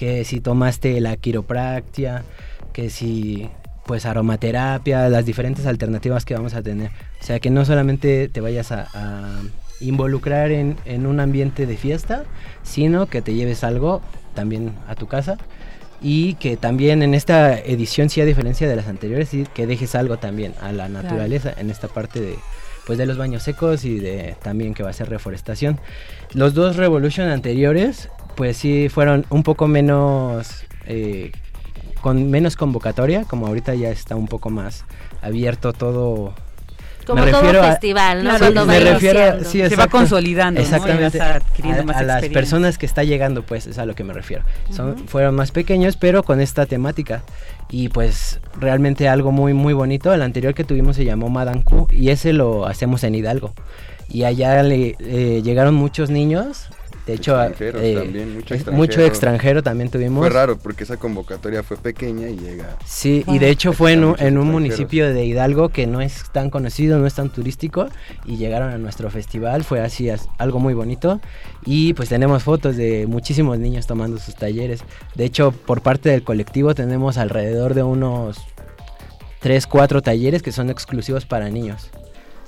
que si tomaste la quiropractia, que si pues aromaterapia, las diferentes alternativas que vamos a tener. O sea, que no solamente te vayas a, involucrar en, en, un ambiente de fiesta, sino que te lleves algo también a tu casa y que también en esta edición, sí a diferencia de las anteriores, sí que dejes algo también a la naturaleza en esta parte de, pues de los baños secos y de también que va a ser reforestación. Los dos Revolution anteriores, pues sí fueron un poco menos, eh, con menos convocatoria, como ahorita ya está un poco más abierto todo como todo festival, ¿no? me refiero, se va consolidando, exactamente, a, las personas que está llegando, pues es a lo que me refiero. Son, Fueron más pequeños, pero con esta temática y pues realmente algo muy muy bonito. El anterior que tuvimos se llamó Madanku y ese lo hacemos en Hidalgo. Y allá le eh, llegaron muchos niños de hecho, eh, mucho, extranjero. también tuvimos. Fue raro porque esa convocatoria fue pequeña y llega. Sí, y de hecho fue en, un, municipio de Hidalgo que no es tan conocido, no es tan turístico y llegaron a nuestro festival, fue así algo muy bonito y pues tenemos fotos de muchísimos niños tomando sus talleres. De hecho, por parte del colectivo tenemos alrededor de unos 3, 4 talleres que son exclusivos para niños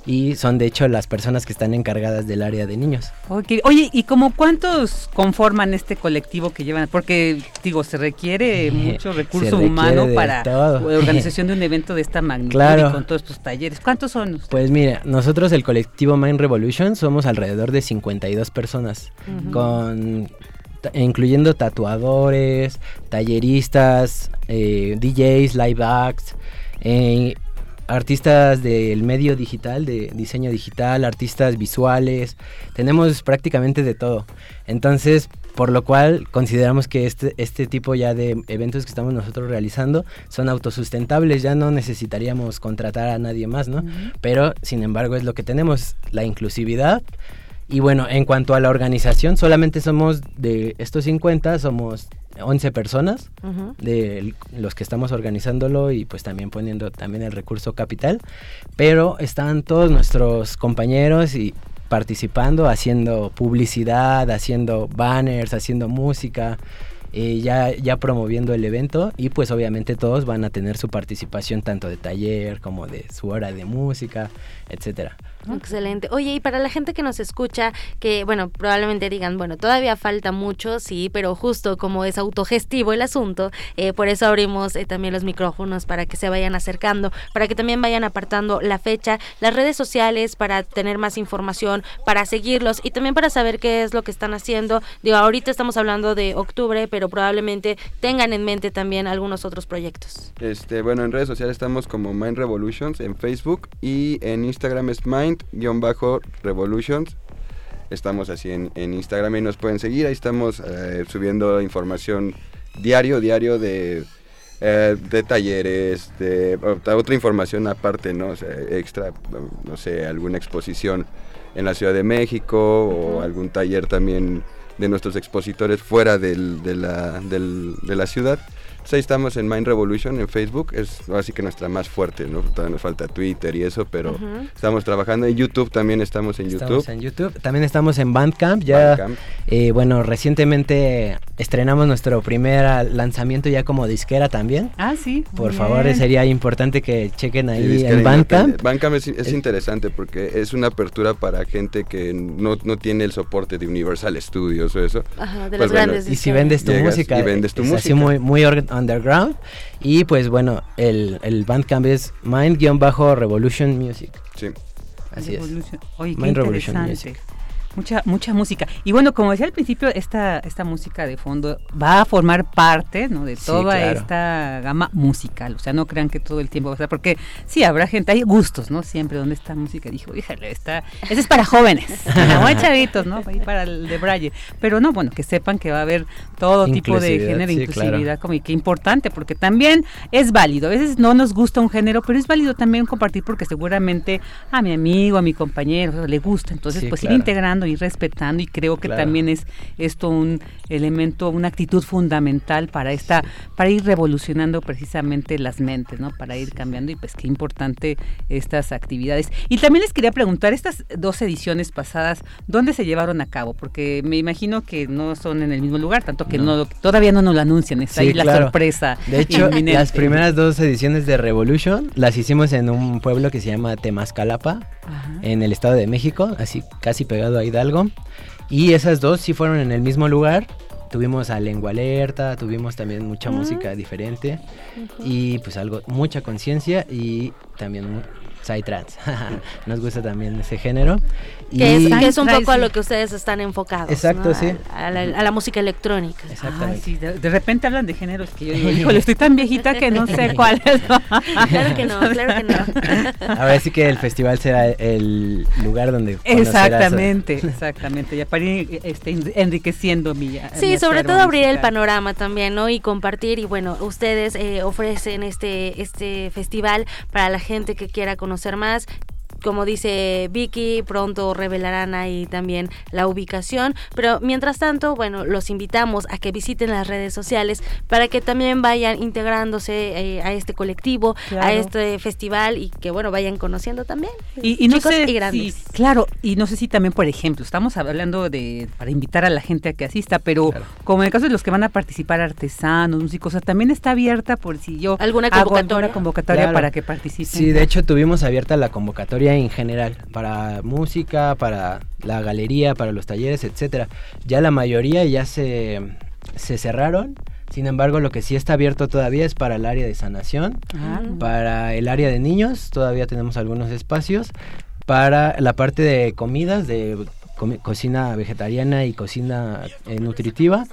y son de hecho las personas que están encargadas del área de niños. Oye, ¿y como cuántos conforman este colectivo que llevan? Porque digo, se requiere mucho recurso humano para la organización de un evento de esta magnitud y con todos estos talleres. ¿Cuántos son? Pues mira, nosotros el colectivo Mind Revolution somos alrededor de 52 personas con incluyendo tatuadores, talleristas, eh, DJs, live acts, eh, artistas del medio digital, de diseño digital, artistas visuales, tenemos prácticamente de todo. Entonces, por lo cual consideramos que este, este tipo ya de eventos que estamos nosotros realizando son autosustentables, ya no necesitaríamos contratar a nadie más, ¿no? Pero, sin embargo, es lo que tenemos, la inclusividad. Y bueno, en cuanto a la organización, solamente somos de estos 50, somos 11 personas de los que estamos organizándolo y pues también poniendo también el recurso capital, pero están todos nuestros compañeros y participando, haciendo publicidad, haciendo banners, haciendo música, eh, ya, ya promoviendo el evento. Y pues obviamente todos van a tener su participación tanto de taller como de su hora de música, etcétera. Excelente. Oye, y para la gente que nos escucha, que bueno, probablemente digan, bueno, todavía falta mucho, sí, pero justo como es autogestivo el asunto, eh, por eso abrimos eh, también los micrófonos para que se vayan acercando, para que también vayan apartando la fecha, las redes sociales para tener más información, para seguirlos y también para saber qué es lo que están haciendo. Digo, ahorita estamos hablando de octubre, pero probablemente tengan en mente también algunos otros proyectos. Este, bueno, en redes sociales estamos como Mind Revolutions en Facebook y en Instagram es Mind revolutions Estamos así en, Instagram y nos pueden seguir. Ahí estamos eh, subiendo información diario, diario de, eh, de talleres, de otra información aparte, ¿no? extra, no sé, alguna exposición en la Ciudad de México o algún taller también de nuestros expositores fuera de, la, de la ciudad. Pues ahí estamos en Mind Revolution en Facebook, es así que nuestra más fuerte, ¿no? Todavía nos falta Twitter y eso, pero estamos trabajando en YouTube, también estamos en YouTube. Estamos en YouTube, también estamos en Bandcamp, ya, eh, bueno, recientemente estrenamos nuestro primer lanzamiento ya como disquera también. Ah, sí. Por favor, sería importante que chequen ahí en Bandcamp. Bandcamp es, interesante porque es una apertura para gente que no, tiene el soporte de Universal Studios o eso. Ajá, de pues grandes Y si vendes tu música, y vendes tu música. Así muy, muy underground. Y pues bueno, el, el bandcamp es Mind-Revolution Music. Sí. Así es. Mind Revolution Music. Mucha, mucha música. Y bueno, como decía al principio, esta, esta música de fondo va a formar parte ¿no? de toda esta gama musical. O sea, no crean que todo el tiempo va a estar, porque sí, habrá gente, hay gustos, ¿no? Siempre donde esta música dijo, híjale, está, ese es para jóvenes, no chavitos, ¿no? Para el de Braille. Pero no, bueno, que sepan que va a haber todo tipo de género, inclusividad, como y qué importante, porque también es válido. A veces no nos gusta un género, pero es válido también compartir porque seguramente a mi amigo, a mi compañero le gusta. Entonces, pues ir integrando, ir respetando y creo que también es esto un elemento, una actitud fundamental para esta, para ir revolucionando precisamente las mentes, ¿no? Para ir cambiando y pues qué importante estas actividades. Y también les quería preguntar, estas dos ediciones pasadas, ¿dónde se llevaron a cabo? Porque me imagino que no son en el mismo lugar, tanto que no, todavía no nos lo anuncian, está ahí la sorpresa. De hecho, las primeras dos ediciones de Revolution las hicimos en un pueblo que se llama Temascalapa, en el Estado de México, así casi pegado a Hidalgo. Y esas dos sí fueron en el mismo lugar. Tuvimos a Lengua Alerta, tuvimos también mucha música diferente y pues algo, mucha conciencia y también Psytrance. Nos gusta también ese género. Que, es, un poco a lo que ustedes están enfocados. Exacto, sí. A la, música electrónica. Exactamente. de, repente hablan de géneros que yo digo, híjole, estoy tan viejita que no sé cuál es. claro que no, claro que no. A ver si que el festival será el lugar donde Exactamente, exactamente. Ya para ir este, enriqueciendo mi Sí, sobre todo abrir el panorama también, ¿no? Y compartir. Y bueno, ustedes eh, ofrecen este, este festival para la gente que quiera conocer más como dice Vicky, pronto revelarán ahí también la ubicación, pero mientras tanto, bueno, los invitamos a que visiten las redes sociales para que también vayan integrándose eh, a este colectivo, a este festival y que bueno, vayan conociendo también. Y, no sé y grandes. claro, y no sé si también, por ejemplo, estamos hablando de para invitar a la gente a que asista, pero como en el caso de los que van a participar artesanos, músicos, también está abierta por si yo alguna convocatoria, convocatoria para que participen. Sí, de hecho tuvimos abierta la convocatoria en general, para música, para la galería, para los talleres, etcétera. Ya la mayoría ya se, se cerraron. Sin embargo, lo que sí está abierto todavía es para el área de sanación, ah. para el área de niños, todavía tenemos algunos espacios, para la parte de comidas, de cocina vegetariana y cocina eh, nutritiva,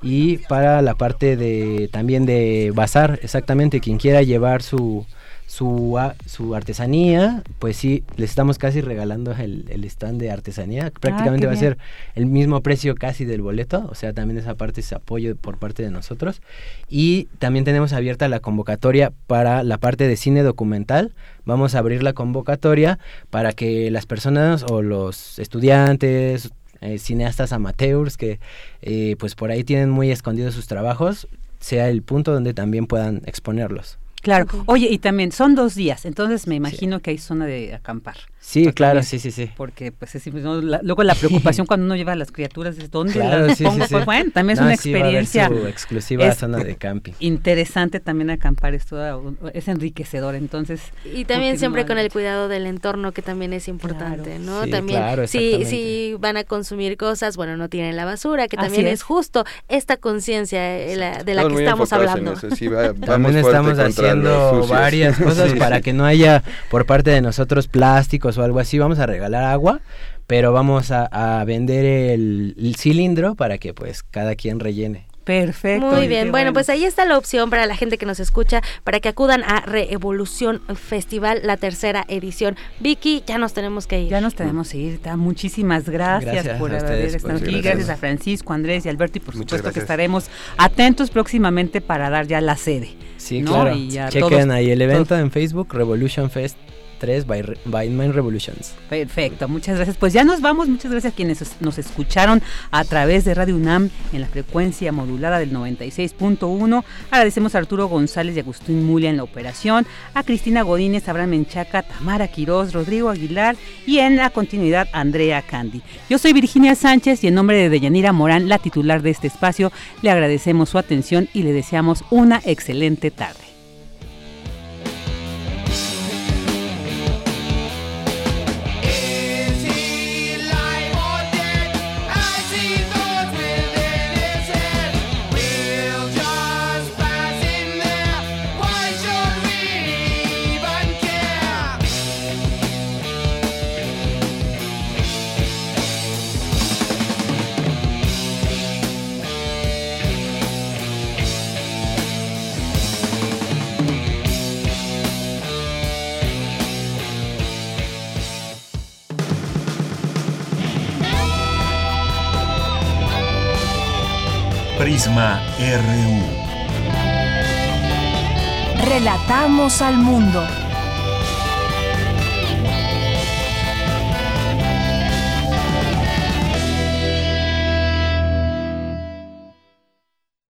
y para la parte de también de bazar, exactamente, quien quiera llevar su, su, su artesanía, pues sí, les estamos casi regalando el, el stand de artesanía. Ah, Prácticamente va a ser el mismo precio casi del boleto, o sea, también esa parte es apoyo por parte de nosotros. Y también tenemos abierta la convocatoria para la parte de cine documental. Vamos a abrir la convocatoria para que las personas o los estudiantes, eh, cineastas amateurs que eh, pues por ahí tienen muy escondidos sus trabajos, sea el punto donde también puedan exponerlos. Claro. Oye, y también son dos días, entonces me imagino que hay zona de acampar. Sí, claro, sí, sí, sí. Porque pues es, luego la preocupación cuando uno lleva a las criaturas es dónde las pongo. pues bueno, también es una experiencia exclusiva zona de camping. Interesante también acampar, es es enriquecedor, entonces. Y también siempre con el cuidado del entorno que también es importante, ¿no? también si si van a consumir cosas, bueno, no tienen la basura, que también es. justo esta conciencia eh, de la que estamos hablando. también estamos haciendo varias cosas para que no haya por parte de nosotros plásticos o algo así, vamos a regalar agua, pero vamos a, vender el, cilindro para que pues cada quien rellene. Perfecto. Muy bien. Bueno, pues ahí está la opción para la gente que nos escucha para que acudan a Reevolución Festival, la tercera edición. Vicky, ya nos tenemos que ir. Ya nos tenemos que ir. Muchísimas gracias, por haber estado aquí. Gracias. a Francisco, Andrés y Alberto. Y por supuesto que estaremos atentos próximamente para dar ya la sede. Sí, claro. Chequen ahí el evento en Facebook, Revolution Fest 3 by, Mind Revolutions. Perfecto, muchas gracias. Pues ya nos vamos, muchas gracias a quienes nos escucharon a través de Radio UNAM en la frecuencia modulada del 96.1. Agradecemos a Arturo González y Agustín Mulia en la operación, a Cristina Godínez, Abraham Menchaca, Tamara Quiroz, Rodrigo Aguilar y en la continuidad Andrea Candy. Yo soy Virginia Sánchez y en nombre de Deyanira Morán, la titular de este espacio, le agradecemos su atención y le deseamos una excelente tarde. RU. Relatamos al mundo.